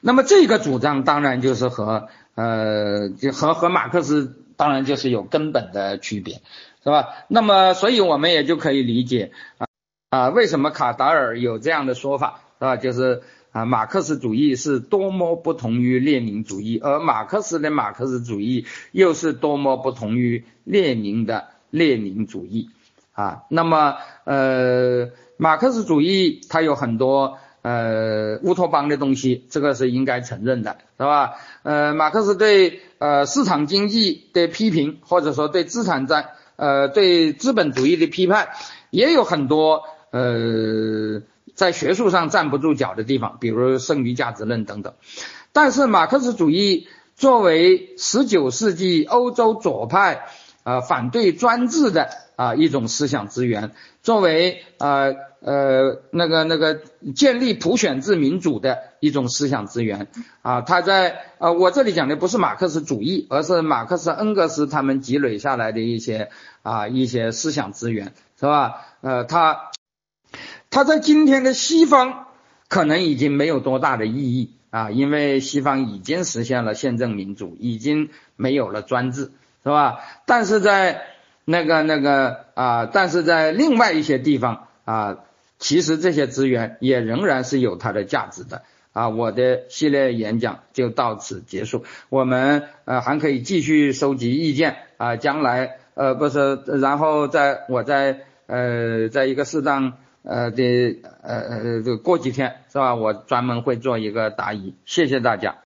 那么这个主张当然就是和呃，就和和马克思当然就是有根本的区别，是吧？那么所以我们也就可以理解啊啊，为什么卡达尔有这样的说法，是吧？就是啊，马克思主义是多么不同于列宁主义，而马克思的马克思主义又是多么不同于列宁的列宁主义啊。那么呃，马克思主义它有很多。呃，乌托邦的东西，这个是应该承认的，是吧？呃，马克思对呃市场经济的批评，或者说对资产战呃对资本主义的批判，也有很多呃在学术上站不住脚的地方，比如剩余价值论等等。但是马克思主义作为十九世纪欧洲左派啊反对专制的啊一种思想资源，作为啊。呃，那个那个建立普选制民主的一种思想资源啊，他在呃，我这里讲的不是马克思主义，而是马克思、恩格斯他们积累下来的一些啊一些思想资源，是吧？呃，他他在今天的西方可能已经没有多大的意义啊，因为西方已经实现了宪政民主，已经没有了专制，是吧？但是在那个那个啊，但是在另外一些地方啊。其实这些资源也仍然是有它的价值的啊！我的系列演讲就到此结束，我们呃还可以继续收集意见啊，将来呃不是，然后在我在呃在一个适当呃的呃呃这过几天是吧？我专门会做一个答疑，谢谢大家。